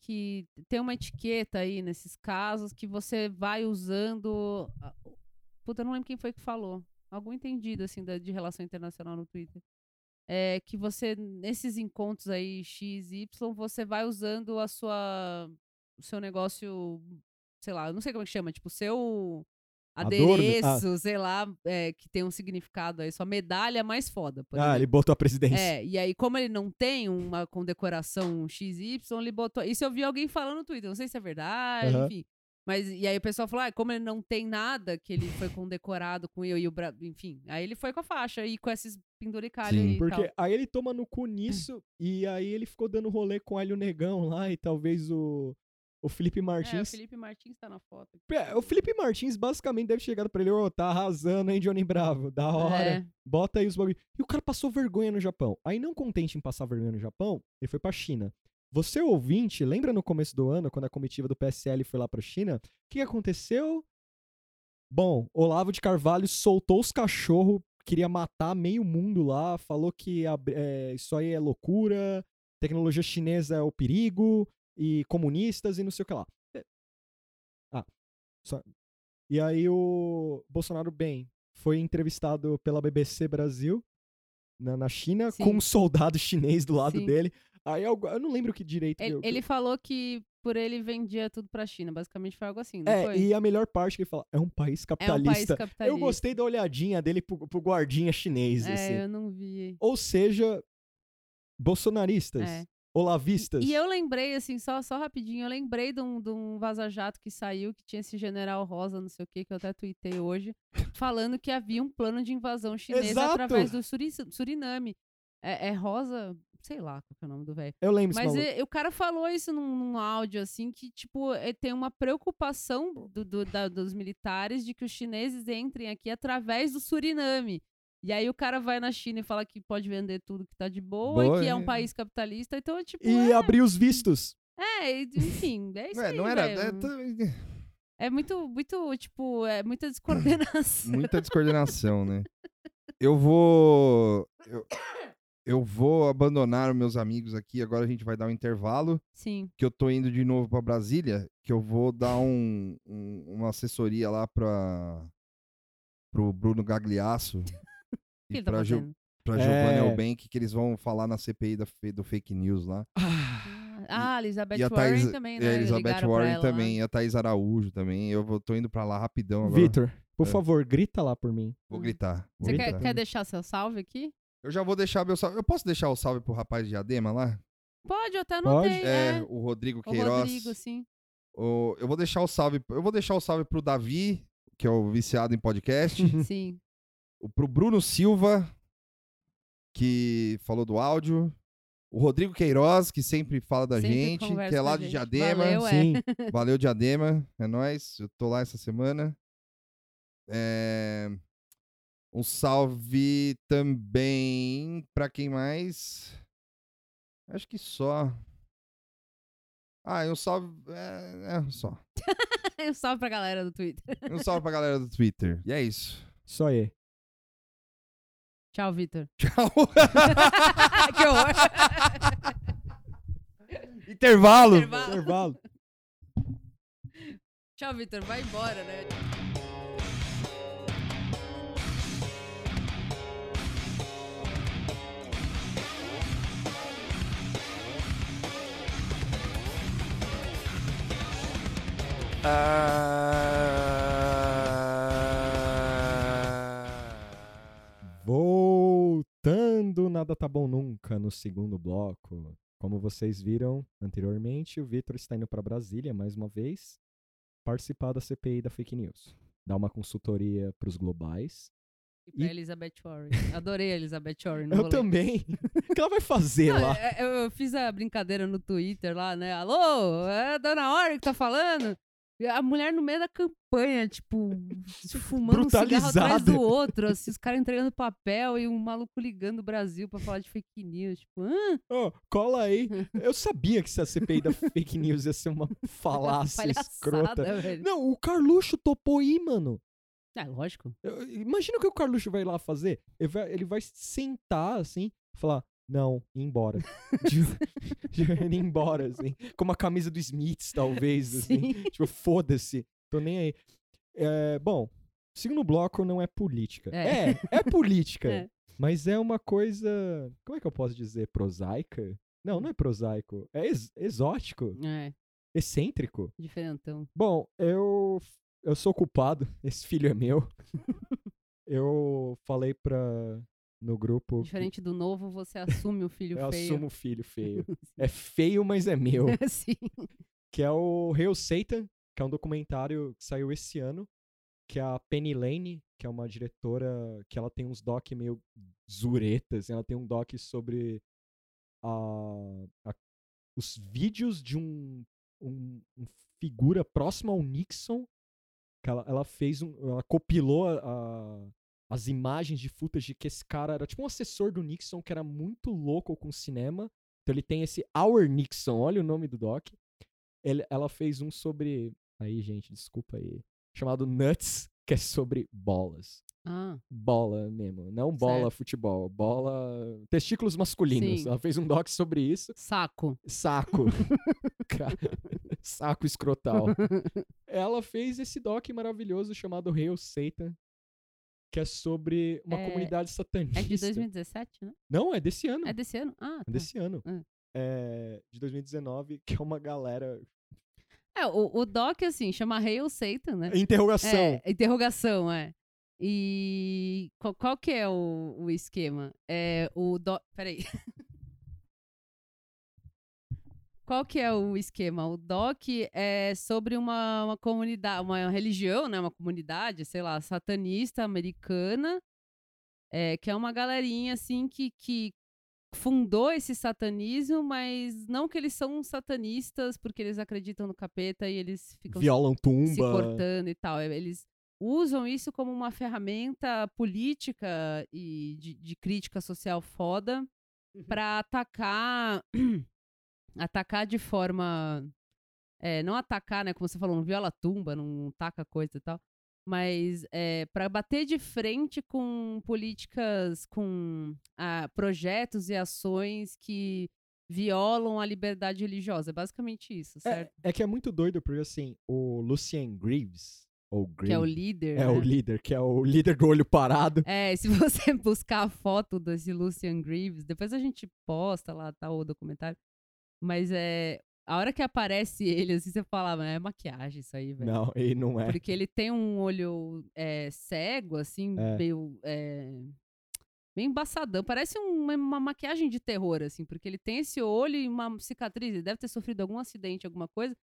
[SPEAKER 3] que tem uma etiqueta aí nesses casos que você vai usando. a- Puta, eu não lembro quem foi que falou. Algum entendido, assim, da- de relação internacional no Twitter. É que você, nesses encontros aí, X, Y, você vai usando a sua. O seu negócio. Sei lá, não sei como é que chama, tipo, o
[SPEAKER 2] Adorno? Ah.
[SPEAKER 3] Adereço, sei lá, é, que tem um significado aí, sua medalha mais foda.
[SPEAKER 2] Ah,
[SPEAKER 3] exemplo.
[SPEAKER 2] ele botou a presidência.
[SPEAKER 3] É, e aí, como ele não tem uma condecoração XY, ele botou. Isso eu vi alguém falando no Twitter, não sei se é verdade,
[SPEAKER 2] Aham.
[SPEAKER 3] enfim. Mas, e aí o pessoal falou, ah, como ele não tem nada que ele foi condecorado com eu e o Bra... Enfim, aí ele foi com a faixa e com esses penduricalhos
[SPEAKER 1] Sim.
[SPEAKER 3] aí
[SPEAKER 2] Porque
[SPEAKER 3] tal.
[SPEAKER 2] aí ele toma no cu nisso, e aí ele ficou dando rolê com o Hélio Negão lá, e talvez o, o Felipe
[SPEAKER 3] É, o
[SPEAKER 2] Martins.
[SPEAKER 3] Felipe Martins tá na foto.
[SPEAKER 2] É, o Felipe Martins basicamente deve ter chegado pra ele, ô, tá arrasando, hein, Johnny Bravo, da hora.
[SPEAKER 3] É,
[SPEAKER 2] Bota aí os bagulho. E o cara passou vergonha no Japão. Aí, não contente em passar vergonha no Japão, ele foi pra China. Você, ouvinte, lembra no começo do ano, quando a comitiva do PSL foi lá pra China? O que aconteceu? Bom, Olavo de Carvalho soltou os cachorros, queria matar meio mundo lá, falou que a- é, isso aí é loucura, tecnologia chinesa é o perigo, e comunistas e não sei o que lá. É. Ah, só. E aí o Bolsonaro, bem, foi entrevistado pela BBC Brasil na, na China
[SPEAKER 3] Sim.
[SPEAKER 2] com um soldado chinês do lado
[SPEAKER 3] Sim.
[SPEAKER 2] dele. Aí eu, eu não lembro que direito.
[SPEAKER 3] Ele,
[SPEAKER 2] que eu-
[SPEAKER 3] ele falou que por ele vendia tudo pra China. Basicamente foi algo assim,
[SPEAKER 2] É,
[SPEAKER 3] foi?
[SPEAKER 2] e a melhor parte que ele fala, é um país
[SPEAKER 3] é um país
[SPEAKER 2] capitalista.
[SPEAKER 3] capitalista.
[SPEAKER 2] eu gostei da olhadinha dele pro, pro guardinha chinês. assim.
[SPEAKER 3] É, eu não vi.
[SPEAKER 2] Ou seja, bolsonaristas,
[SPEAKER 3] É.
[SPEAKER 2] olavistas.
[SPEAKER 3] E eu lembrei, assim, só, só rapidinho, eu lembrei de um, de um vaza-jato que saiu, que tinha esse general rosa, não sei o que, que eu até tuitei hoje, falando que havia um plano de invasão chinesa
[SPEAKER 2] Exato!
[SPEAKER 3] através do Suri- Suriname. É, é rosa, sei lá qual é o nome do velho.
[SPEAKER 2] Eu lembro
[SPEAKER 3] Mas e- o cara falou isso num, num áudio, assim, que, tipo, é, tem uma preocupação do- do- da- dos militares de que os chineses entrem aqui através do Suriname. E aí o cara vai na China e fala que pode vender tudo que tá de boa,
[SPEAKER 1] Boa,
[SPEAKER 3] e que é
[SPEAKER 1] é.
[SPEAKER 3] um país capitalista. Então, tipo,
[SPEAKER 2] E
[SPEAKER 3] é,
[SPEAKER 2] abrir os vistos.
[SPEAKER 3] é, enfim, é isso
[SPEAKER 1] Ué,
[SPEAKER 3] aí,
[SPEAKER 1] não era. é, t-
[SPEAKER 3] É muito, muito, tipo, é muita descoordenação.
[SPEAKER 1] muita descoordenação, né? Eu vou. Eu, eu vou abandonar meus amigos aqui. Agora a gente vai dar um intervalo.
[SPEAKER 3] Sim.
[SPEAKER 1] Que eu tô indo de novo pra Brasília. Que eu vou dar um, um- uma assessoria lá pra. pro Bruno Gagliasso.
[SPEAKER 3] O
[SPEAKER 1] e
[SPEAKER 3] tá
[SPEAKER 1] pra, Gil,
[SPEAKER 3] fazendo?
[SPEAKER 1] pra
[SPEAKER 2] É.
[SPEAKER 1] Giovanna Elbank, que eles vão falar na CPI da, do fake news lá.
[SPEAKER 3] Ah, a Elizabeth
[SPEAKER 1] e a
[SPEAKER 3] Warren
[SPEAKER 1] Thaís,
[SPEAKER 3] também,
[SPEAKER 1] e
[SPEAKER 3] né?
[SPEAKER 1] a Elizabeth Warren
[SPEAKER 3] ela
[SPEAKER 1] também, e a Thaís Araújo também. Eu vou, tô indo pra lá rapidão agora.
[SPEAKER 2] Vitor, por
[SPEAKER 1] É.
[SPEAKER 2] favor, grita lá por mim.
[SPEAKER 1] Vou gritar. vou
[SPEAKER 3] Você
[SPEAKER 2] Grita.
[SPEAKER 3] quer,
[SPEAKER 1] gritar.
[SPEAKER 3] quer deixar seu salve aqui?
[SPEAKER 1] Eu já vou deixar meu salve. Eu posso deixar o salve pro rapaz de Diadema lá?
[SPEAKER 3] Pode, eu até
[SPEAKER 2] Pode?
[SPEAKER 3] anotei.
[SPEAKER 1] É,
[SPEAKER 3] É,
[SPEAKER 1] o Rodrigo
[SPEAKER 3] o
[SPEAKER 1] Queiroz.
[SPEAKER 3] Rodrigo, sim.
[SPEAKER 1] O- eu vou deixar o salve. Eu vou deixar o salve pro Davi, que é o viciado em podcast.
[SPEAKER 3] Sim.
[SPEAKER 1] O, pro Bruno Silva, que falou do áudio. O Rodrigo Queiroz, que sempre fala da
[SPEAKER 3] Sempre
[SPEAKER 1] gente, que é lá de
[SPEAKER 3] gente.
[SPEAKER 1] Diadema.
[SPEAKER 3] Valeu, é.
[SPEAKER 2] Sim.
[SPEAKER 1] Valeu, Diadema. É nóis. Eu tô lá essa semana. É, Um salve também pra quem mais? Acho que só. Ah, e um salve. É, é só.
[SPEAKER 3] Um salve pra galera do Twitter.
[SPEAKER 1] Um salve pra galera do Twitter. E é isso.
[SPEAKER 2] Só aí.
[SPEAKER 3] Tchau, Vitor.
[SPEAKER 1] Tchau.
[SPEAKER 3] que horror.
[SPEAKER 1] Intervalo.
[SPEAKER 3] Intervalo.
[SPEAKER 2] Intervalo.
[SPEAKER 3] Tchau, Vitor. Vai embora, né?
[SPEAKER 2] Voltando, nada tá bom nunca no segundo bloco. Como vocês viram anteriormente, o Vitor está indo para Brasília mais uma vez participar da CPI da fake news. Dar uma consultoria para os globais.
[SPEAKER 3] E pra
[SPEAKER 2] E-
[SPEAKER 3] Elizabeth Warren. Adorei a Elizabeth Warren. no
[SPEAKER 2] Eu
[SPEAKER 3] rolê.
[SPEAKER 2] também. O que ela vai fazer
[SPEAKER 3] Não,
[SPEAKER 2] lá?
[SPEAKER 3] é- é- eu, eu fiz a brincadeira no Twitter lá, né? Alô, é a Dona Warren que tá falando? A mulher no meio da campanha, tipo, fumando um cigarro atrás do outro, assim, os caras entregando papel e um maluco ligando o Brasil pra falar de fake news. Tipo, hã?
[SPEAKER 2] Ô, cola aí. Eu sabia que essa CPI da fake news ia ser uma falácia escrota.
[SPEAKER 3] Velho.
[SPEAKER 2] Não, o Carluxo topou ir, mano.
[SPEAKER 3] É, lógico.
[SPEAKER 2] Eu- Imagina o que o Carluxo vai lá fazer. Ele vai, ele vai sentar assim falar: Não, ir embora. De- ir embora, assim. Com uma camisa do Smiths, talvez. Assim.
[SPEAKER 3] Sim.
[SPEAKER 2] Tipo, foda-se. Tô nem aí. É, bom, segundo bloco não é política.
[SPEAKER 3] É.
[SPEAKER 2] É, é política.
[SPEAKER 3] É.
[SPEAKER 2] Mas é uma coisa. Como é que eu posso dizer? Prosaica? Não, não é prosaico. É ex- exótico.
[SPEAKER 3] É,
[SPEAKER 2] Excêntrico.
[SPEAKER 3] diferentão.
[SPEAKER 2] Bom, eu, eu sou culpado. Esse filho é meu. eu falei pra. No grupo.
[SPEAKER 3] Diferente do novo, você assume o filho
[SPEAKER 2] Eu
[SPEAKER 3] feio.
[SPEAKER 2] assumo o filho feio. É feio, mas é meu.
[SPEAKER 3] Sim.
[SPEAKER 2] que é o Hail Satan, que é um documentário que saiu esse ano, que é a Penny Lane, que é uma diretora que ela tem uns doc meio zuretas, ela tem um doc sobre a, a- os vídeos de um, um, um figura próximo ao Nixon, que ela, ela fez um, ela compilou a- a- as imagens de footage que esse cara era tipo um assessor do Nixon que era muito louco com cinema. Então ele tem esse Our Nixon, olha o nome do doc. Ele- ela fez um sobre. Aí, gente, desculpa aí. Chamado Nuts, que é sobre bolas.
[SPEAKER 3] Ah,
[SPEAKER 2] Bola mesmo. Não bola
[SPEAKER 3] Certo.
[SPEAKER 2] futebol. Bola. Testículos masculinos.
[SPEAKER 3] Sim.
[SPEAKER 2] Ela fez um doc sobre isso.
[SPEAKER 3] saco.
[SPEAKER 2] Saco. Saco escrotal. Ela fez esse doc maravilhoso chamado Hail Satan. Que é sobre uma
[SPEAKER 3] É-
[SPEAKER 2] comunidade satanista.
[SPEAKER 3] É de 2017, né?
[SPEAKER 2] Não, é desse ano.
[SPEAKER 3] É desse ano? Ah,
[SPEAKER 2] É
[SPEAKER 3] tá.
[SPEAKER 2] desse ano.
[SPEAKER 3] Hum.
[SPEAKER 2] É de 2019, que é uma galera.
[SPEAKER 3] É, o, o Doc, assim, chama Hail Satan, né?
[SPEAKER 2] Interrogação.
[SPEAKER 3] É, interrogação, é. E qual, qual que é o, o esquema? É o Doc... Peraí. Qual que é o esquema? O Doc é sobre uma, uma comunidade, uma religião, né? Uma comunidade, sei lá, satanista americana, é, que é uma galerinha, assim, que, que fundou esse satanismo, mas não que eles são satanistas porque eles acreditam no capeta e eles ficam
[SPEAKER 2] Violam tumba.
[SPEAKER 3] se cortando e tal. É, Eles usam isso como uma ferramenta política e de, de crítica social foda pra atacar atacar de forma é, não atacar, né, como você falou, não viola tumba, não taca coisa e tal, mas é, para bater de frente com políticas, com ah, projetos e ações que violam a liberdade religiosa. É basicamente isso, certo?
[SPEAKER 2] É, é que é muito doido, porque assim, o Lucien Greaves, ou
[SPEAKER 3] que é o líder.
[SPEAKER 2] é
[SPEAKER 3] né?
[SPEAKER 2] o líder, que é o líder do olho parado.
[SPEAKER 3] É, se você buscar a foto desse Lucian Greaves, depois a gente posta lá, tá, o documentário. Mas é. A hora que aparece ele, assim, você fala, "Mas é maquiagem isso aí, velho.
[SPEAKER 2] Não, ele não é.
[SPEAKER 3] Porque ele tem um olho é, cego, assim,
[SPEAKER 2] É.
[SPEAKER 3] meio. É, meio embaçadão. Parece um- uma, uma maquiagem de terror, assim, porque ele tem esse olho e uma cicatriz. Ele deve ter sofrido algum acidente, alguma coisa.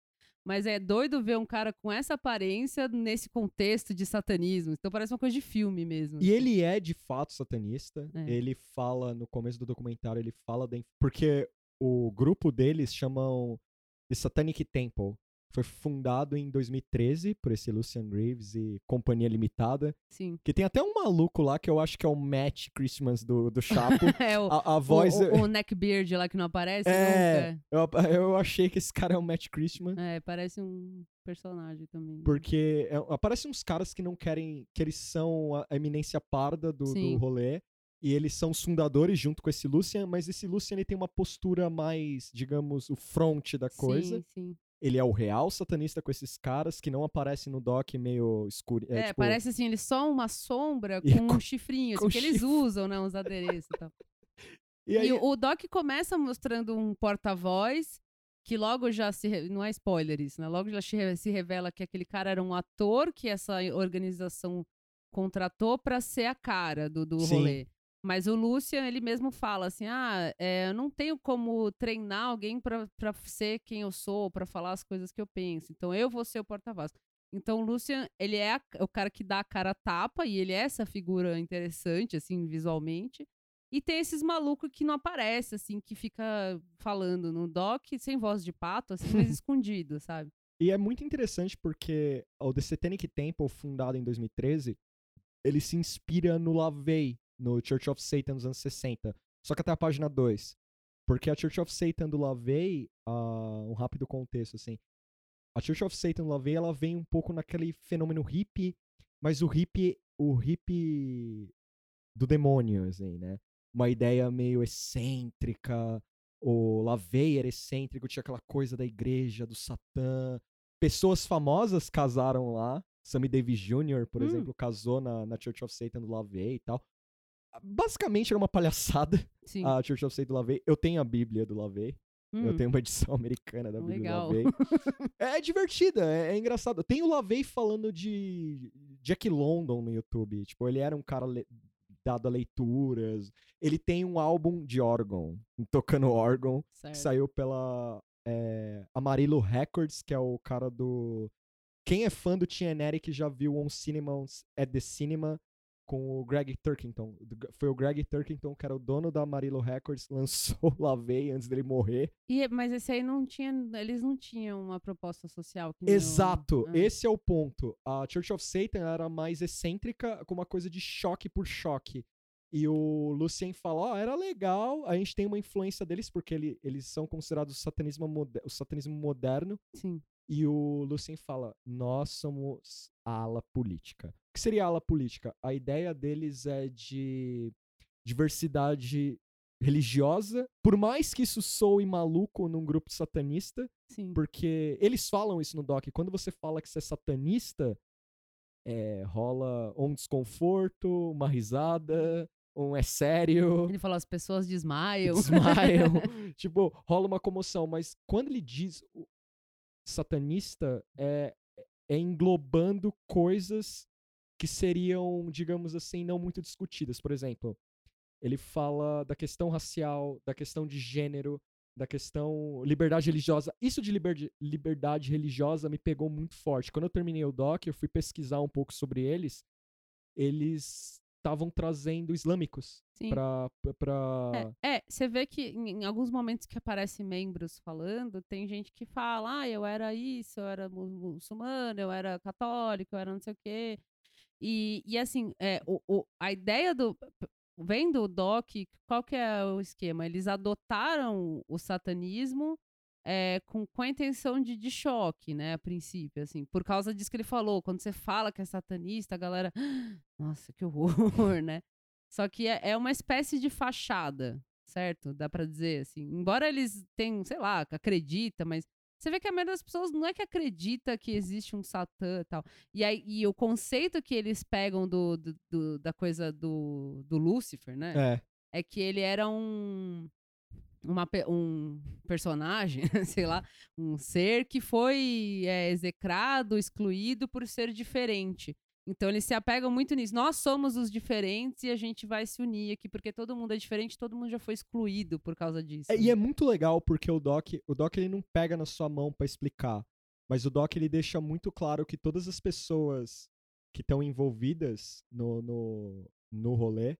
[SPEAKER 3] Mas é doido ver um cara com essa aparência nesse contexto de satanismo. Então parece uma coisa de filme mesmo.
[SPEAKER 2] E ele é de fato satanista.
[SPEAKER 3] É.
[SPEAKER 2] Ele fala, no começo do documentário, ele fala da. Porque o grupo deles chamam The Satanic Temple. Foi fundado em 2013 por esse Lucian Graves e Companhia Limitada.
[SPEAKER 3] Sim.
[SPEAKER 2] Que tem até um maluco lá que eu acho que é o Matt Christmas do, do Chapo.
[SPEAKER 3] É o,
[SPEAKER 2] a, a voz.
[SPEAKER 3] o, o, o neckbeard lá que não aparece
[SPEAKER 2] É.
[SPEAKER 3] nunca.
[SPEAKER 2] Eu, eu achei que esse cara é o Matt Christmas.
[SPEAKER 3] É, parece um personagem também.
[SPEAKER 2] Porque é, aparecem uns caras que não querem. que eles são a eminência parda do, do rolê. E eles são os fundadores junto com esse Lucian, mas esse Lucian ele tem uma postura mais, digamos, o front da coisa.
[SPEAKER 3] Sim, sim.
[SPEAKER 2] Ele é o real satanista com esses caras que não aparecem no doc meio escuro.
[SPEAKER 3] É,
[SPEAKER 2] tipo,
[SPEAKER 3] parece assim, ele só uma sombra com
[SPEAKER 2] com-
[SPEAKER 3] um chifrinho, assim,
[SPEAKER 2] com
[SPEAKER 3] que eles
[SPEAKER 2] chifre.
[SPEAKER 3] usam, né? Uns adereços e tal.
[SPEAKER 2] E aí,
[SPEAKER 3] E o Doc começa mostrando um porta-voz que logo já se. Não é spoiler isso, né? Logo já se re- se revela que aquele cara era um ator que essa organização contratou pra ser a cara do, do
[SPEAKER 2] Sim.
[SPEAKER 3] rolê. Mas o Lucian, ele mesmo fala assim: ah, é, eu não tenho como treinar alguém pra, pra ser quem eu sou, pra falar as coisas que eu penso. Então eu vou ser o porta-voz. Então o Lucian, ele é a- o cara que dá a cara a tapa e ele é essa figura interessante, assim, visualmente. E tem esses malucos que não aparece, assim, que fica falando no doc sem voz de pato, assim, mas escondido, sabe?
[SPEAKER 2] E é muito interessante porque o The Satanic Temple, fundado em 2013, ele se inspira no LaVey, no Church of Satan dos anos 60. Só que até a página 2. Porque a Church of Satan do LaVey, uh, um rápido contexto, assim. A Church of Satan do LaVey, ela vem um pouco naquele fenômeno hippie, mas o hippie, o hippie do demônio, assim, né? Uma ideia meio excêntrica, o LaVey era excêntrico, tinha aquela coisa da igreja, do Satã. Pessoas famosas casaram lá. Sammy Davis Jr., por
[SPEAKER 3] Hum.
[SPEAKER 2] exemplo, casou na, na Church of Satan do LaVey e tal. Basicamente era uma palhaçada
[SPEAKER 3] Sim.
[SPEAKER 2] a Church of Satan do LaVey. Eu tenho a Bíblia do LaVey. Eu
[SPEAKER 3] Hum,
[SPEAKER 2] tenho uma edição americana da Bíblia
[SPEAKER 3] Legal.
[SPEAKER 2] do LaVey. É divertida, é, é engraçado. Tem o LaVey falando de Jack London no YouTube. Tipo, ele era um cara le- dado a leituras. Ele tem um álbum de órgão, tocando órgão, que
[SPEAKER 3] certo.
[SPEAKER 2] saiu pela é, Amarillo Records, que é o cara do... Quem é fã do TNR já viu On Cinema at the Cinema com o Greg Turkington. Foi o Greg Turkington, que era o dono da Amarillo Records, lançou o LaVey antes dele morrer.
[SPEAKER 3] E, mas esse aí não tinha. Eles não tinham uma proposta social.
[SPEAKER 2] Exato,
[SPEAKER 3] Ah,
[SPEAKER 2] esse é o ponto. A Church of Satan era mais excêntrica, com uma coisa de choque por choque. E o Lucien fala, ó, era legal, a gente tem uma influência deles, porque ele- eles são considerados o satanismo, mode- o satanismo moderno.
[SPEAKER 3] Sim.
[SPEAKER 2] E o Lucien fala, nós somos a ala política. Que seria a ala política? A ideia deles é de diversidade religiosa. Por mais que isso soe maluco num grupo satanista,
[SPEAKER 3] Sim.
[SPEAKER 2] porque eles falam isso no doc. Quando você fala que você é satanista, é, rola um desconforto, uma risada, um é sério,
[SPEAKER 3] Ele falou, as pessoas desmaiam.
[SPEAKER 2] desmaiam. tipo, rola uma comoção. Mas quando ele diz satanista, é, é englobando coisas que seriam, digamos assim, não muito discutidas. Por exemplo, ele fala da questão racial, da questão de gênero, da questão liberdade religiosa. Isso de liberdade, liberdade religiosa me pegou muito forte. Quando eu terminei o doc, eu fui pesquisar um pouco sobre eles. Eles estavam trazendo islâmicos
[SPEAKER 3] Sim.
[SPEAKER 2] pra, pra...
[SPEAKER 3] É, você vê que em, em alguns momentos que aparecem membros falando, tem gente que fala, ah, eu era isso, eu era mu- muçulmano, eu era católico, eu era não sei o quê. E, e assim, é, o, o- a ideia do. Vendo o Doc, qual que é o esquema? Eles adotaram o satanismo é, com, com a intenção de, de choque, né, a princípio, assim, por causa disso que ele falou. Quando você fala que é satanista, a galera. Nossa, que horror, né? Só que é, é uma espécie de fachada, certo? Dá pra dizer assim. Embora eles tenham, sei lá, acredita, mas você vê que a maioria das pessoas não é que acredita que existe um Satã e tal. E, aí, e o conceito que eles pegam do, do- do- da coisa do, do Lúcifer, né?
[SPEAKER 2] É.
[SPEAKER 3] é que ele era um uma um personagem, sei lá, um ser que foi é, execrado, excluído por ser diferente. Então eles se apegam muito nisso. Nós somos os diferentes e a gente vai se unir aqui porque todo mundo é diferente, todo mundo já foi excluído por causa disso.
[SPEAKER 2] É, e é muito legal porque o Doc, o Doc ele não pega na sua mão pra explicar, mas o Doc ele deixa muito claro que todas as pessoas que estão envolvidas no, no, no rolê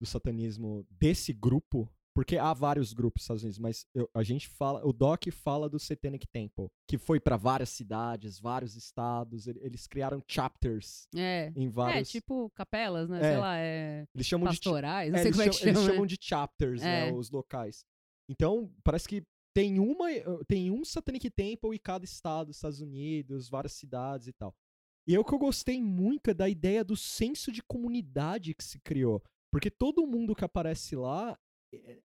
[SPEAKER 2] do satanismo desse grupo, porque há vários grupos nos Estados Unidos, mas eu- a gente fala, o Doc fala do Satanic Temple, que foi pra várias cidades, vários estados, ele- eles criaram chapters
[SPEAKER 3] É.
[SPEAKER 2] em
[SPEAKER 3] É,
[SPEAKER 2] vários,
[SPEAKER 3] tipo capelas, né?
[SPEAKER 2] É.
[SPEAKER 3] Sei lá, é
[SPEAKER 2] eles chamam de
[SPEAKER 3] pastorais, não
[SPEAKER 2] É,
[SPEAKER 3] sei
[SPEAKER 2] eles,
[SPEAKER 3] como é que
[SPEAKER 2] chamam, eles
[SPEAKER 3] chama.
[SPEAKER 2] chamam de chapters, né,
[SPEAKER 3] É.
[SPEAKER 2] os locais. Então, parece que tem uma tem um Satanic Temple em cada estado, Estados Unidos, várias cidades e tal. E é o que eu gostei muito é da ideia do senso de comunidade que se criou. Porque todo mundo que aparece lá.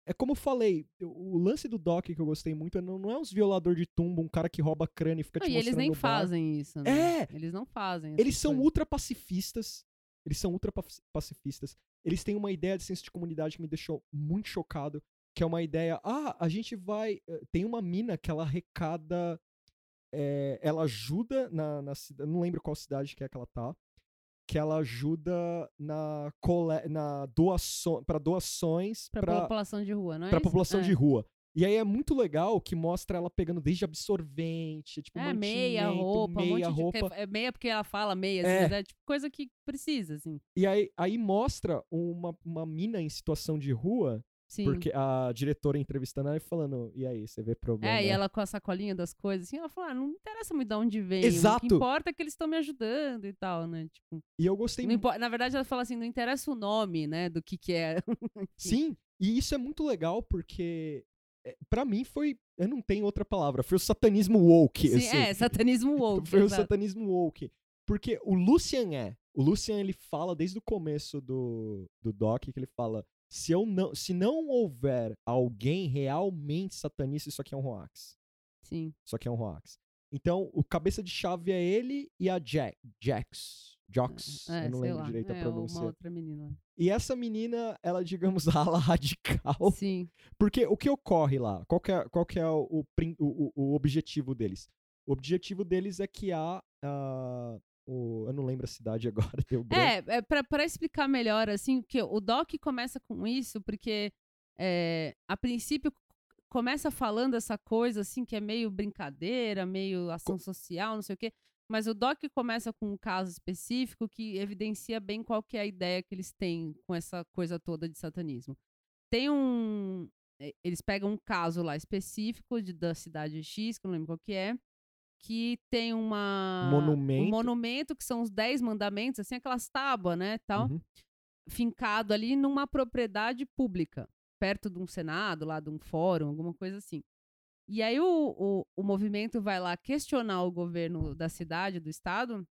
[SPEAKER 2] É, é como eu falei, o lance do Doc que eu gostei muito é não, não é uns violador de tumba, um cara que rouba crânio e fica
[SPEAKER 3] Não,
[SPEAKER 2] te
[SPEAKER 3] e eles nem fazem isso, né?
[SPEAKER 2] É!
[SPEAKER 3] Eles não fazem.
[SPEAKER 2] Eles são
[SPEAKER 3] coisas.
[SPEAKER 2] ultra pacifistas. Eles são ultra pacifistas. Eles têm uma ideia de senso de comunidade que me deixou muito chocado. Que é uma ideia. Ah, a gente vai. eh, Tem uma mina que ela arrecada. eh, ela ajuda na, na cidade. Não lembro qual cidade que é que ela tá. Que ela ajuda na, cole, na doação, para doações
[SPEAKER 3] Pra,
[SPEAKER 2] para
[SPEAKER 3] população de rua, não é
[SPEAKER 2] pra
[SPEAKER 3] isso?
[SPEAKER 2] população
[SPEAKER 3] é.
[SPEAKER 2] de rua. E aí é muito legal que mostra ela pegando desde absorvente, tipo,
[SPEAKER 3] É, meia roupa, um
[SPEAKER 2] meia
[SPEAKER 3] monte de...
[SPEAKER 2] roupa.
[SPEAKER 3] É meia porque ela fala meia, assim,
[SPEAKER 2] É.
[SPEAKER 3] mas é tipo coisa que precisa, assim.
[SPEAKER 2] E aí, aí mostra uma, uma mina em situação de rua
[SPEAKER 3] Sim.
[SPEAKER 2] Porque a diretora entrevistando ela e falando, e aí, você vê problema?
[SPEAKER 3] É, e ela com a sacolinha das coisas, assim, ela falou, ah, não interessa muito de onde vem. O
[SPEAKER 2] Exato.
[SPEAKER 3] que importa é que eles estão me ajudando e tal, né? Tipo,
[SPEAKER 2] E eu gostei
[SPEAKER 3] impo- Na verdade, ela fala assim, não interessa o nome, né, do que que é.
[SPEAKER 2] Sim, e isso é muito legal porque é, pra mim foi, eu não tenho outra palavra, foi o satanismo woke,
[SPEAKER 3] Sim,
[SPEAKER 2] assim.
[SPEAKER 3] é, satanismo woke.
[SPEAKER 2] Foi o
[SPEAKER 3] exato.
[SPEAKER 2] satanismo woke. Porque o Lucian é. O Lucian ele fala desde o começo do, do doc que ele fala: se eu não, se não houver alguém realmente satanista, isso aqui é um hoax.
[SPEAKER 3] Sim.
[SPEAKER 2] Isso aqui é um hoax. Então, o cabeça de chave é ele e a Jack, Jax. Jox,
[SPEAKER 3] É,
[SPEAKER 2] eu não lembro
[SPEAKER 3] lá.
[SPEAKER 2] direito a
[SPEAKER 3] é,
[SPEAKER 2] pronúncia.
[SPEAKER 3] uma outra menina.
[SPEAKER 2] E essa menina, ela, digamos, a ala radical.
[SPEAKER 3] Sim.
[SPEAKER 2] Porque o que ocorre lá? Qual que é, qual que é o, o, o- o- objetivo deles? O objetivo deles é que há. ah, o, eu não lembro a cidade agora, deu branco.
[SPEAKER 3] É, é pra explicar melhor, assim, que o Doc começa com isso, porque é, a princípio começa falando essa coisa, assim, que é meio brincadeira, meio ação social, não sei o quê. Mas o Doc começa com um caso específico que evidencia bem qual que é a ideia que eles têm com essa coisa toda de satanismo. Tem um. eh, Eles pegam um caso lá específico de, da cidade X, que eu não lembro qual que é, que tem uma.
[SPEAKER 2] Monumento.
[SPEAKER 3] Um monumento que são os Dez Mandamentos, assim, aquelas tábuas, né, tal,
[SPEAKER 2] Uhum.
[SPEAKER 3] fincado ali numa propriedade pública, perto de um senado, lá de um fórum, alguma coisa assim. E aí o, o, o movimento vai lá questionar o governo da cidade, do estado,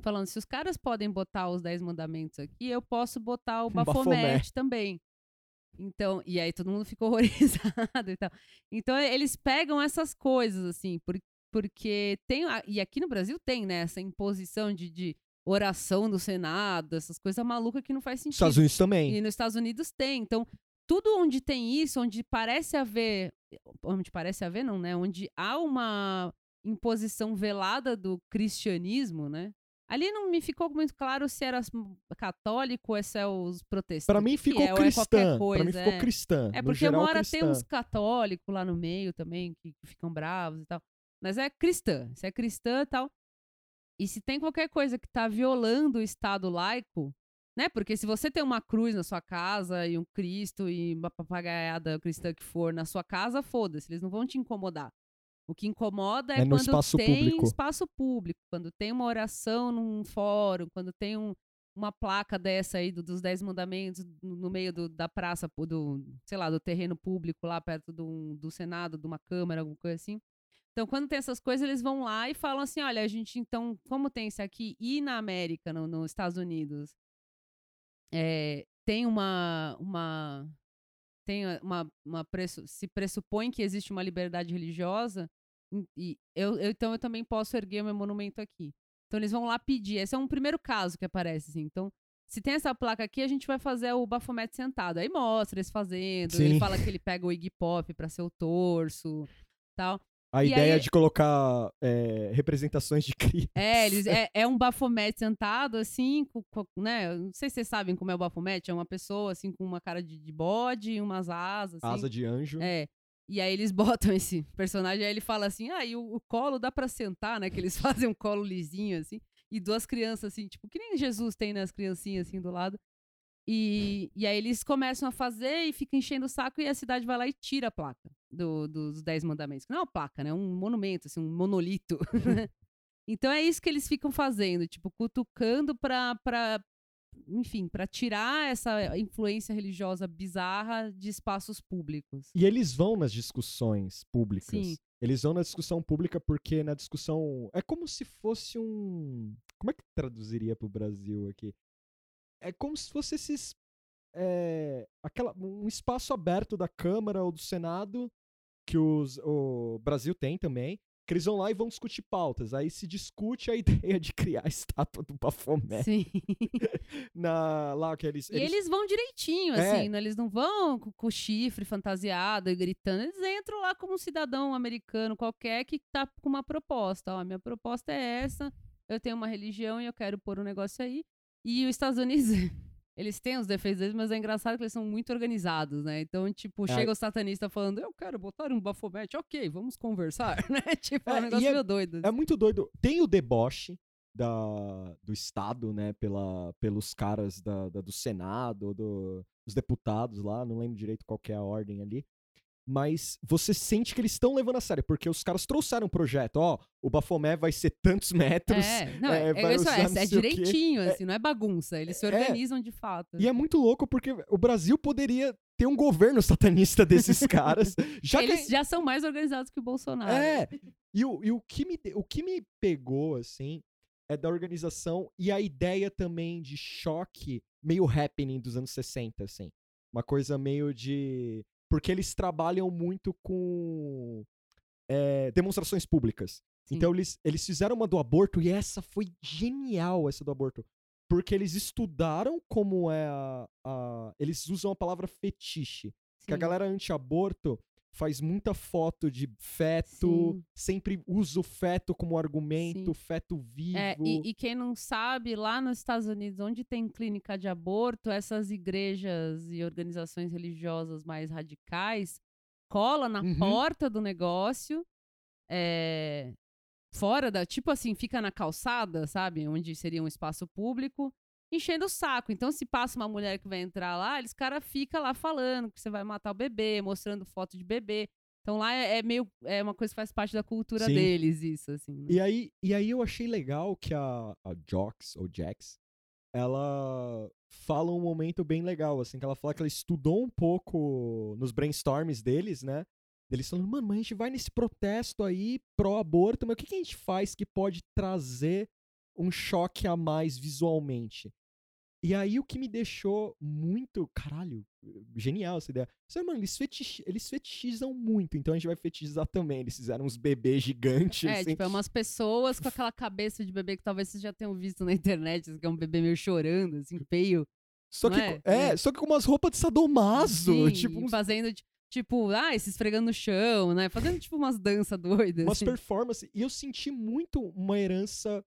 [SPEAKER 3] falando, se os caras podem botar os Dez Mandamentos aqui, eu posso botar o
[SPEAKER 2] Bafomé.
[SPEAKER 3] Bafomete também. Então, e aí todo mundo ficou horrorizado e tal. Então, eles pegam essas coisas, assim, por, porque tem. E aqui no Brasil tem, né, essa imposição de, de oração no Senado, essas coisas malucas que não faz sentido.
[SPEAKER 2] Estados Unidos também.
[SPEAKER 3] E nos Estados Unidos tem. Então, tudo onde tem isso, onde parece haver. Onde parece haver, não, né? Onde há uma imposição velada do cristianismo, né? Ali não me ficou muito claro se era católico ou se é os protestantes.
[SPEAKER 2] Pra mim ficou
[SPEAKER 3] é, ou é
[SPEAKER 2] cristã.
[SPEAKER 3] coisa,
[SPEAKER 2] pra mim ficou
[SPEAKER 3] é.
[SPEAKER 2] cristã.
[SPEAKER 3] É
[SPEAKER 2] no
[SPEAKER 3] porque
[SPEAKER 2] geral,
[SPEAKER 3] uma hora
[SPEAKER 2] cristã.
[SPEAKER 3] tem uns católicos lá no meio também que ficam bravos e tal. Mas é cristã. Se é cristã e tal. E se tem qualquer coisa que tá violando o Estado laico, né? Porque se você tem uma cruz na sua casa e um Cristo e uma papagaiada cristã que for na sua casa, foda-se, eles não vão te incomodar. O que incomoda é,
[SPEAKER 2] É
[SPEAKER 3] quando
[SPEAKER 2] espaço
[SPEAKER 3] tem
[SPEAKER 2] público.
[SPEAKER 3] espaço público, quando tem uma oração num fórum, quando tem um- uma placa dessa aí do- dos Dez Mandamentos no meio do- da praça, do, sei lá, do terreno público lá perto do, do Senado, de uma Câmara, alguma coisa assim. Então, quando tem essas coisas, eles vão lá e falam assim: olha, a gente, então, como tem isso aqui, e na América, no- nos Estados Unidos, é, tem uma. uma tem uma, uma pressu- se pressupõe que existe uma liberdade religiosa, e eu, eu- então eu também posso erguer o meu monumento aqui. Então eles vão lá pedir. Esse é um primeiro caso que aparece, assim. Então, se tem essa placa aqui, a gente vai fazer o bafomete sentado. Aí mostra eles fazendo.
[SPEAKER 2] Sim.
[SPEAKER 3] Ele fala que ele pega o Iggy Pop pra ser o torso, tal.
[SPEAKER 2] A
[SPEAKER 3] E
[SPEAKER 2] ideia
[SPEAKER 3] aí-
[SPEAKER 2] de colocar é, representações de criança.
[SPEAKER 3] É, eles, é, é um bafomete sentado, assim, com, com- né? Não sei se vocês sabem como é o bafomete. É uma pessoa, assim, com uma cara de, de bode e umas asas, assim.
[SPEAKER 2] Asa de anjo.
[SPEAKER 3] É. E aí eles botam esse personagem, aí ele fala assim, ah, e o, o colo dá pra sentar, né? Que eles fazem um colo lisinho, assim. E duas crianças, assim, tipo, que nem Jesus tem, né? As criancinhas, assim, do lado. E, e aí eles começam a fazer e fica enchendo o saco e a cidade vai lá e tira a placa do- dos Dez Mandamentos. Não é uma placa, né? É um monumento, assim, um monolito. então é isso que eles ficam fazendo, tipo, cutucando pra, pra enfim, pra tirar essa influência religiosa bizarra de espaços públicos.
[SPEAKER 2] E eles vão nas discussões públicas.
[SPEAKER 3] Sim.
[SPEAKER 2] Eles vão na discussão pública porque na discussão. É como se fosse um. Como é que traduziria pro Brasil aqui? É como se fosse esses. é, aquela, um espaço aberto da Câmara ou do Senado que os, o Brasil tem também. Que eles vão lá e vão discutir pautas. Aí se discute a ideia de criar a estátua do Bafomé.
[SPEAKER 3] Sim.
[SPEAKER 2] Na, lá que eles.
[SPEAKER 3] E eles vão direitinho,
[SPEAKER 2] É.
[SPEAKER 3] assim, né? eles não vão com, com chifre fantasiado e gritando. Eles entram lá como um cidadão americano qualquer que tá com uma proposta. Ó, a minha proposta é essa, eu tenho uma religião e eu quero pôr um negócio aí. E os Estados Unidos, eles têm os defeitos deles, mas é engraçado que eles são muito organizados, né? Então, tipo,
[SPEAKER 2] É.
[SPEAKER 3] chega o satanista falando, eu quero botar um bafomete, ok, vamos conversar, né? Tipo, é um
[SPEAKER 2] É,
[SPEAKER 3] negócio
[SPEAKER 2] é-
[SPEAKER 3] meio doido.
[SPEAKER 2] É muito doido. Tem o deboche, da, do Estado, né, pela, pelos caras da, da- do Senado, do, dos deputados lá, não lembro direito qual é a ordem ali. Mas você sente que eles estão levando a sério, porque os caras trouxeram um projeto, ó, o Bafomé vai ser tantos metros.
[SPEAKER 3] É, não,
[SPEAKER 2] é,
[SPEAKER 3] é,
[SPEAKER 2] vai
[SPEAKER 3] isso, é, é direitinho, assim, não é bagunça. Eles se
[SPEAKER 2] É.
[SPEAKER 3] organizam de fato.
[SPEAKER 2] E é muito louco porque o Brasil poderia ter um governo satanista desses caras. já
[SPEAKER 3] Eles
[SPEAKER 2] que
[SPEAKER 3] já são mais organizados que o Bolsonaro.
[SPEAKER 2] É. E, o, e o, que me, o que me pegou, assim, é da organização e a ideia também de choque meio happening dos anos 60, assim. Uma coisa meio de. Porque eles trabalham muito com é, demonstrações públicas.
[SPEAKER 3] Sim.
[SPEAKER 2] Então eles, eles fizeram uma do aborto e essa foi genial, essa do aborto. Porque eles estudaram como é a. a- eles usam a palavra fetiche. Que a
[SPEAKER 3] Sim.
[SPEAKER 2] galera anti-aborto faz muita foto de feto,
[SPEAKER 3] Sim.
[SPEAKER 2] sempre usa o feto como argumento, feto vivo.
[SPEAKER 3] É, e, e quem não sabe, lá nos Estados Unidos, onde tem clínica de aborto, essas igrejas e organizações religiosas mais radicais cola na
[SPEAKER 2] Uhum.
[SPEAKER 3] porta do negócio, é, fora da. Tipo assim, fica na calçada, sabe? Onde seria um espaço público, enchendo o saco. Então, se passa uma mulher que vai entrar lá, eles cara fica lá falando que você vai matar o bebê, mostrando foto de bebê. Então lá é, é meio. É uma coisa que faz parte da cultura
[SPEAKER 2] Sim.
[SPEAKER 3] deles, isso, assim. né?
[SPEAKER 2] E aí, e aí eu achei legal que a, a Jox, ou Jax, ela fala um momento bem legal, assim, que ela fala que ela estudou um pouco nos brainstorms deles, né? Eles falando, mano, mas a gente vai nesse protesto aí pró-aborto, mas o que, que a gente faz que pode trazer um choque a mais visualmente? E aí o que me deixou muito, caralho, genial essa ideia. Você, mano, eles, fetich, eles fetichizam muito, então a gente vai fetichizar também. Eles fizeram uns bebês gigantes,
[SPEAKER 3] É,
[SPEAKER 2] assim.
[SPEAKER 3] tipo, é umas pessoas com aquela cabeça de bebê que talvez vocês já tenham visto na internet, que é um bebê meio chorando, assim, feio.
[SPEAKER 2] Só que,
[SPEAKER 3] é?
[SPEAKER 2] é,
[SPEAKER 3] É.
[SPEAKER 2] só que com umas roupas de sadomaso,
[SPEAKER 3] Sim,
[SPEAKER 2] tipo, uns,
[SPEAKER 3] fazendo, ti- tipo, ah, se esfregando no chão, né? Fazendo, tipo, umas danças doidas.
[SPEAKER 2] umas
[SPEAKER 3] assim.
[SPEAKER 2] performances. E eu senti muito uma herança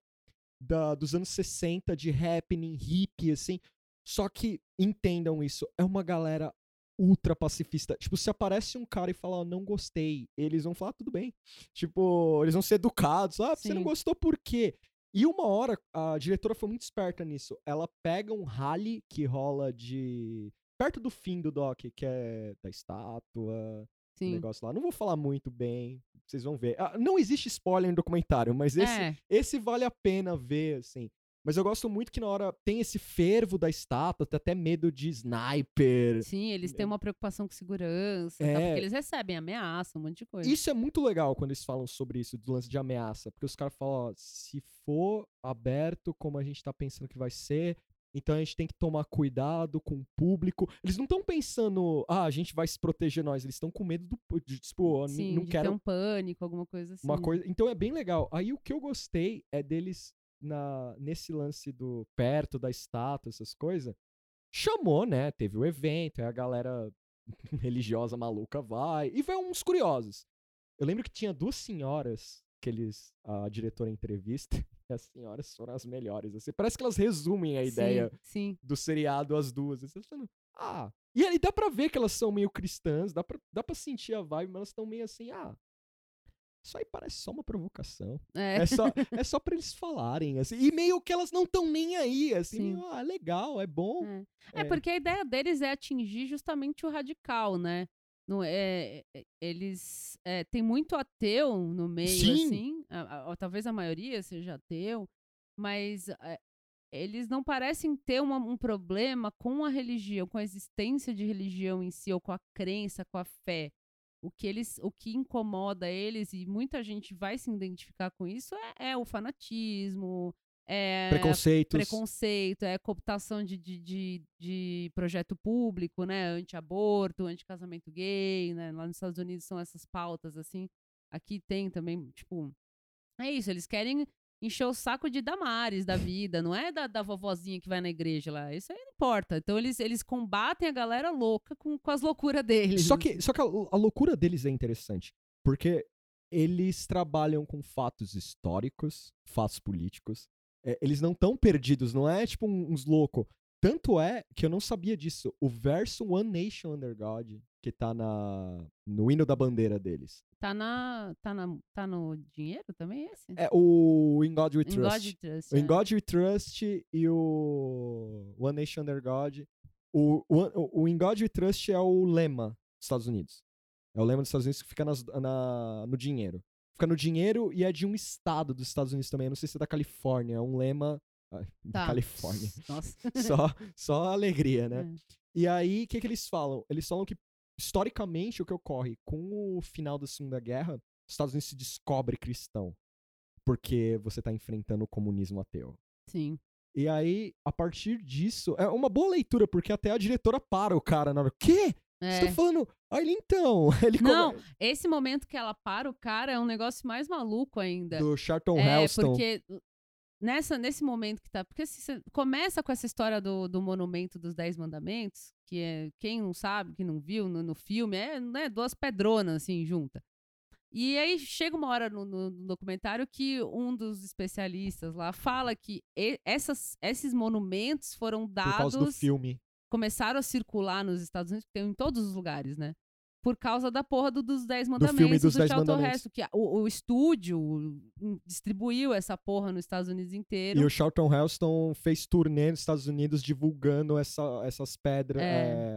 [SPEAKER 2] da, dos anos 60 de happening, hippie, assim. Só que, entendam isso, é uma galera ultra pacifista. Tipo, se aparece um cara e fala, "Ó, não gostei, eles vão falar, "Ah, tudo bem. Tipo, eles vão ser educados. Ah, você não
[SPEAKER 3] Sim.
[SPEAKER 2] gostou por quê? E uma hora, a diretora foi muito esperta nisso. Ela pega um rally que rola de. Perto do fim do doc, que é da estátua,
[SPEAKER 3] Sim.
[SPEAKER 2] negócio lá. Não vou falar muito bem, vocês vão ver. Ah, não existe spoiler no documentário, mas esse,
[SPEAKER 3] É,
[SPEAKER 2] esse vale a pena ver, assim. Mas eu gosto muito que na hora tem esse fervo da estátua, tem até medo de sniper.
[SPEAKER 3] sim, eles têm uma preocupação com segurança, tá?
[SPEAKER 2] É.
[SPEAKER 3] porque eles recebem ameaça, um monte de coisa.
[SPEAKER 2] Isso é muito legal quando eles falam sobre isso, do lance de ameaça. Porque os caras falam, ó, se for aberto como a gente tá pensando que vai ser, então a gente tem que tomar cuidado com o público. Eles não estão pensando, ah, a gente vai se proteger nós. Eles estão com medo do. De, tipo,
[SPEAKER 3] Sim,
[SPEAKER 2] não
[SPEAKER 3] de
[SPEAKER 2] quero
[SPEAKER 3] ter um pânico, alguma coisa assim.
[SPEAKER 2] Uma coisa, então é bem legal. Aí o que eu gostei é deles na nesse lance do perto da estátua, essas coisas. Chamou, né? Teve o evento, aí a galera religiosa maluca vai e vai uns curiosos. Eu lembro que tinha duas senhoras que eles a diretora entrevista as senhoras foram as melhores. Assim, parece que elas resumem a
[SPEAKER 3] Sim,
[SPEAKER 2] ideia
[SPEAKER 3] Sim,
[SPEAKER 2] do seriado as duas. Assim, falando, ah, e aí dá pra ver que elas são meio cristãs, dá pra, dá pra sentir a vibe, mas elas estão meio assim, ah, isso aí parece só uma provocação.
[SPEAKER 3] é.
[SPEAKER 2] É só, é só pra eles falarem, assim. E meio que elas não estão nem aí, assim.
[SPEAKER 3] Sim.
[SPEAKER 2] meio, ah, legal, é bom.
[SPEAKER 3] É. É, porque a ideia deles é atingir justamente o radical, né? Não é, é- eles é, tem muito ateu no meio,
[SPEAKER 2] Sim.
[SPEAKER 3] assim. a- a- talvez a maioria seja ateu, mas é, eles não parecem ter uma- um problema com a religião, com a existência de religião em si, ou com a crença, com a fé. O que eles, o que incomoda eles e muita gente vai se identificar com isso é, é o fanatismo, é
[SPEAKER 2] Preconceitos.
[SPEAKER 3] preconceito, é cooptação de, de, de, de projeto público, né? Anti-aborto, anti-casamento gay, né? Lá nos Estados Unidos são essas pautas, assim. Aqui tem também, tipo. É isso, eles querem encher o saco de Damares da vida, não é da, da vovozinha que vai na igreja lá. Isso aí não importa. Então eles, eles combatem a galera louca com, com as loucuras deles.
[SPEAKER 2] Só que,
[SPEAKER 3] assim.
[SPEAKER 2] só que a, a loucura deles é interessante. Porque eles trabalham com fatos históricos, fatos políticos. É, eles não estão perdidos, não é tipo uns loucos. Tanto é que eu não sabia disso. O verso One Nation Under God, que tá na, no hino da bandeira deles.
[SPEAKER 3] Tá, na, tá, na, tá no dinheiro também esse?
[SPEAKER 2] É o In God We Trust.
[SPEAKER 3] God We Trust.
[SPEAKER 2] O In
[SPEAKER 3] é.
[SPEAKER 2] God We Trust e o One Nation Under God. O, o, o In God We Trust é o lema dos Estados Unidos. É o lema dos Estados Unidos que fica nas- na, no dinheiro. Fica no dinheiro e é de um estado dos Estados Unidos também. Eu não sei se é da Califórnia. É um lema
[SPEAKER 3] Tá.
[SPEAKER 2] Califórnia.
[SPEAKER 3] Nossa.
[SPEAKER 2] Só, só alegria, né?
[SPEAKER 3] É.
[SPEAKER 2] E aí, o que, que eles falam? Eles falam que, historicamente, o que ocorre com o final da Segunda Guerra, os Estados Unidos se descobre cristão. Porque você tá enfrentando o comunismo ateu.
[SPEAKER 3] Sim.
[SPEAKER 2] E aí, a partir disso, é uma boa leitura, porque até a diretora para o cara na hora. Quê? Você
[SPEAKER 3] É.
[SPEAKER 2] tá falando. Ele então. Ele
[SPEAKER 3] Não,
[SPEAKER 2] come-
[SPEAKER 3] esse momento que ela para o cara é um negócio mais maluco ainda.
[SPEAKER 2] Do Charlton
[SPEAKER 3] é,
[SPEAKER 2] Heston.
[SPEAKER 3] porque nessa, nesse momento que tá. Porque você começa com essa história do, do monumento dos Dez Mandamentos, que é quem não sabe, que não viu no, no filme, é né, duas pedronas assim junta. E aí chega uma hora no, no- no documentário que um dos especialistas lá fala que e- essas, esses monumentos foram
[SPEAKER 2] Por
[SPEAKER 3] dados
[SPEAKER 2] causa do filme.
[SPEAKER 3] Começaram a circular nos Estados Unidos, porque em todos os lugares, né? Por causa da porra do- dos Dez Mandamentos,
[SPEAKER 2] filme dos
[SPEAKER 3] do
[SPEAKER 2] Dez Mandamentos.
[SPEAKER 3] Heston, que o, o estúdio hum, distribuiu essa porra nos Estados Unidos inteiro.
[SPEAKER 2] E o Charlton Heston fez turnê nos Estados Unidos divulgando essa, essas pedras,
[SPEAKER 3] É.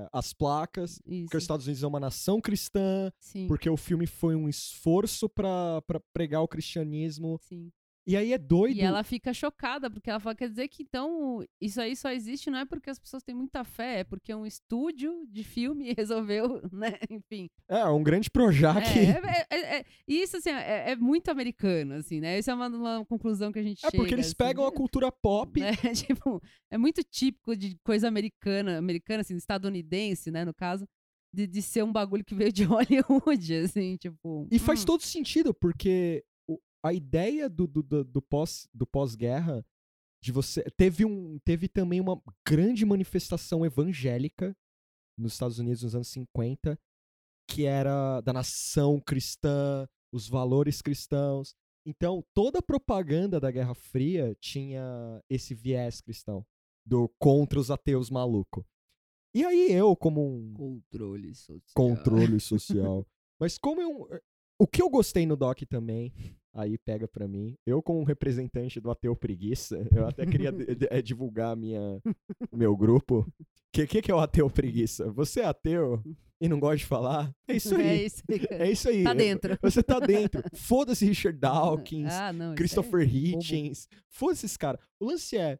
[SPEAKER 2] é, as placas.
[SPEAKER 3] Isso,
[SPEAKER 2] Porque os Estados Unidos é uma nação cristã,
[SPEAKER 3] sim,
[SPEAKER 2] porque o filme foi um esforço pra pregar o cristianismo.
[SPEAKER 3] sim.
[SPEAKER 2] E aí é doido.
[SPEAKER 3] E ela fica chocada, porque ela fala, quer dizer que então isso aí só existe não é porque as pessoas têm muita fé, é porque um estúdio de filme resolveu, né? Enfim.
[SPEAKER 2] É, um grande Projac.
[SPEAKER 3] É, é, é, é- e isso, assim, é, é muito americano, assim, né? Essa é uma, uma conclusão que a gente
[SPEAKER 2] É
[SPEAKER 3] chega.
[SPEAKER 2] porque eles
[SPEAKER 3] assim,
[SPEAKER 2] pegam a
[SPEAKER 3] né?
[SPEAKER 2] cultura pop.
[SPEAKER 3] né? tipo, é muito típico de coisa americana, americana, assim, estadunidense, né, no caso, de, de ser um bagulho que veio de Hollywood, assim, tipo.
[SPEAKER 2] E faz
[SPEAKER 3] hum,
[SPEAKER 2] todo sentido, porque a ideia do, do, do, do pós, do pós-guerra, de você. Teve, um, teve também uma grande manifestação evangélica nos Estados Unidos nos anos 50, que era da nação cristã, os valores cristãos. Então, toda a propaganda da Guerra Fria tinha esse viés cristão, do contra os ateus maluco. E aí eu, como um
[SPEAKER 3] Controle social.
[SPEAKER 2] controle social. Mas como eu. O que eu gostei no doc também, aí pega pra mim, eu como representante do Ateu Preguiça, eu até queria eh, divulgar minha, o meu grupo. O que, que, que é o Ateu Preguiça? Você é ateu e não gosta de falar? É isso
[SPEAKER 3] É
[SPEAKER 2] aí.
[SPEAKER 3] isso aí.
[SPEAKER 2] É isso aí.
[SPEAKER 3] Tá dentro.
[SPEAKER 2] Você tá dentro. Foda-se Richard Dawkins,
[SPEAKER 3] Ah, não. isso
[SPEAKER 2] Christopher
[SPEAKER 3] é
[SPEAKER 2] Hitchens. Foda-se esses caras. O lance é.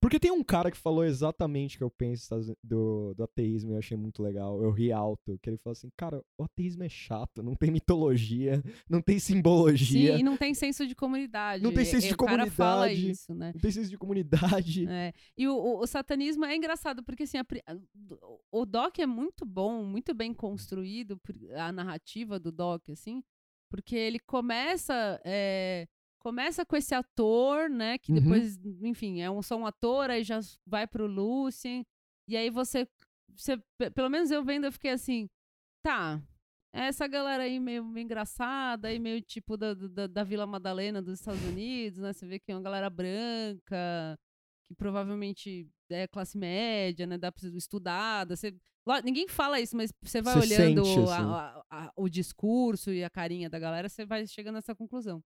[SPEAKER 2] Porque tem um cara que falou exatamente o que eu penso do, do ateísmo e eu achei muito legal. Eu ri alto. Que ele falou assim: Cara, o ateísmo é chato. Não tem mitologia, não tem simbologia,
[SPEAKER 3] Sim, e não tem senso de comunidade.
[SPEAKER 2] Não tem senso de
[SPEAKER 3] o cara fala
[SPEAKER 2] comunidade.
[SPEAKER 3] isso, né?
[SPEAKER 2] não tem senso de comunidade.
[SPEAKER 3] É. E o, o- o satanismo é engraçado, porque assim, a o Doc é muito bom, muito bem construído, a narrativa do Doc, assim, porque ele começa. é, começa com esse ator, né? Que
[SPEAKER 2] Uhum.
[SPEAKER 3] depois, enfim, é um, só um ator, aí já vai pro Lucien. E aí você, você. pe- Pelo menos eu vendo, eu fiquei assim, tá. Essa galera aí meio, meio engraçada, aí meio tipo da, da, da Vila Madalena dos Estados Unidos, né? Você vê que é uma galera branca, que provavelmente é classe média, né? Dá pra ser estudada. Você, ninguém fala isso, mas você vai
[SPEAKER 2] Você
[SPEAKER 3] olhando
[SPEAKER 2] sente,
[SPEAKER 3] a-
[SPEAKER 2] assim.
[SPEAKER 3] a- a- o discurso e a carinha da galera, você vai chegando nessa conclusão.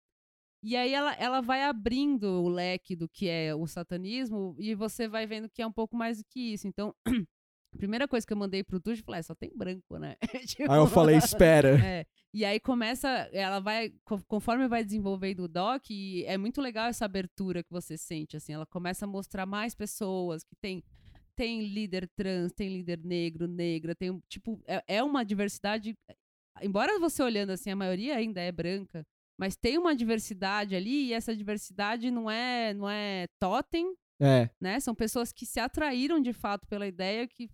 [SPEAKER 3] E aí ela, ela vai abrindo o leque do que é o satanismo e você vai vendo que é um pouco mais do que isso. Então, a primeira coisa que eu mandei pro Tuxo, eu falei, "É, só tem branco, né? Tipo,
[SPEAKER 2] Aí eu falei: Espera.
[SPEAKER 3] é, e aí começa, ela vai, co- conforme vai desenvolvendo o doc, e é muito legal essa abertura que você sente, assim, ela começa a mostrar mais pessoas que tem tem líder trans, tem líder negro, negra, tem tipo, é, é uma diversidade, embora você olhando assim, a maioria ainda é branca, mas tem uma diversidade ali e essa diversidade não é não é totem,
[SPEAKER 2] É.
[SPEAKER 3] né? São pessoas que se atraíram de fato pela ideia, que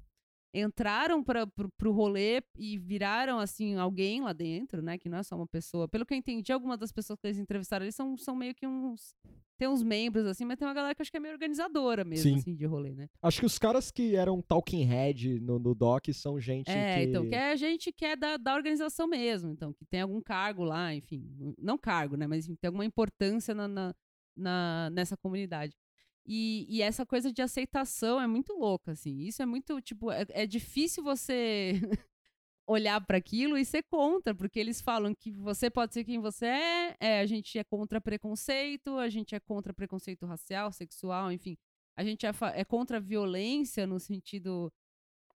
[SPEAKER 3] entraram para pro rolê e viraram assim alguém lá dentro, né? Que não é só uma pessoa. Pelo que eu entendi, algumas das pessoas que eles entrevistaram ali são, são meio que uns tem uns membros assim, mas tem uma galera que acho que é meio organizadora mesmo
[SPEAKER 2] Sim.
[SPEAKER 3] assim de rolê, né?
[SPEAKER 2] Acho que os caras que eram talking head no, no doc são gente
[SPEAKER 3] É,
[SPEAKER 2] que.
[SPEAKER 3] então, que é gente que é da, da organização mesmo, então, que tem algum cargo lá, enfim, não cargo, né, mas enfim, tem alguma importância na, na, na- nessa comunidade. E, e essa coisa de aceitação é muito louca, assim. Isso é muito, tipo, é, é difícil você olhar para aquilo e ser contra, porque eles falam que você pode ser quem você é, é, a gente é contra preconceito, a gente é contra preconceito racial, sexual, enfim. A gente é, é contra a violência no sentido.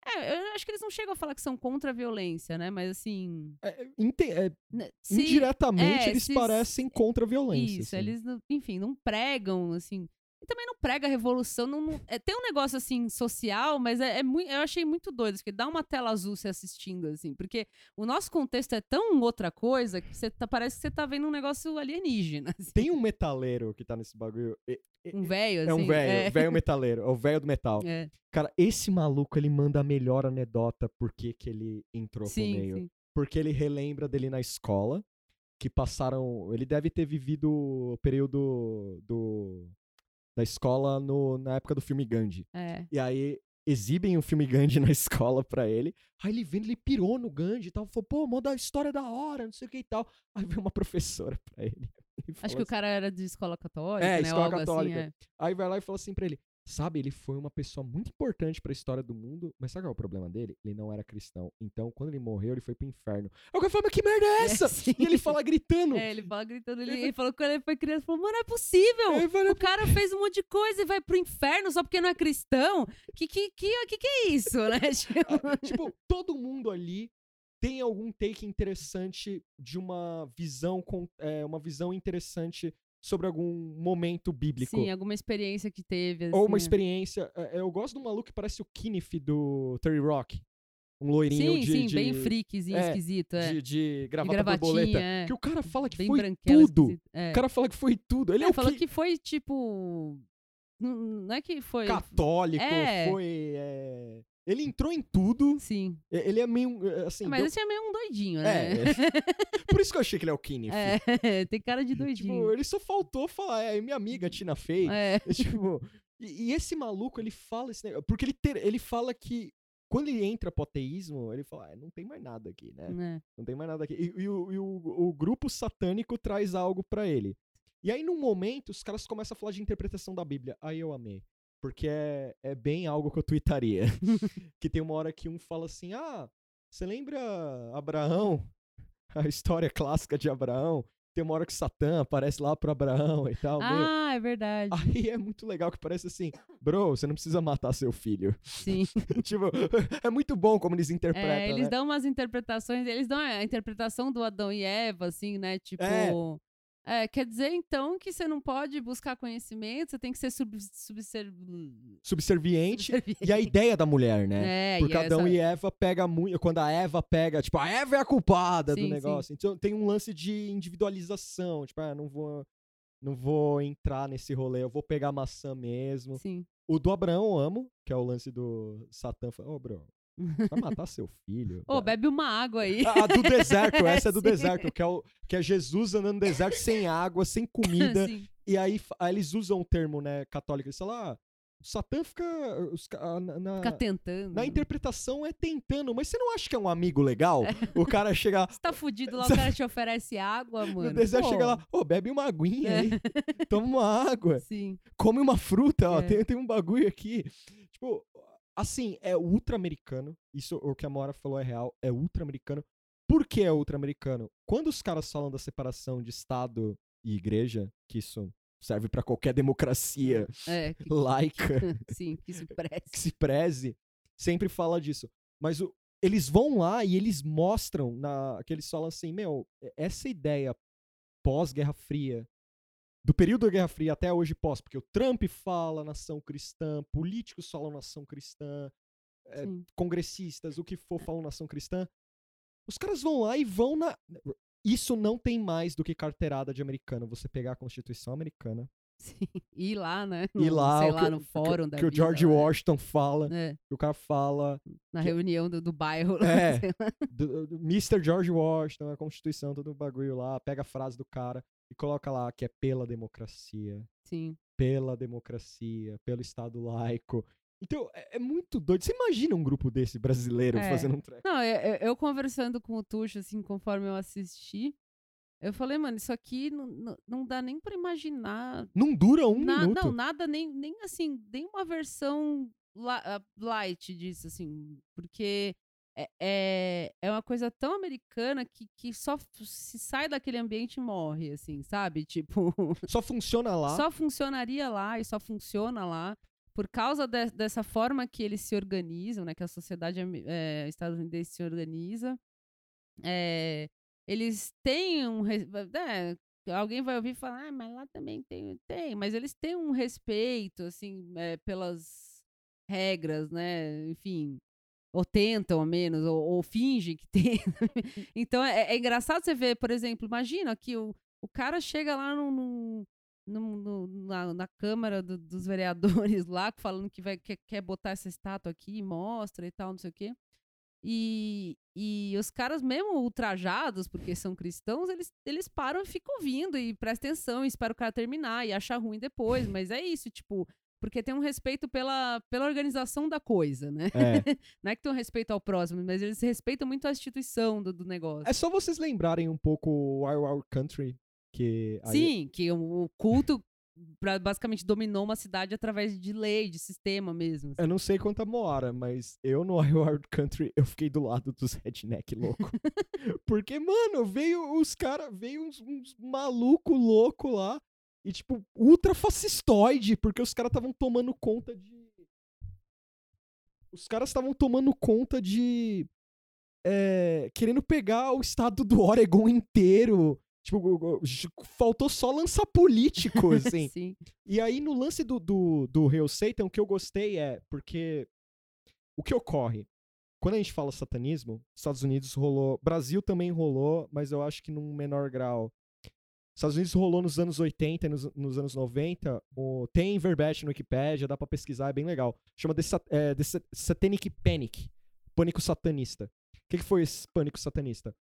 [SPEAKER 3] É, eu acho que eles não chegam a falar que são contra a violência, né? Mas assim.
[SPEAKER 2] É, é, é,
[SPEAKER 3] né, se-
[SPEAKER 2] indiretamente,
[SPEAKER 3] é,
[SPEAKER 2] eles
[SPEAKER 3] se-
[SPEAKER 2] parecem contra a violência.
[SPEAKER 3] Isso,
[SPEAKER 2] assim.
[SPEAKER 3] eles, enfim, não pregam, assim. E também não prega a revolução. Não, não- é, tem um negócio, assim, social, mas é, é mui- eu achei muito doido. Porque dá uma tela azul se assistindo, assim. Porque o nosso contexto é tão outra coisa que você tá- parece que você tá vendo um negócio alienígena. assim.
[SPEAKER 2] Tem um metaleiro que tá nesse bagulho. É-
[SPEAKER 3] um velho, assim.
[SPEAKER 2] é um velho,
[SPEAKER 3] É.
[SPEAKER 2] velho metaleiro, é o velho do metal.
[SPEAKER 3] É,
[SPEAKER 2] Cara, esse maluco, ele manda a melhor anedota por que ele entrou pro
[SPEAKER 3] sim,
[SPEAKER 2] meio.
[SPEAKER 3] sim.
[SPEAKER 2] Porque ele relembra dele na escola, que passaram... Ele deve ter vivido o período do, da escola no, na época do filme Gandhi.
[SPEAKER 3] É.
[SPEAKER 2] E aí exibem o filme Gandhi na escola pra ele. Aí ele vendo, ele pirou no Gandhi e tal. Falou, pô, moda a história da hora, não sei o que e tal. Aí veio uma professora pra ele.
[SPEAKER 3] Acho que o
[SPEAKER 2] assim-
[SPEAKER 3] cara era de escola católica,
[SPEAKER 2] É,
[SPEAKER 3] né?
[SPEAKER 2] escola
[SPEAKER 3] algo
[SPEAKER 2] católica.
[SPEAKER 3] Assim, é.
[SPEAKER 2] Aí vai lá e fala assim pra ele: Sabe, ele foi uma pessoa muito importante pra história do mundo, mas sabe qual é o problema dele? Ele não era cristão. Então, quando ele morreu, ele foi pro inferno. Aí o cara fala, mas que merda é essa?
[SPEAKER 3] sim.
[SPEAKER 2] e ele fala gritando.
[SPEAKER 3] É, ele fala gritando, ele,
[SPEAKER 2] Ele
[SPEAKER 3] falou que quando ele foi criança, falou, mano, não é possível!
[SPEAKER 2] Fala,
[SPEAKER 3] O cara fez um monte de coisa e vai pro inferno só porque não é cristão? Que que, que, que, que é isso, né? Tipo,
[SPEAKER 2] Ah, tipo, todo mundo ali tem algum take interessante de uma visão, com, é, uma visão interessante sobre algum momento bíblico.
[SPEAKER 3] Sim, alguma experiência que teve. Assim,
[SPEAKER 2] Ou uma
[SPEAKER 3] né?
[SPEAKER 2] experiência. é, Eu gosto de um maluco que parece o Kenneth do Terry Rock. Um loirinho
[SPEAKER 3] Sim,
[SPEAKER 2] de,
[SPEAKER 3] sim,
[SPEAKER 2] de,
[SPEAKER 3] bem freakzinho,
[SPEAKER 2] é,
[SPEAKER 3] esquisito. É.
[SPEAKER 2] de, de
[SPEAKER 3] De
[SPEAKER 2] gravata
[SPEAKER 3] gravatinha,
[SPEAKER 2] borboleta.
[SPEAKER 3] é.
[SPEAKER 2] Que o cara fala que
[SPEAKER 3] Bem
[SPEAKER 2] foi tudo.
[SPEAKER 3] É.
[SPEAKER 2] O cara fala que foi tudo. Ele é,
[SPEAKER 3] É, falou
[SPEAKER 2] que...
[SPEAKER 3] que foi, tipo... Não, não é que foi...
[SPEAKER 2] católico,
[SPEAKER 3] É.
[SPEAKER 2] foi. É, Ele entrou em tudo.
[SPEAKER 3] Sim.
[SPEAKER 2] Ele é meio. é, Assim,
[SPEAKER 3] Mas
[SPEAKER 2] deu-
[SPEAKER 3] esse é meio um doidinho, né?
[SPEAKER 2] É. Por isso que eu achei que ele é o Kenneth.
[SPEAKER 3] É, tem cara de doidinho.
[SPEAKER 2] Tipo, ele só faltou falar, é minha amiga Tina Fey.
[SPEAKER 3] É.
[SPEAKER 2] É, tipo, e, e esse maluco, ele fala esse negócio. Porque ele, ter- ele fala que quando ele entra pro ateísmo, ele fala, ah, não tem mais nada aqui, né?
[SPEAKER 3] né?
[SPEAKER 2] Não tem mais nada aqui. E, e o, e o- o grupo satânico traz algo pra ele. E aí, num momento, os caras começam a falar de interpretação da Bíblia. Aí eu amei. Porque é, é bem algo que eu tweetaria. que tem uma hora que um fala assim: Ah, você lembra Abraão? A história clássica de Abraão? Tem uma hora que Satã aparece lá pro Abraão e tal.
[SPEAKER 3] Ah, é verdade.
[SPEAKER 2] Aí é muito legal que parece assim, bro, você não precisa matar seu filho.
[SPEAKER 3] Sim.
[SPEAKER 2] tipo, é muito bom como eles interpretam,
[SPEAKER 3] É, eles
[SPEAKER 2] né?
[SPEAKER 3] dão umas interpretações, eles dão a interpretação do Adão e Eva, assim, né? Tipo.
[SPEAKER 2] É.
[SPEAKER 3] é, quer dizer, então, que você não pode buscar conhecimento, você tem que ser sub, subser-
[SPEAKER 2] Subserviente.
[SPEAKER 3] subserviente.
[SPEAKER 2] E a ideia da mulher, né?
[SPEAKER 3] É,
[SPEAKER 2] Porque
[SPEAKER 3] e
[SPEAKER 2] Adão
[SPEAKER 3] essa-
[SPEAKER 2] e Eva pega muito. Quando a Eva pega, tipo, a Eva é a culpada
[SPEAKER 3] Sim,
[SPEAKER 2] do
[SPEAKER 3] sim.
[SPEAKER 2] negócio. Então tem um lance de individualização. Tipo, ah, não vou. Não vou entrar nesse rolê, eu vou pegar maçã mesmo.
[SPEAKER 3] Sim.
[SPEAKER 2] O do Abraão eu amo, que é o lance do Satã. Ô, bro, você vai matar seu filho.
[SPEAKER 3] Ô, bebe uma água aí.
[SPEAKER 2] A, a do deserto, essa é do
[SPEAKER 3] Sim.
[SPEAKER 2] deserto, que é, o, que é Jesus andando no deserto sem água, sem comida.
[SPEAKER 3] Sim.
[SPEAKER 2] E aí, aí eles usam o termo, né, católico. Eles falam, ah, o Satã fica. Os, ca- ah, na,
[SPEAKER 3] Fica tentando.
[SPEAKER 2] na interpretação é tentando, mas você não acha que é um amigo legal? O cara chega
[SPEAKER 3] Você tá fudido lá, o cara te oferece água, mano.
[SPEAKER 2] no deserto,
[SPEAKER 3] Pô.
[SPEAKER 2] chega lá, ô, bebe uma aguinha
[SPEAKER 3] É.
[SPEAKER 2] aí, toma uma água,
[SPEAKER 3] Sim.
[SPEAKER 2] come uma fruta, ó,
[SPEAKER 3] É.
[SPEAKER 2] tem, tem um bagulho aqui. Tipo, assim, é ultra-americano. Isso, o que a Mora falou é real, é ultra-americano. Por que é ultra-americano? Quando os caras falam da separação de Estado e igreja, que isso serve pra qualquer democracia
[SPEAKER 3] É, que-
[SPEAKER 2] laica
[SPEAKER 3] sim, que isso
[SPEAKER 2] que
[SPEAKER 3] parece.
[SPEAKER 2] se preze, sempre fala disso. Mas o- eles vão lá e eles mostram na, que eles falam assim, meu, essa ideia pós-Guerra Fria, do período da Guerra Fria até hoje pós, porque o Trump fala nação cristã, políticos falam nação cristã, é, congressistas, o que for falam nação cristã. Os caras vão lá e vão na. Isso não tem mais do que carteirada de americano. Você pegar a Constituição americana,
[SPEAKER 3] Sim. Ir lá, né?
[SPEAKER 2] ir lá,
[SPEAKER 3] sei
[SPEAKER 2] o
[SPEAKER 3] lá,
[SPEAKER 2] que,
[SPEAKER 3] no
[SPEAKER 2] que-
[SPEAKER 3] fórum da
[SPEAKER 2] que o
[SPEAKER 3] vida,
[SPEAKER 2] George
[SPEAKER 3] né?
[SPEAKER 2] Washington fala,
[SPEAKER 3] É,
[SPEAKER 2] que o cara fala,
[SPEAKER 3] na
[SPEAKER 2] Que-
[SPEAKER 3] reunião do, do bairro.
[SPEAKER 2] É.
[SPEAKER 3] sei lá.
[SPEAKER 2] do, do Mr. George Washington, a Constituição, todo o bagulho lá, pega a frase do cara e coloca lá que é pela democracia,
[SPEAKER 3] Sim.
[SPEAKER 2] pela democracia, pelo Estado laico. Então, é, é muito doido. Você imagina um grupo desse brasileiro
[SPEAKER 3] É.
[SPEAKER 2] fazendo um track?
[SPEAKER 3] Não, eu, eu- conversando com o Tuxo, assim, conforme eu assisti, Eu falei, mano, isso aqui não, não, dá nem pra imaginar.
[SPEAKER 2] Não dura um
[SPEAKER 3] Na-
[SPEAKER 2] minuto.
[SPEAKER 3] Não, nada, nem, nem assim, nem uma versão ah, light disso, assim. Porque é, é, é uma coisa tão americana que, que só se sai daquele ambiente e morre, assim, sabe? Tipo,
[SPEAKER 2] Só funciona lá.
[SPEAKER 3] só funcionaria lá e só funciona lá por causa de- dessa forma que eles se organizam, né? Que a sociedade eh, estadunidense se organiza. É, eles têm um. res- é, alguém vai ouvir falar, ah, mas lá também tem. Tem, mas eles têm um respeito, assim, eh, pelas regras, né? Enfim. Ou tentam, ao menos, ou, ou fingem que tem. então é, é engraçado você ver, por exemplo, imagina que o, o cara chega lá num- num- no- na, na Câmara do- dos Vereadores lá, falando que vai, quer, quer botar essa estátua aqui, mostra e tal, não sei o quê. E, e os caras, mesmo ultrajados, porque são cristãos, eles, eles param e ficam ouvindo e prestam atenção e esperam o cara terminar e achar ruim depois. Mas é isso, tipo, porque tem um respeito pela, pela organização da coisa, né?
[SPEAKER 2] É.
[SPEAKER 3] Não é que tem um respeito ao próximo, mas eles respeitam muito a instituição do, do negócio.
[SPEAKER 2] É só vocês lembrarem um pouco o Wild Wild Country, que aí-
[SPEAKER 3] Sim, que o, culto pra- basicamente dominou uma cidade através de lei, de sistema mesmo. assim.
[SPEAKER 2] Eu não sei quanto a Moara, mas eu no Wild Wild Country eu fiquei do lado dos redneck louco. Porque, mano, veio os caras, veio uns, uns maluco louco lá e, tipo, ultra fascistoide, porque os caras estavam tomando conta de. Os caras estavam tomando conta de. é, querendo pegar o estado do Oregon inteiro. Tipo, faltou só lançar político, assim.
[SPEAKER 3] Sim.
[SPEAKER 2] E aí, no lance do, do, do Hail Satan, o que eu gostei é porque o que ocorre? Quando a gente fala satanismo, Estados Unidos rolou, Brasil também rolou, mas eu acho que num menor grau. Estados Unidos rolou nos anos 80 e nos, nos anos 90. O, tem verbete no Wikipedia, dá pra pesquisar, é bem legal. Chama The, Sat- é, Satanic Panic. Pânico satanista. O que, que foi esse pânico satanista?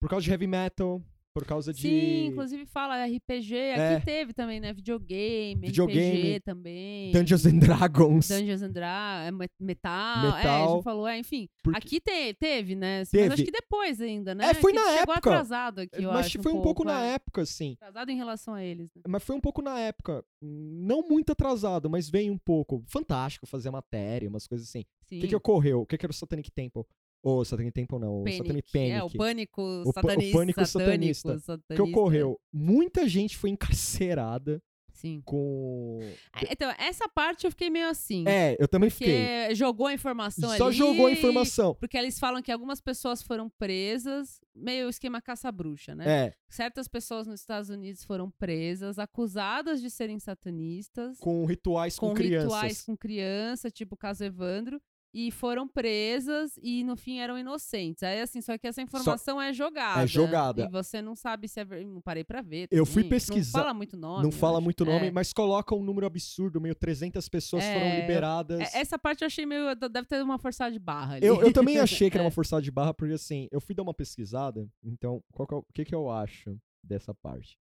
[SPEAKER 2] Por causa de heavy metal, por causa de.
[SPEAKER 3] Sim, inclusive fala RPG. Aqui
[SPEAKER 2] É.
[SPEAKER 3] teve também, né? Videogame,
[SPEAKER 2] Videogame,
[SPEAKER 3] RPG também.
[SPEAKER 2] Dungeons and Dragons.
[SPEAKER 3] Dungeons and Dragons, é, me- metal, É, a
[SPEAKER 2] Metal.
[SPEAKER 3] gente falou, é, enfim.
[SPEAKER 2] Porque-
[SPEAKER 3] Aqui te- teve, né? Mas
[SPEAKER 2] Teve.
[SPEAKER 3] acho que depois ainda, né?
[SPEAKER 2] É, foi
[SPEAKER 3] Que
[SPEAKER 2] na
[SPEAKER 3] chegou
[SPEAKER 2] época.
[SPEAKER 3] atrasado aqui, eu
[SPEAKER 2] Mas
[SPEAKER 3] acho.
[SPEAKER 2] foi um pouco, na
[SPEAKER 3] é.
[SPEAKER 2] época, assim.
[SPEAKER 3] Atrasado em relação a eles, né?
[SPEAKER 2] Mas foi um pouco na época. Não muito atrasado, mas veio um pouco. Fantástico fazer matéria, umas coisas assim.
[SPEAKER 3] Sim.
[SPEAKER 2] O que, que ocorreu? O que, que era o Satanic Temple? Ou Satanic Temple não, o Satanic Panic.
[SPEAKER 3] É, o pânico
[SPEAKER 2] o
[SPEAKER 3] satanista.
[SPEAKER 2] pânico
[SPEAKER 3] satânico,
[SPEAKER 2] satanista. O
[SPEAKER 3] satanista.
[SPEAKER 2] que ocorreu? Muita gente foi encarcerada
[SPEAKER 3] Sim.
[SPEAKER 2] com.
[SPEAKER 3] É, Então, essa parte eu fiquei meio assim.
[SPEAKER 2] É, eu também
[SPEAKER 3] porque
[SPEAKER 2] fiquei.
[SPEAKER 3] jogou a informação
[SPEAKER 2] Só
[SPEAKER 3] ali.
[SPEAKER 2] jogou a informação.
[SPEAKER 3] Porque eles falam que algumas pessoas foram presas, meio esquema caça-bruxa, né?
[SPEAKER 2] É,
[SPEAKER 3] Certas pessoas nos Estados Unidos foram presas, acusadas de serem satanistas,
[SPEAKER 2] com rituais com,
[SPEAKER 3] com
[SPEAKER 2] crianças.
[SPEAKER 3] rituais com criança, tipo o caso Evandro, e foram presas e no fim eram inocentes. Aí assim, só que essa informação é jogada.
[SPEAKER 2] É jogada.
[SPEAKER 3] E você não sabe se é não parei pra ver.
[SPEAKER 2] Eu fui
[SPEAKER 3] também.
[SPEAKER 2] pesquisar-
[SPEAKER 3] Não fala muito nome.
[SPEAKER 2] Não fala
[SPEAKER 3] acho.
[SPEAKER 2] muito nome,
[SPEAKER 3] É.
[SPEAKER 2] mas coloca um número absurdo, meio 300 pessoas foram
[SPEAKER 3] É,
[SPEAKER 2] liberadas.
[SPEAKER 3] É, Essa parte eu achei meio. Deve ter uma forçada de barra ali.
[SPEAKER 2] Eu, eu também achei que era
[SPEAKER 3] É.
[SPEAKER 2] uma forçada de barra, porque assim, eu fui dar uma pesquisada, então, qual que é o o que, que eu acho dessa parte?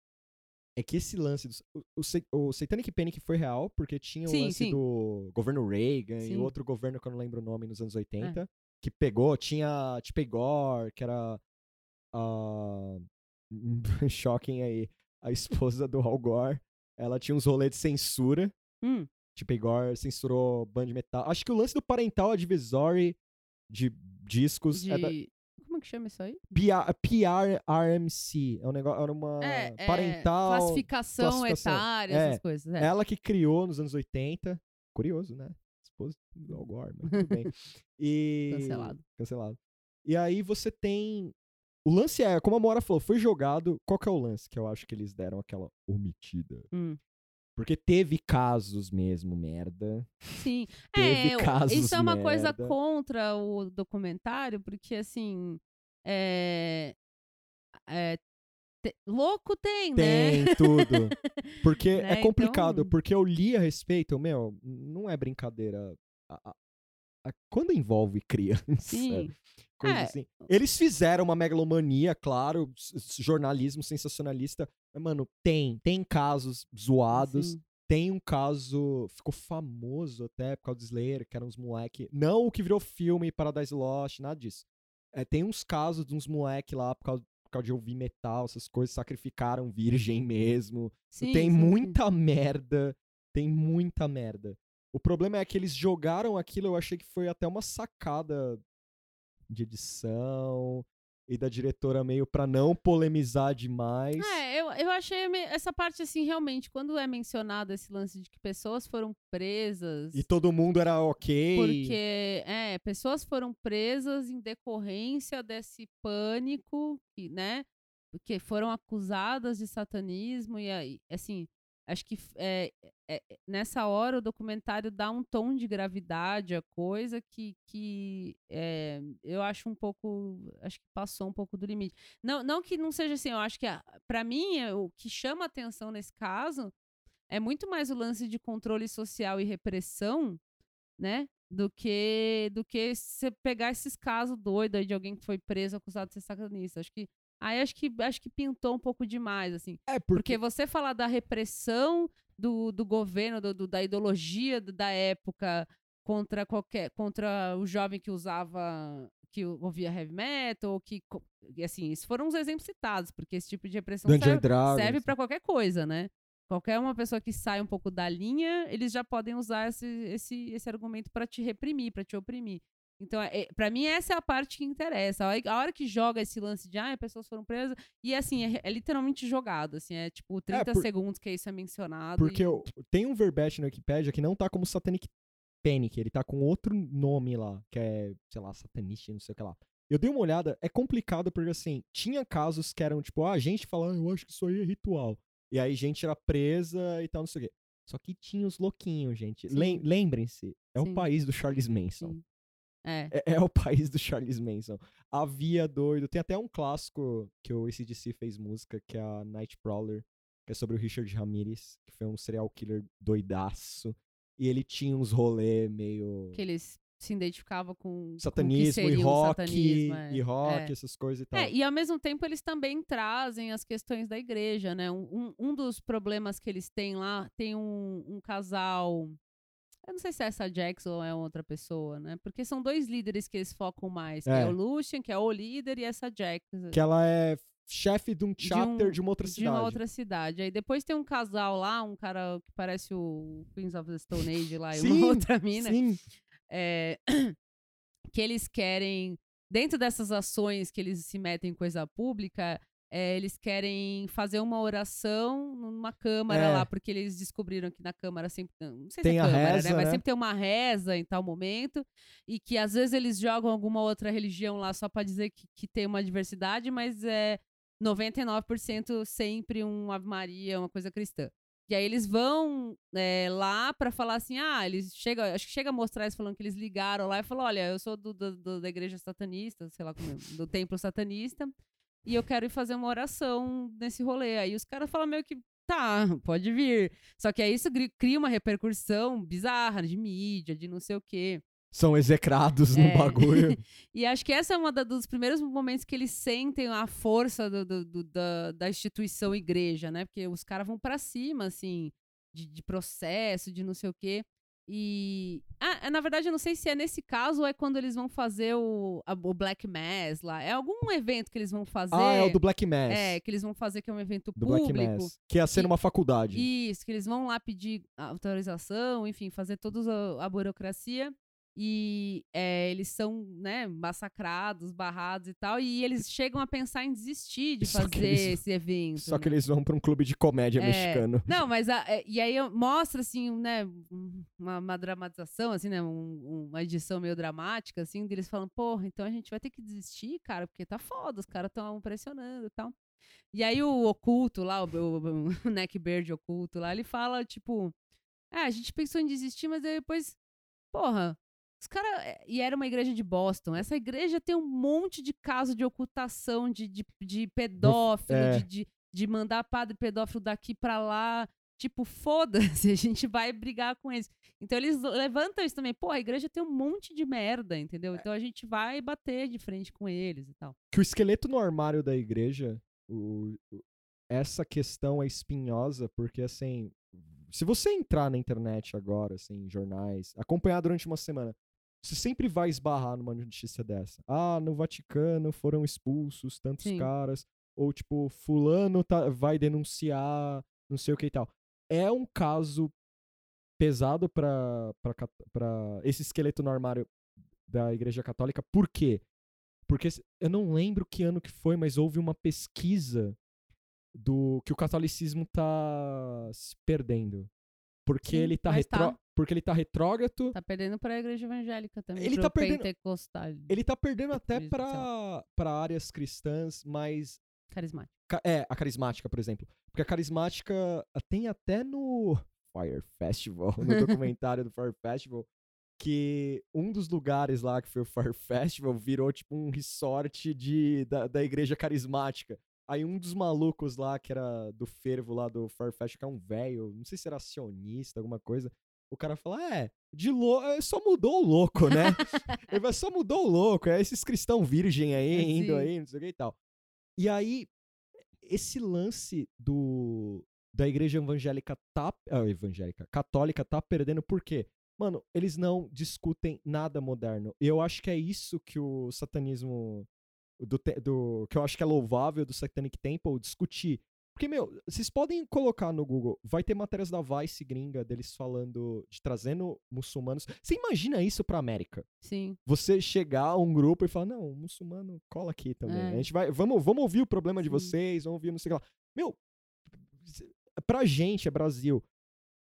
[SPEAKER 2] É que esse lance do. O, o, o Satanic Panic foi real, porque tinha o
[SPEAKER 3] Sim,
[SPEAKER 2] lance
[SPEAKER 3] sim.
[SPEAKER 2] do governo Reagan e
[SPEAKER 3] Sim.
[SPEAKER 2] outro governo que eu não lembro o nome nos anos 80,
[SPEAKER 3] É.
[SPEAKER 2] que pegou, tinha Tipei Gore, que era. a shocking aí. A esposa do Al Gore. Ela tinha uns rolês de censura.
[SPEAKER 3] Hum,
[SPEAKER 2] Tipo, Igor censurou band metal. Acho que o lance do parental advisory de discos
[SPEAKER 3] de...
[SPEAKER 2] é da
[SPEAKER 3] Como é que chama isso aí?
[SPEAKER 2] PR, PRRMC. É um negócio, era uma
[SPEAKER 3] É, é,
[SPEAKER 2] parental.
[SPEAKER 3] classificação,
[SPEAKER 2] classificação.
[SPEAKER 3] etária,
[SPEAKER 2] É,
[SPEAKER 3] essas coisas. É.
[SPEAKER 2] Ela que criou nos anos 80. Curioso, né? Esposa do Al Gore, mas tudo bem. E...
[SPEAKER 3] Cancelado.
[SPEAKER 2] Cancelado. E aí você tem. O lance é, como a Mora falou, foi jogado. Qual que é o lance que eu acho que eles deram aquela omitida?
[SPEAKER 3] Hum,
[SPEAKER 2] Porque teve casos mesmo, merda.
[SPEAKER 3] Sim.
[SPEAKER 2] Teve
[SPEAKER 3] é,
[SPEAKER 2] casos
[SPEAKER 3] isso é uma coisa
[SPEAKER 2] merda.
[SPEAKER 3] contra o documentário, porque assim. É. é, te- louco tem, né?
[SPEAKER 2] Tem tudo. Porque
[SPEAKER 3] Né,
[SPEAKER 2] é complicado,
[SPEAKER 3] então-
[SPEAKER 2] porque eu li a respeito, meu, não é brincadeira. A- a- a- quando envolve criança,
[SPEAKER 3] Sim.
[SPEAKER 2] Coisa
[SPEAKER 3] É.
[SPEAKER 2] assim. Eles fizeram uma megalomania, claro, jornalismo sensacionalista. Mas, mano, tem, tem casos zoados.
[SPEAKER 3] Sim.
[SPEAKER 2] Tem um caso, ficou famoso até por causa do Slayer, que eram uns moleque. Não o que virou filme Paradise Lost, nada disso. É, tem uns casos de uns moleque lá por causa, por época de ouvir metal, essas coisas, sacrificaram virgem mesmo.
[SPEAKER 3] Sim,
[SPEAKER 2] tem
[SPEAKER 3] sim, sim.
[SPEAKER 2] muita merda. Tem muita merda. O problema é que eles jogaram aquilo, eu achei que foi até uma sacada de edição e da diretora meio pra não polemizar demais.
[SPEAKER 3] É, eu, eu achei essa parte assim, realmente, quando é mencionado esse lance de que pessoas foram presas.
[SPEAKER 2] E todo mundo era ok.
[SPEAKER 3] Porque, é, pessoas foram presas em decorrência desse pânico, e, né? Porque foram acusadas de satanismo e aí, assim, acho que é, é, nessa hora o documentário dá um tom de gravidade à coisa que, que é, eu acho um pouco, acho que passou um pouco do limite. Não, não que não seja assim, eu acho que a- pra mim o que chama atenção nesse caso é muito mais o lance de controle social e repressão, né? Do que do que você pegar esses casos doidos aí de alguém que foi preso acusado de ser satanista. Acho que aí acho que acho que pintou um pouco demais assim.
[SPEAKER 2] É,
[SPEAKER 3] Porque você falar da repressão do, do governo, do, do- da ideologia da época contra qualquer contra o jovem que usava que ouvia heavy metal, ou que assim, esses foram os exemplos citados, porque esse tipo de repressão
[SPEAKER 2] Dungeon
[SPEAKER 3] serve, serve para qualquer coisa, né? Qualquer uma pessoa que sai um pouco da linha, eles já podem usar esse, esse, esse argumento para te reprimir, para te oprimir. Então, é, para mim, essa é a parte que interessa. A hora, a hora que joga esse lance de, ah, pessoas foram presas, e assim, é, é literalmente jogado, assim, é tipo 30
[SPEAKER 2] por-
[SPEAKER 3] segundos que isso é mencionado.
[SPEAKER 2] Porque
[SPEAKER 3] e-
[SPEAKER 2] eu- tem um verbete na Wikipedia que não tá como Satanic Panic, ele tá com outro nome lá, que é, sei lá, satanista, não sei o que lá. Eu dei uma olhada, é complicado porque assim, tinha casos que eram tipo, ah, gente falando, eu acho que isso aí é ritual. E aí gente era presa e tal, não sei o quê. Só que tinha os louquinhos, gente. Lembrem-se, é
[SPEAKER 3] Sim.
[SPEAKER 2] o país do Charles Manson.
[SPEAKER 3] Sim. É.
[SPEAKER 2] É, é o país do Charles Manson. Havia doido. Tem até um clássico que o ACDC fez música, que é a Nightcrawler, que é sobre o Richard Ramirez, que foi um serial killer doidaço. E ele tinha uns rolê meio
[SPEAKER 3] Que eles se identificavam com com
[SPEAKER 2] satanismo e
[SPEAKER 3] seria o
[SPEAKER 2] rock,
[SPEAKER 3] satanismo, é.
[SPEAKER 2] e rock,
[SPEAKER 3] É.
[SPEAKER 2] essas coisas e tal.
[SPEAKER 3] É, e ao mesmo tempo eles também trazem as questões da igreja, né? Um, um, um dos problemas que eles têm lá, tem um, um casal. Eu não sei se é essa Jackson ou é outra pessoa, né? Porque são dois líderes que eles focam mais. Que é,
[SPEAKER 2] É.
[SPEAKER 3] o Lucian, que é o líder, e essa Jackson.
[SPEAKER 2] Que ela é chefe de um
[SPEAKER 3] de
[SPEAKER 2] chapter
[SPEAKER 3] um-
[SPEAKER 2] de uma outra
[SPEAKER 3] de
[SPEAKER 2] cidade.
[SPEAKER 3] uma outra cidade. Aí depois tem um casal lá, um cara que parece o Queens of the Stone Age lá, e
[SPEAKER 2] Sim,
[SPEAKER 3] uma outra mina.
[SPEAKER 2] Sim,
[SPEAKER 3] é, que eles querem, dentro dessas ações que eles se metem em coisa pública, é, eles querem fazer uma oração numa câmara
[SPEAKER 2] É.
[SPEAKER 3] lá, porque eles descobriram que na câmara sempre. Não sei
[SPEAKER 2] Tem
[SPEAKER 3] se é
[SPEAKER 2] a
[SPEAKER 3] câmara,
[SPEAKER 2] reza,
[SPEAKER 3] né? Mas
[SPEAKER 2] né?
[SPEAKER 3] sempre tem uma reza em tal momento. E que às vezes eles jogam alguma outra religião lá só pra dizer que, que tem uma diversidade, mas é 99% sempre um Ave Maria, uma coisa cristã. E aí eles vão é, lá pra falar assim, ah, eles chegam, acho que chega a mostrar eles falando que eles ligaram lá e falou, olha, eu sou do, do- do- da igreja satanista, sei lá como é, do templo satanista, e eu quero ir fazer uma oração nesse rolê. Aí os caras falam meio que, tá, pode vir. Só que aí isso cria uma repercussão bizarra de mídia, de não sei o quê.
[SPEAKER 2] são execrados
[SPEAKER 3] É.
[SPEAKER 2] no bagulho.
[SPEAKER 3] E acho que essa é uma da- dos primeiros momentos que eles sentem a força do- do- do- da, da instituição igreja, né? Porque os caras vão pra cima, assim, de, de processo, de não sei o quê. E. Ah, na verdade, eu não sei se é nesse caso ou é quando eles vão fazer o, a- o Black Mass lá. É algum evento que eles vão fazer.
[SPEAKER 2] ah, é o do Black Mass.
[SPEAKER 3] É, que eles vão fazer que é um evento
[SPEAKER 2] do
[SPEAKER 3] público.
[SPEAKER 2] Black Mass. Que ia ser
[SPEAKER 3] E-
[SPEAKER 2] numa faculdade.
[SPEAKER 3] Isso, que eles vão lá pedir autorização, enfim, fazer toda a, a burocracia. E é, eles são, né, massacrados, barrados e tal. E eles chegam a pensar em desistir de
[SPEAKER 2] Só que
[SPEAKER 3] fazer
[SPEAKER 2] eles-
[SPEAKER 3] esse evento.
[SPEAKER 2] Só que
[SPEAKER 3] né?
[SPEAKER 2] eles vão pra um clube de comédia
[SPEAKER 3] É,
[SPEAKER 2] mexicano.
[SPEAKER 3] Não, mas a- é, e aí mostra assim, né, um- uma, uma dramatização assim, né, um- uma edição meio dramática assim, deles falando, porra, então a gente vai ter que desistir, cara, porque tá foda, os caras estão pressionando e tal. E aí o oculto lá, o, o, o neckbeard oculto lá, ele fala tipo, é, a gente pensou em desistir, mas aí depois, porra, os caras. E era uma igreja de Boston. Essa igreja tem um monte de caso de ocultação, de, de, de pedófilo,
[SPEAKER 2] é.
[SPEAKER 3] de, de, de mandar padre pedófilo daqui pra lá. Tipo, foda-se, a gente vai brigar com eles. Então eles levantam isso também. Pô, a igreja tem um monte de merda, entendeu? Então a gente vai bater de frente com eles e tal.
[SPEAKER 2] Que o esqueleto no armário da igreja, o- o- essa questão é espinhosa, porque assim, se você entrar na internet agora, assim, em jornais, acompanhar durante uma semana, você sempre vai esbarrar numa notícia dessa. Ah, no Vaticano foram expulsos tantos
[SPEAKER 3] Sim.
[SPEAKER 2] caras. ou tipo, fulano tá, vai denunciar, não sei o que e tal. É um caso pesado pra esse esqueleto no armário da Igreja Católica. Por quê? Porque eu não lembro que ano que foi, mas houve uma pesquisa do que o catolicismo tá se perdendo. Porque
[SPEAKER 3] Sim,
[SPEAKER 2] ele tá,
[SPEAKER 3] tá.
[SPEAKER 2] porque ele tá retrógrado,
[SPEAKER 3] Tá perdendo pra igreja evangélica também.
[SPEAKER 2] Ele tá perdendo-
[SPEAKER 3] pentecostal.
[SPEAKER 2] ele tá perdendo até pra, pra áreas cristãs mais
[SPEAKER 3] Carismático.
[SPEAKER 2] Ca- É, a carismática, por exemplo. Porque a carismática ah, tem até no Fire Festival, no documentário do Fire Festival, que um dos lugares lá que foi o Fire Festival virou tipo um resort de, da, da igreja carismática. Aí um dos malucos lá, que era do fervo lá do Festival, que é um velho, não sei se era acionista, alguma coisa, o cara fala, é, de louco, só mudou o louco, né? Ele só mudou o louco, é esses cristão virgem aí,
[SPEAKER 3] É,
[SPEAKER 2] indo
[SPEAKER 3] sim.
[SPEAKER 2] aí, não sei o que e tal. E aí, esse lance do da igreja evangélica tá ah, evangélica católica tá perdendo por quê? Mano, eles não discutem nada moderno. E eu acho que é isso que o satanismo do, do que eu acho que é louvável do Satanic Temple discutir. Porque, meu, vocês podem colocar no Google, vai ter matérias da Vice gringa deles falando, de trazendo muçulmanos. Você imagina isso pra América?
[SPEAKER 3] Sim.
[SPEAKER 2] você chegar a um grupo e falar, não, o muçulmano cola aqui também.
[SPEAKER 3] É.
[SPEAKER 2] A gente vai, vamos, vamos ouvir o problema de
[SPEAKER 3] Sim.
[SPEAKER 2] vocês, vamos ouvir não sei o que lá. Meu, pra gente, é Brasil.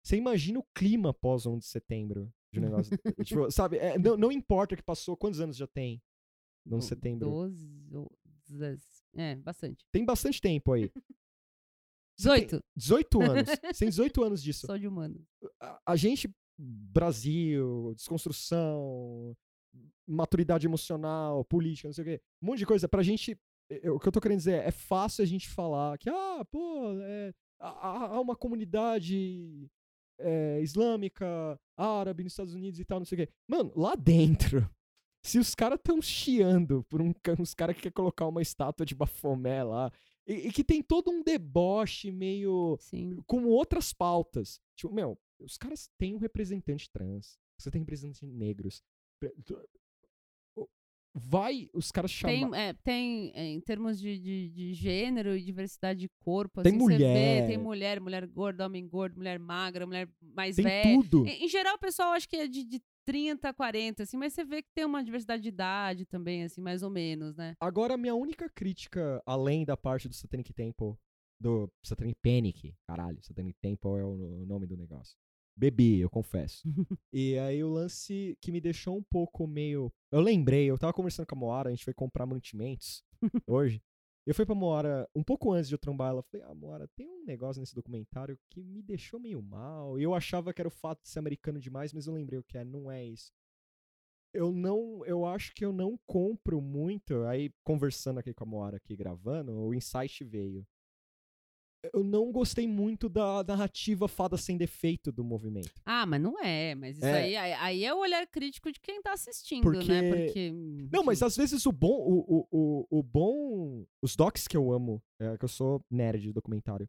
[SPEAKER 2] Você imagina o clima pós 1 de setembro de um negócio. tipo, sabe, é, não, não importa que passou, quantos anos já tem? No
[SPEAKER 3] Do-
[SPEAKER 2] setembro.
[SPEAKER 3] 12 ou 10. É, bastante.
[SPEAKER 2] Tem bastante tempo aí.
[SPEAKER 3] 18.
[SPEAKER 2] 18 anos. Tem 18 anos disso.
[SPEAKER 3] Só de humano.
[SPEAKER 2] a, a gente, Brasil, desconstrução, maturidade emocional, política, não sei o quê, um monte de coisa. Pra gente, é, o que eu tô querendo dizer é, é fácil a gente falar que, ah, pô, é, há, há- há uma comunidade é, islâmica, árabe nos Estados Unidos e tal, não sei o quê. Mano, lá dentro, se os caras tão chiando por um, uns caras que quer colocar uma estátua de Bafomé lá, e, e que tem todo um deboche meio
[SPEAKER 3] Sim.
[SPEAKER 2] com outras pautas. Tipo, meu, os caras têm um representante trans, você tem representantes negros. Vai os caras
[SPEAKER 3] Tem,
[SPEAKER 2] chamar.
[SPEAKER 3] é, tem é, em termos de, de, de gênero e diversidade de corpo,
[SPEAKER 2] Tem
[SPEAKER 3] assim, você vê,
[SPEAKER 2] mulher.
[SPEAKER 3] tem mulher, mulher gorda, homem gordo, mulher magra, mulher mais
[SPEAKER 2] Tem
[SPEAKER 3] velha.
[SPEAKER 2] tudo.
[SPEAKER 3] Em, em geral, o pessoal acho que é de, de 30 a 40, assim, mas você vê que tem uma diversidade de idade também, assim, mais ou menos, né?
[SPEAKER 2] Agora, minha única crítica, além da parte do Satanic Temple, do Satanic Panic, caralho, Satanic Temple é o nome do negócio. Bebi, eu confesso. e aí o lance que me deixou um pouco meio. Eu lembrei, eu tava conversando com a Moara, a gente foi comprar mantimentos hoje. Eu fui pra Moara um pouco antes de eu trombar ela. Falei, ah, Moara, tem um negócio nesse documentário que me deixou meio mal. E eu achava que era o fato de ser americano demais, mas eu lembrei o que é, não é isso. Eu não, eu acho que eu não compro muito. Aí, conversando aqui com a Moara, aqui gravando, o insight veio. Eu não gostei muito da narrativa fada sem defeito do movimento.
[SPEAKER 3] Ah, mas não é, mas isso
[SPEAKER 2] É.
[SPEAKER 3] aí, aí, é o olhar crítico de quem tá assistindo,
[SPEAKER 2] Porque-
[SPEAKER 3] né? Porque.
[SPEAKER 2] Não, mas às vezes o bom, o, o, o, o bom. Os docs que eu amo, é que eu sou nerd de documentário.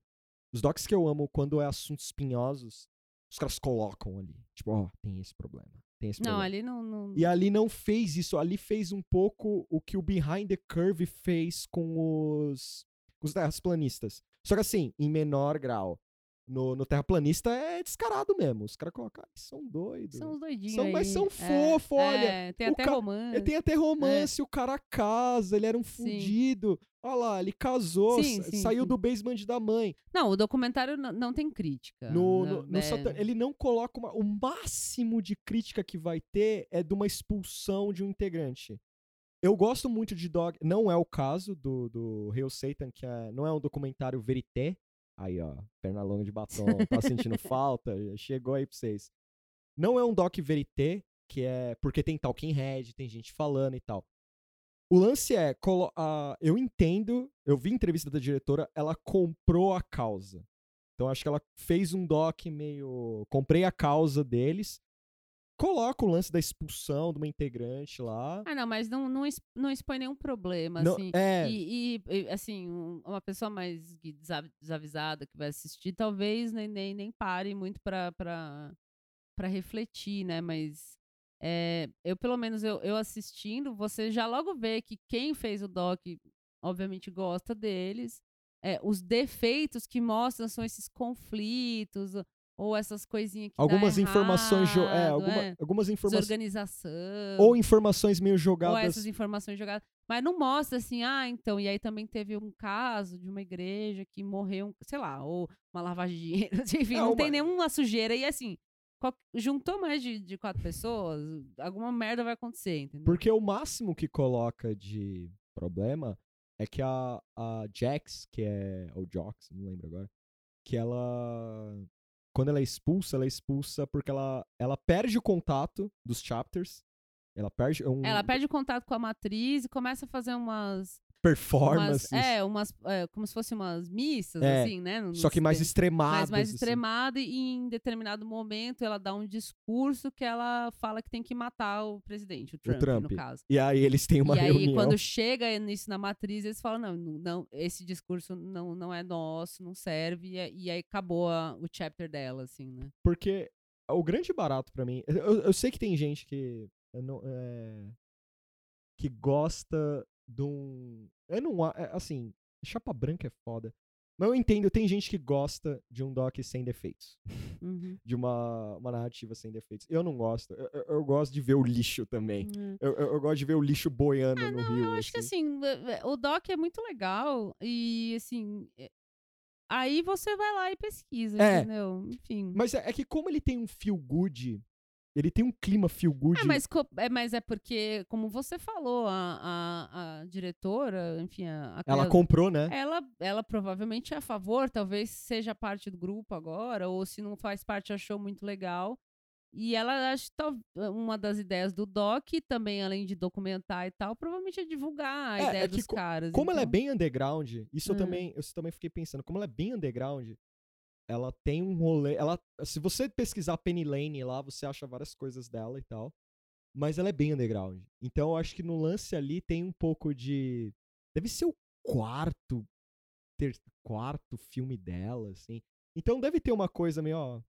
[SPEAKER 2] Os docs que eu amo quando é assuntos espinhosos, os caras colocam ali. Tipo, ó, tem esse problema. Tem esse
[SPEAKER 3] Não,
[SPEAKER 2] problema.
[SPEAKER 3] ali não. não...
[SPEAKER 2] E ali não fez isso. Ali fez um pouco o que o Behind the Curve fez com os, com os terraplanistas. Só que assim, em menor grau. No, no terraplanista é descarado mesmo. Os caras colocam, ah, são doidos.
[SPEAKER 3] São os doidinhos.
[SPEAKER 2] São- mas são
[SPEAKER 3] É,
[SPEAKER 2] fofo, olha.
[SPEAKER 3] é, tem até
[SPEAKER 2] ca-
[SPEAKER 3] romance.
[SPEAKER 2] Ele tem até romance, o cara casa, ele era um
[SPEAKER 3] Sim.
[SPEAKER 2] fudido. Olha lá, ele casou,
[SPEAKER 3] Sim, sim,
[SPEAKER 2] saiu do basement da mãe.
[SPEAKER 3] Não, o documentário não, tem crítica.
[SPEAKER 2] No,
[SPEAKER 3] né?
[SPEAKER 2] no, no
[SPEAKER 3] É,
[SPEAKER 2] Satan- Ele não coloca uma. O máximo de crítica que vai ter é de uma expulsão de um integrante. Eu gosto muito de Dog. Não é o caso do, do Real Satan, que é, não é um documentário verité. Aí, ó, perna longa de batom, tá sentindo falta? Chegou aí pra vocês. Não é um doc verité, que é porque tem Talking Head, tem gente falando e tal. O lance é, colo- a- eu entendo, eu vi entrevista da diretora, ela comprou a causa. Então acho que ela fez um doc meio. Comprei a causa deles. Coloca o lance da expulsão de uma integrante lá.
[SPEAKER 3] Ah, não, mas não, não, não expõe nenhum problema,
[SPEAKER 2] Não-
[SPEAKER 3] assim.
[SPEAKER 2] é,
[SPEAKER 3] E, e, assim, um- uma pessoa mais desavisada que vai assistir, talvez nem, nem, nem pare muito pra, pra, pra refletir, né? Mas é, eu, pelo menos, eu, eu assistindo, você já logo vê que quem fez o doc obviamente, gosta deles. É, os defeitos que mostram são esses conflitos, ou essas coisinhas que
[SPEAKER 2] Algumas informações. É,
[SPEAKER 3] errado,
[SPEAKER 2] alguma-
[SPEAKER 3] é.
[SPEAKER 2] algumas informações.
[SPEAKER 3] Desorganização.
[SPEAKER 2] Ou informações meio
[SPEAKER 3] ou
[SPEAKER 2] jogadas.
[SPEAKER 3] essas informações jogadas. Mas não mostra assim, ah, então. E aí também teve um caso de uma igreja que morreu, sei lá, ou uma lavagem de dinheiro. Enfim,
[SPEAKER 2] É,
[SPEAKER 3] não
[SPEAKER 2] uma-
[SPEAKER 3] tem nenhuma sujeira. E assim, juntou mais de, de quatro pessoas, alguma merda vai acontecer, entendeu?
[SPEAKER 2] Porque o máximo que coloca de problema é que a, a Jax, que é. Ou Jox, não lembro agora. Que ela. Quando ela é expulsa, ela é expulsa porque ela, ela perde o contato dos chapters. Ela perde um
[SPEAKER 3] Ela perde o contato com a matriz e começa a fazer umas.
[SPEAKER 2] Performances.
[SPEAKER 3] umas é, umas. é, como se fossem umas missas,
[SPEAKER 2] É,
[SPEAKER 3] assim, né? no-
[SPEAKER 2] só que mais extremadas.
[SPEAKER 3] mais,
[SPEAKER 2] assim.
[SPEAKER 3] extremada e em determinado momento ela dá um discurso que ela fala que tem que matar o presidente, o Trump,
[SPEAKER 2] Trump.
[SPEAKER 3] no caso.
[SPEAKER 2] E aí eles têm uma
[SPEAKER 3] e aí,
[SPEAKER 2] reunião.
[SPEAKER 3] quando chega nisso na matriz, eles falam: não, não, esse discurso não, não é nosso, não serve. E, aí- e aí acabou a- o chapter dela, assim, né?
[SPEAKER 2] Porque o grande barato pra mim. Eu, eu sei que tem gente que. não- é, que gosta de um. Eu não. é, Assim, chapa branca é foda. Mas eu entendo, tem gente que gosta de um doc sem defeitos.
[SPEAKER 3] Uhum.
[SPEAKER 2] De uma, uma narrativa sem defeitos. Eu não gosto. Eu, eu- eu gosto de ver o lixo também.
[SPEAKER 3] É.
[SPEAKER 2] Eu, eu- gosto de ver o lixo boiando no rio.
[SPEAKER 3] Eu acho que assim, é, o doc é muito legal e assim. Aí você vai lá e pesquisa,
[SPEAKER 2] É.
[SPEAKER 3] entendeu? Enfim.
[SPEAKER 2] Mas é, é que como ele tem um feel good, ele tem um clima feel good.
[SPEAKER 3] É mas, é, mas é porque, como você falou, a, a, a diretora, enfim, a,
[SPEAKER 2] ela comprou, né?
[SPEAKER 3] ela, ela provavelmente é a favor, talvez seja parte do grupo agora, ou se não faz parte, achou muito legal. E ela acho uma das ideias do Doc, também além de documentar e tal, provavelmente é divulgar a
[SPEAKER 2] É,
[SPEAKER 3] ideia
[SPEAKER 2] é que
[SPEAKER 3] dos caras.
[SPEAKER 2] Como ela é
[SPEAKER 3] então-
[SPEAKER 2] bem underground, isso eu
[SPEAKER 3] É.
[SPEAKER 2] também, eu também fiquei pensando, como ela é bem underground, ela tem um rolê, ela, se você pesquisar Penny Lane lá, você acha várias coisas dela e tal, mas ela é bem underground. Então eu acho que no lance ali tem um pouco de, deve ser o quarto, ter, quarto filme dela, assim. Então deve ter uma coisa meio, ó,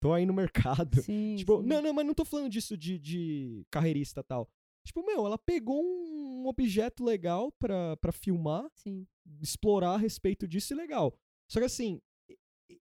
[SPEAKER 2] tô aí no mercado.
[SPEAKER 3] Sim,
[SPEAKER 2] Tipo,
[SPEAKER 3] sim.
[SPEAKER 2] não, não, mas não tô falando disso de, de carreirista e tal. Tipo, meu, ela pegou um objeto legal pra, pra filmar,
[SPEAKER 3] Sim.
[SPEAKER 2] explorar a respeito disso e legal. Só que assim,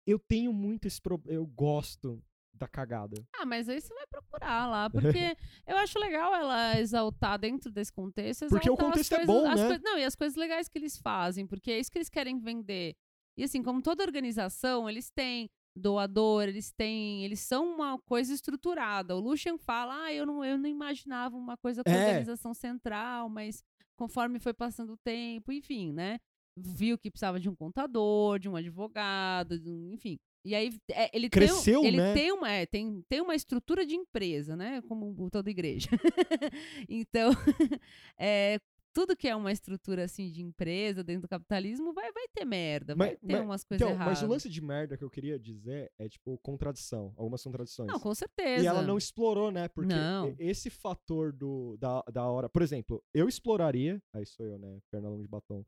[SPEAKER 2] eu tenho muito esse problema. Eu gosto da cagada.
[SPEAKER 3] Ah, mas aí você vai procurar lá, porque eu acho legal ela exaltar dentro desse contexto.
[SPEAKER 2] Porque o contexto é
[SPEAKER 3] coisas-
[SPEAKER 2] bom,
[SPEAKER 3] as
[SPEAKER 2] né?
[SPEAKER 3] não, e as coisas legais que eles fazem, porque é isso que eles querem vender. E assim, como toda organização, eles têm doador, eles têm, eles são uma coisa estruturada. O Lucian fala: "Ah, eu não, eu não imaginava uma coisa com
[SPEAKER 2] É.
[SPEAKER 3] organização central, mas conforme foi passando o tempo, enfim, né? Viu que precisava de um contador, de um advogado, de um- enfim. E aí é, ele
[SPEAKER 2] Cresceu,
[SPEAKER 3] tem, ele
[SPEAKER 2] né?
[SPEAKER 3] tem uma é, tem, tem uma estrutura de empresa, né? Como toda igreja. então, é, tudo que é uma estrutura assim de empresa dentro do capitalismo vai, vai ter merda, vai
[SPEAKER 2] Mas-
[SPEAKER 3] ter
[SPEAKER 2] mas-
[SPEAKER 3] umas coisas
[SPEAKER 2] Então,
[SPEAKER 3] erradas.
[SPEAKER 2] mas o lance de merda que eu queria dizer é, tipo, contradição. Algumas contradições.
[SPEAKER 3] Não, com certeza.
[SPEAKER 2] E ela não explorou, né? Porque
[SPEAKER 3] Não.
[SPEAKER 2] esse fator do, da, da hora. Por exemplo, eu exploraria. Aí sou eu, né? Perna longa de batom.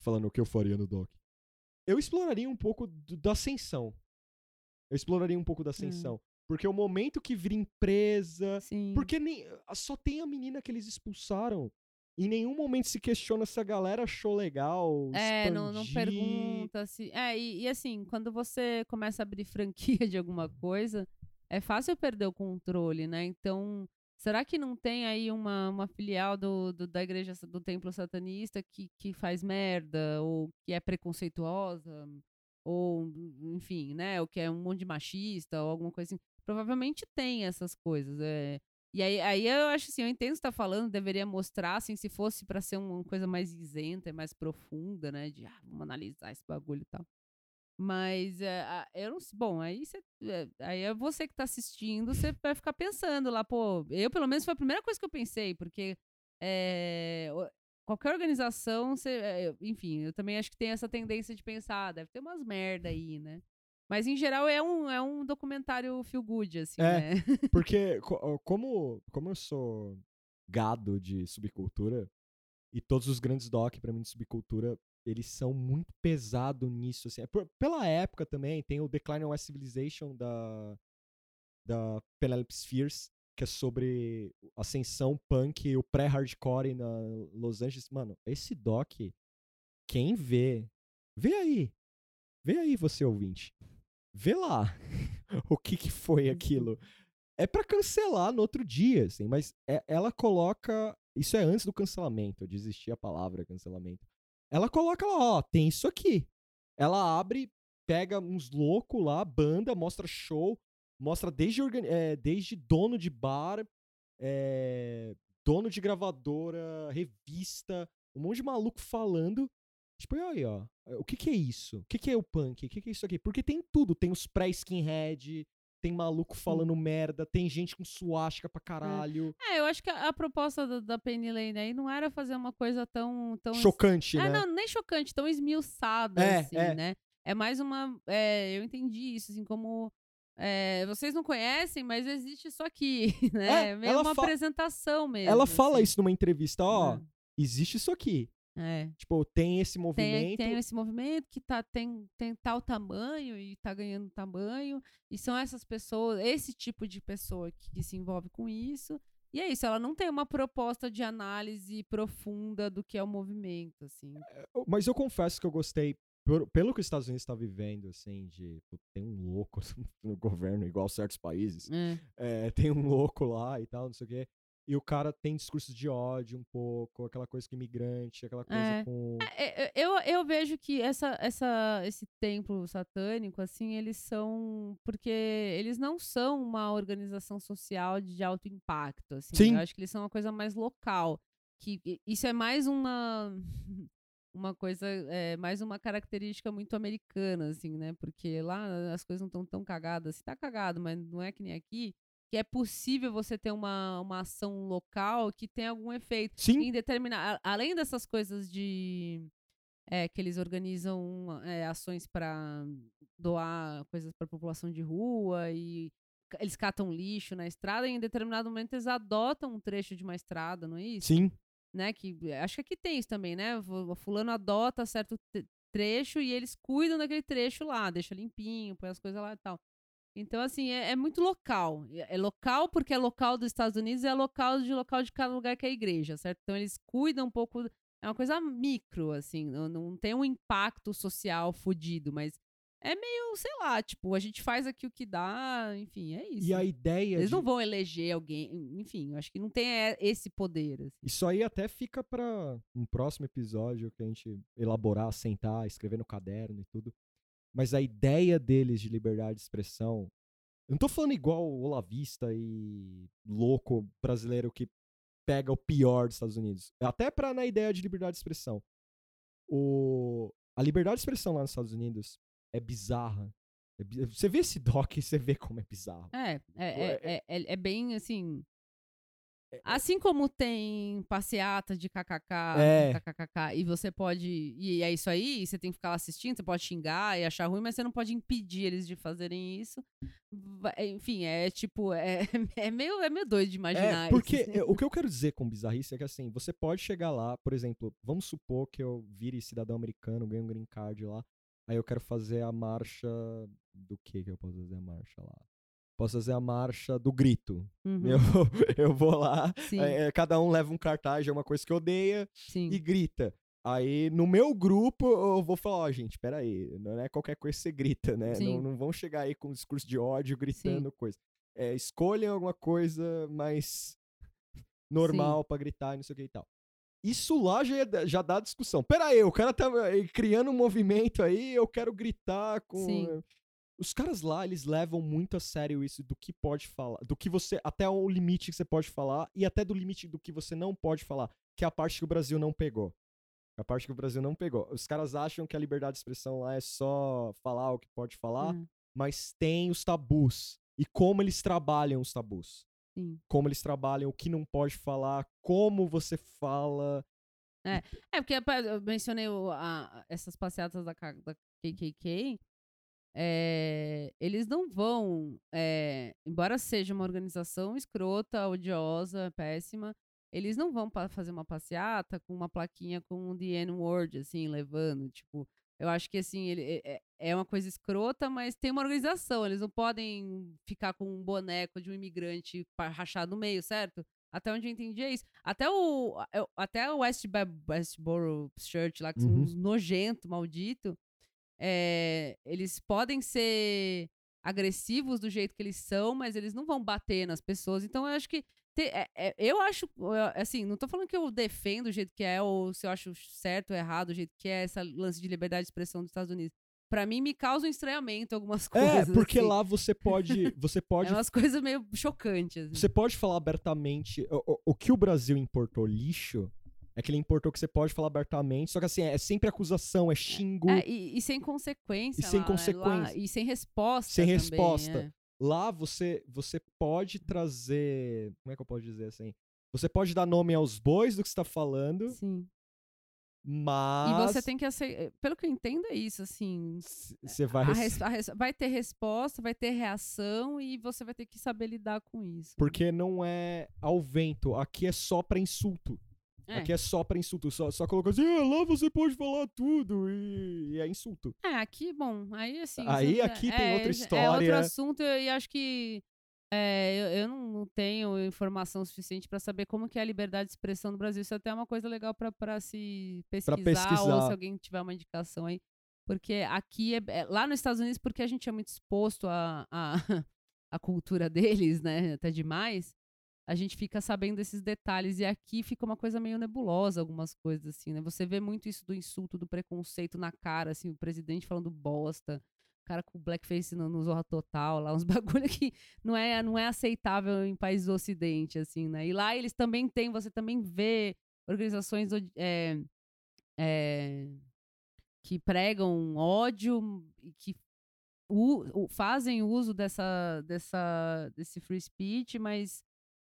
[SPEAKER 2] Falando o que eu faria no doc. Eu exploraria um pouco do- da ascensão. Eu exploraria um pouco da ascensão. Porque o momento que vira empresa.
[SPEAKER 3] Sim.
[SPEAKER 2] Porque nem, só tem a menina que eles expulsaram. Em nenhum momento se questiona se a galera achou legal.
[SPEAKER 3] É, não, não pergunta se. É, e, e assim, quando você começa a abrir franquia de alguma coisa, é fácil perder o controle, né? Então, será que não tem aí uma, uma filial do, do- da igreja do templo satanista que, que faz merda, ou que é preconceituosa, ou, enfim, né? Ou que é um monte de machista, ou alguma coisa assim. Provavelmente tem essas coisas. É. E aí, aí eu acho assim, eu entendo o que você tá falando, deveria mostrar, assim, se fosse pra ser uma coisa mais isenta, mais profunda, né? De, ah, vamos analisar esse bagulho e tal. Mas, é, eu não bom, aí, você, é, aí é você que tá assistindo, você vai ficar pensando lá, pô, eu pelo menos foi a primeira coisa que eu pensei, porque é, qualquer organização, você, enfim, eu também acho que tem essa tendência de pensar, ah, deve ter umas merda aí, né? Mas em geral é um, é um documentário feel good, assim,
[SPEAKER 2] É.
[SPEAKER 3] né?
[SPEAKER 2] Porque como, como eu sou gado de subcultura, e todos os grandes doc pra mim de subcultura, eles são muito pesados nisso. Assim. É por- pela época também, tem o Decline of Civilization da, da Penelope Spheres, que é sobre ascensão punk e o pré-hardcore na Los Angeles. Mano, esse doc quem vê, vê aí. Vê aí, você ouvinte. Vê lá o que, que foi aquilo. É pra cancelar no outro dia, assim, mas é- ela coloca. Isso é antes do cancelamento, eu desisti a palavra cancelamento. Ela coloca lá, ó, tem isso aqui. Ela abre, pega uns loucos lá, banda, mostra show, mostra desde, é, desde dono de bar, é, dono de gravadora, revista, um monte de maluco falando. Tipo, aí, ó, o que que é isso? O que que é o punk? O que que é isso aqui? Porque tem tudo, tem os pré-skinhead, tem maluco falando merda, tem gente com suástica pra caralho.
[SPEAKER 3] É, eu acho que a, a proposta da, da Penny Lane aí não era fazer uma coisa tão. tão
[SPEAKER 2] Chocante,
[SPEAKER 3] É,
[SPEAKER 2] né?
[SPEAKER 3] não, nem chocante, tão esmiuçada,
[SPEAKER 2] É,
[SPEAKER 3] assim,
[SPEAKER 2] é.
[SPEAKER 3] né? É mais uma. é, eu entendi isso, assim, como. é, vocês não conhecem, mas existe isso aqui, né?
[SPEAKER 2] É,
[SPEAKER 3] meio
[SPEAKER 2] ela
[SPEAKER 3] uma
[SPEAKER 2] fa-
[SPEAKER 3] apresentação mesmo.
[SPEAKER 2] Ela fala
[SPEAKER 3] assim.
[SPEAKER 2] isso numa entrevista, ó,
[SPEAKER 3] É.
[SPEAKER 2] existe isso aqui.
[SPEAKER 3] É.
[SPEAKER 2] Tipo, tem esse
[SPEAKER 3] Tem,
[SPEAKER 2] movimento.
[SPEAKER 3] tem esse movimento que tá, tem, tem tal tamanho e tá ganhando tamanho. E são essas pessoas, esse tipo de pessoa que, que se envolve com isso. E é isso, ela não tem uma proposta de análise profunda do que é o movimento, assim.
[SPEAKER 2] Eu- Mas eu confesso que eu gostei, pelo que os Estados Unidos está vivendo, assim, de tem um louco no governo, igual certos países.
[SPEAKER 3] É.
[SPEAKER 2] É, tem um louco lá e tal, não sei o quê. E o cara tem discurso de ódio um pouco, aquela coisa com imigrante, aquela coisa
[SPEAKER 3] É.
[SPEAKER 2] com.
[SPEAKER 3] É, é, Eu, eu vejo que essa, essa, esse templo satânico, assim, eles são. Porque eles não são uma organização social de alto impacto. Assim.
[SPEAKER 2] Sim.
[SPEAKER 3] Eu acho que eles são uma coisa mais local. Que isso é mais uma. Uma coisa, é, mais uma característica muito americana, assim, né? Porque lá as coisas não estão tão cagadas. Se tá cagado, mas não é que nem aqui, que é possível você ter uma, uma ação local que tem algum efeito
[SPEAKER 2] Sim,
[SPEAKER 3] em determinar, além dessas coisas de é, que eles organizam é, ações para doar coisas para população de rua e eles catam lixo na estrada e em determinado momento eles adotam um trecho de uma estrada, não é isso?
[SPEAKER 2] sim.
[SPEAKER 3] Né? Que acho que aqui tem isso também, né? O fulano adota certo trecho e eles cuidam daquele trecho lá, deixa limpinho, põe as coisas lá e tal. Então, assim, é, é muito local. É é local porque é local dos Estados Unidos e é local de local de cada lugar que é a igreja, certo? Então, eles cuidam um pouco. É uma coisa micro, assim, não, não tem um impacto social fodido, mas é meio, sei lá, tipo, a gente faz aqui o que dá, enfim, é isso.
[SPEAKER 2] E a ideia.
[SPEAKER 3] Eles
[SPEAKER 2] de-
[SPEAKER 3] não vão eleger alguém, enfim, eu acho que não tem é, esse poder. assim.
[SPEAKER 2] Isso aí até fica pra um próximo episódio que a gente elaborar, sentar, escrever no caderno e tudo. Mas a ideia deles de liberdade de expressão. Eu não tô falando igual o Olavista e louco brasileiro que pega o pior dos Estados Unidos. Até pra na ideia de liberdade de expressão. O... A liberdade de expressão lá nos Estados Unidos é bizarra. É Você vê esse doc e você vê como é bizarro.
[SPEAKER 3] É, é,
[SPEAKER 2] é-
[SPEAKER 3] é, é, é- é bem assim. Assim como tem passeata de kkk,
[SPEAKER 2] É.
[SPEAKER 3] kkkk, e você pode. E é isso aí, você tem que ficar lá assistindo, você pode xingar e achar ruim, mas você não pode impedir eles de fazerem isso. Enfim, é tipo. É, é, meio, é meio doido de imaginar
[SPEAKER 2] É, porque
[SPEAKER 3] isso. assim.
[SPEAKER 2] é, o que eu quero dizer com bizarrice é que assim, você pode chegar lá, por exemplo, vamos supor que eu vire cidadão americano, ganhe um green card lá, aí eu quero fazer a marcha do que que eu posso fazer a marcha lá? Posso fazer a marcha do grito.
[SPEAKER 3] Uhum,
[SPEAKER 2] Eu, eu vou lá,
[SPEAKER 3] Sim,
[SPEAKER 2] é, cada um leva um cartaz de uma coisa que odeia
[SPEAKER 3] sim.
[SPEAKER 2] e grita. Aí, no meu grupo, eu vou falar, ó, gente, peraí, não é qualquer coisa que você grita, né?
[SPEAKER 3] Sim.
[SPEAKER 2] Não, não vão chegar aí com um discurso de ódio, gritando coisa. É, escolhem alguma coisa mais normal pra gritar e não sei o que e tal. Isso lá já, já dá discussão. Peraí, o cara tá aí criando um movimento aí, eu quero gritar com...
[SPEAKER 3] Sim.
[SPEAKER 2] Os caras lá, eles levam muito a sério isso do que pode falar, do que você, até o limite que você pode falar e até do limite do que você não pode falar, que é a parte que o Brasil não pegou. A parte que o Brasil não pegou. Os caras acham que a liberdade de expressão lá é só falar o que pode falar,
[SPEAKER 3] Uhum,
[SPEAKER 2] mas tem os tabus. E como eles trabalham os tabus.
[SPEAKER 3] sim.
[SPEAKER 2] Como eles trabalham o que não pode falar, como você fala.
[SPEAKER 3] É, porque apa- eu mencionei o- a- essas passeatas da, da KKK. É, eles não vão, é, embora seja uma organização escrota, odiosa, péssima, eles não vão fazer uma passeata com uma plaquinha com um The N-word, assim, levando. Tipo, eu acho que, assim, ele, é- é, uma coisa escrota, mas tem uma organização. Eles não podem ficar com um boneco de um imigrante rachado no meio, certo? Até onde eu entendi é isso. Até o, até o West, Westboro Church lá, que
[SPEAKER 2] Uhum.
[SPEAKER 3] são uns nojento, maldito, é, eles podem ser agressivos do jeito que eles são, mas eles não vão bater nas pessoas. Então eu acho que. te- é- é- eu acho, é, assim, não tô falando que eu defendo o jeito que é, ou se eu acho certo ou errado o jeito que é essa lance de liberdade de expressão dos Estados Unidos. Pra mim, me causa um estranhamento algumas
[SPEAKER 2] É,
[SPEAKER 3] coisas.
[SPEAKER 2] porque
[SPEAKER 3] assim.
[SPEAKER 2] lá você pode. Você pode
[SPEAKER 3] É umas coisas meio chocantes. assim.
[SPEAKER 2] Você pode falar abertamente. O, o- o que o Brasil importou lixo é que ele importou que você pode falar abertamente, só que assim, é sempre acusação, é xingo.
[SPEAKER 3] É, e, e sem consequência.
[SPEAKER 2] E sem
[SPEAKER 3] lá, né? Lá-
[SPEAKER 2] consequência.
[SPEAKER 3] e sem resposta.
[SPEAKER 2] Sem
[SPEAKER 3] também,
[SPEAKER 2] resposta.
[SPEAKER 3] é.
[SPEAKER 2] Lá você, você pode trazer. Como é que eu posso dizer assim? Você pode dar nome aos bois do que você tá falando,
[SPEAKER 3] Sim.
[SPEAKER 2] mas.
[SPEAKER 3] E você tem que aceitar. Pelo que eu entendo, é isso, assim.
[SPEAKER 2] Você vai.
[SPEAKER 3] a res- a res- vai ter resposta, vai ter reação e você vai ter que saber lidar com isso.
[SPEAKER 2] Porque não é ao vento. Aqui é só pra insulto.
[SPEAKER 3] É.
[SPEAKER 2] Aqui é só pra insulto. Só, só colocou assim, ah, lá você pode falar tudo. E, e é insulto.
[SPEAKER 3] É, aqui, bom, aí assim.
[SPEAKER 2] Aí aqui tem
[SPEAKER 3] é,
[SPEAKER 2] outra
[SPEAKER 3] É
[SPEAKER 2] história.
[SPEAKER 3] outro assunto e acho que é, eu, eu não tenho informação suficiente pra saber como que é a liberdade de expressão no Brasil. Isso até é uma coisa legal pra- pra se pesquisar, ou
[SPEAKER 2] pesquisar.
[SPEAKER 3] se alguém tiver uma indicação aí. Porque aqui, é, é- lá nos Estados Unidos, porque a gente é muito exposto à a, a, cultura deles, né, até demais, a gente fica sabendo desses detalhes. E aqui fica uma coisa meio nebulosa, algumas coisas assim, né? Você vê muito isso do insulto, do preconceito na cara, assim, o presidente falando bosta, o cara com blackface no, no Zorra Total, lá, uns bagulho que não é, não é aceitável em países do ocidente, assim, né? E lá eles também têm, você também vê organizações é, é, que pregam ódio e que u- u- fazem uso dessa, dessa, desse free speech, mas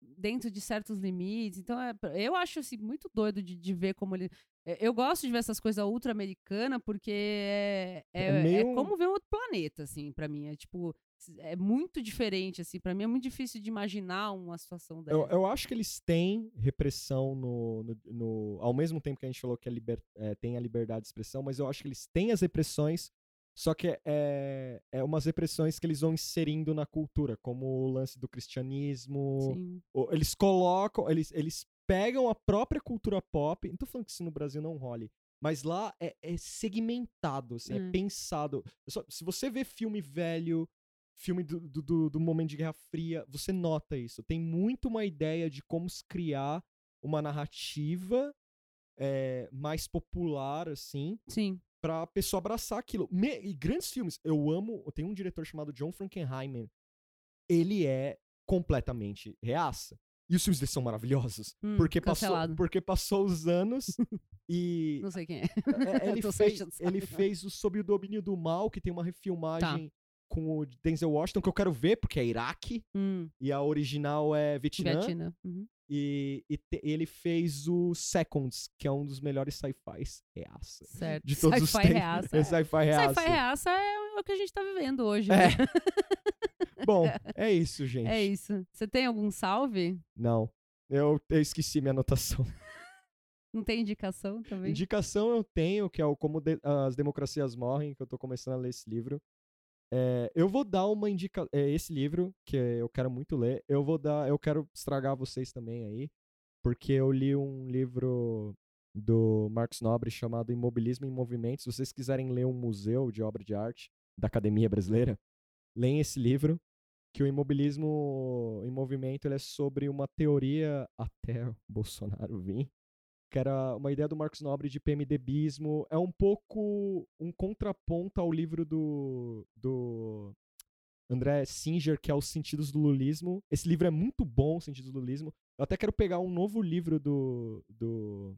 [SPEAKER 3] dentro de certos limites. Então, é, eu acho assim, muito doido de, de ver como ele. é, Eu gosto de ver essas coisas ultra-americanas, porque é, é,
[SPEAKER 2] É
[SPEAKER 3] é
[SPEAKER 2] meio-
[SPEAKER 3] como ver um outro planeta, assim, pra mim. É tipo, é muito diferente, assim. Pra mim é muito difícil de imaginar uma situação dessa.
[SPEAKER 2] Eu, eu acho que eles têm repressão no, no, no- Ao mesmo tempo que a gente falou que a liber- é, tem a liberdade de expressão, mas eu acho que eles têm as repressões, só que é, é umas repressões que eles vão inserindo na cultura, como o lance do cristianismo.
[SPEAKER 3] Sim.
[SPEAKER 2] Eles colocam. Eles, eles pegam a própria cultura pop. Não tô falando que isso no Brasil não role. Mas lá é, é segmentado, assim, é
[SPEAKER 3] Hum.
[SPEAKER 2] pensado. Só- se você vê filme velho, filme do, do, do- momento de Guerra Fria, você nota isso. Tem muito uma ideia de como se criar uma narrativa é, mais popular, assim,
[SPEAKER 3] Sim.
[SPEAKER 2] Pra pessoa abraçar aquilo. Me- e grandes filmes. Eu amo. Tem um diretor chamado John Frankenheimer. Ele é completamente reaça. E os filmes dele são maravilhosos.
[SPEAKER 3] Hum,
[SPEAKER 2] porque, passou, porque passou os anos e
[SPEAKER 3] Não sei quem é.
[SPEAKER 2] é, ele,
[SPEAKER 3] Tô
[SPEAKER 2] fez, ele fez o Sob o Domínio do Mal, que tem uma refilmagem
[SPEAKER 3] Tá.
[SPEAKER 2] com o Denzel Washington, que eu quero ver, porque é Iraque,
[SPEAKER 3] Hum,
[SPEAKER 2] e a original é Vietnã.
[SPEAKER 3] Vietnã. Uhum.
[SPEAKER 2] E, e te- ele fez o Seconds, que é um dos melhores sci-fis reaça.
[SPEAKER 3] Certo.
[SPEAKER 2] De todos os
[SPEAKER 3] Sci-fi
[SPEAKER 2] tempos.
[SPEAKER 3] reaça.
[SPEAKER 2] É
[SPEAKER 3] é.
[SPEAKER 2] sci-fi reaça.
[SPEAKER 3] Sci-fi reaça é o que a gente tá vivendo hoje.
[SPEAKER 2] É.
[SPEAKER 3] né?
[SPEAKER 2] Bom, é isso, gente.
[SPEAKER 3] É isso. Você tem algum salve?
[SPEAKER 2] Não. Eu, eu esqueci minha anotação.
[SPEAKER 3] Não tem indicação também?
[SPEAKER 2] Indicação eu tenho, que é o Como De- as Democracias Morrem, que eu tô começando a ler esse livro. É, eu vou dar uma indicação. esse livro, que eu quero muito ler, eu vou dar. Eu quero estragar vocês também aí. Porque eu li um livro do Marcos Nobre chamado Imobilismo em Movimento. Se vocês quiserem ler um museu de obra de arte da Academia Brasileira, leem esse livro. Que o imobilismo em movimento ele é sobre uma teoria até o Bolsonaro vir que era uma ideia do Marcos Nobre de PMDBismo. É um pouco um contraponto ao livro do, do André Singer, que é Os Sentidos do Lulismo. Esse livro é muito bom, Os Sentidos do Lulismo. Eu até quero pegar um novo livro do, do,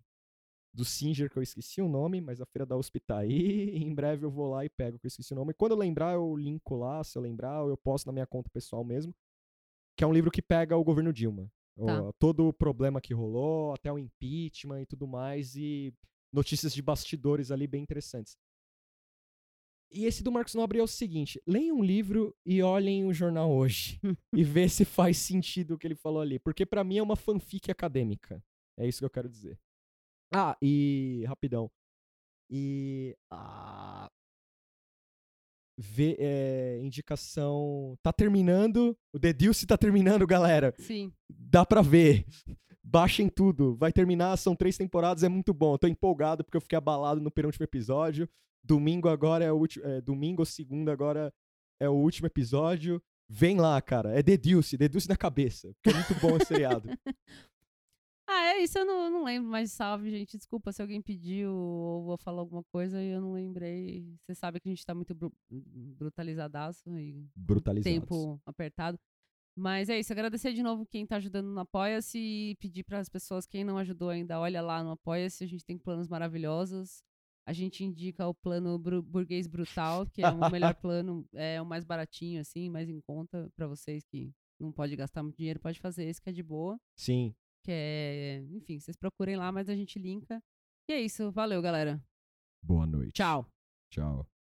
[SPEAKER 2] do Singer, que eu esqueci o nome, mas a Feira da USP tá aí. Em breve eu vou lá e pego, que eu esqueci o nome. Quando eu lembrar, eu linko lá. Se eu lembrar, eu posto na minha conta pessoal mesmo. Que é um livro que pega o governo Dilma. O-
[SPEAKER 3] Tá.
[SPEAKER 2] todo o problema que rolou, até o impeachment e tudo mais, e notícias de bastidores ali bem interessantes. E esse do Marcos Nobre é o seguinte: leiam um livro e olhem o jornal hoje. e vê se faz sentido o que ele falou ali. Porque pra mim é uma fanfic acadêmica. É isso que eu quero dizer. Ah, e. Rapidão. E. ah,
[SPEAKER 4] vê, é, indicação. Tá terminando. O The Deuce tá terminando, galera.
[SPEAKER 3] Sim.
[SPEAKER 4] Dá pra ver. Baixem tudo. Vai terminar, são três temporadas, é muito bom. Tô empolgado porque eu fiquei abalado no penúltimo episódio. Domingo agora é o último. É, domingo ou segunda agora é o último episódio. Vem lá, cara. É The Deuce, The Deuce na cabeça. Porque é muito bom esse seriado.
[SPEAKER 3] Ah, é isso, eu não, não lembro mais salve, gente. Desculpa se alguém pediu ou vou falar alguma coisa e eu não lembrei. Você sabe que a gente tá muito bru brutalizadaço e tempo apertado. Mas é isso, agradecer de novo quem tá ajudando no Apoia-se e pedir para as pessoas, quem não ajudou ainda, olha lá no Apoia-se, a gente tem planos maravilhosos. A gente indica o plano burguês brutal, que é o melhor plano, é o mais baratinho, assim, mais em conta para vocês que não pode gastar muito dinheiro, pode fazer esse que é de boa.
[SPEAKER 4] Sim.
[SPEAKER 3] Que é, enfim, vocês procurem lá, mas a gente linka. E é isso, valeu, galera.
[SPEAKER 4] Boa noite.
[SPEAKER 3] Tchau.
[SPEAKER 4] Tchau.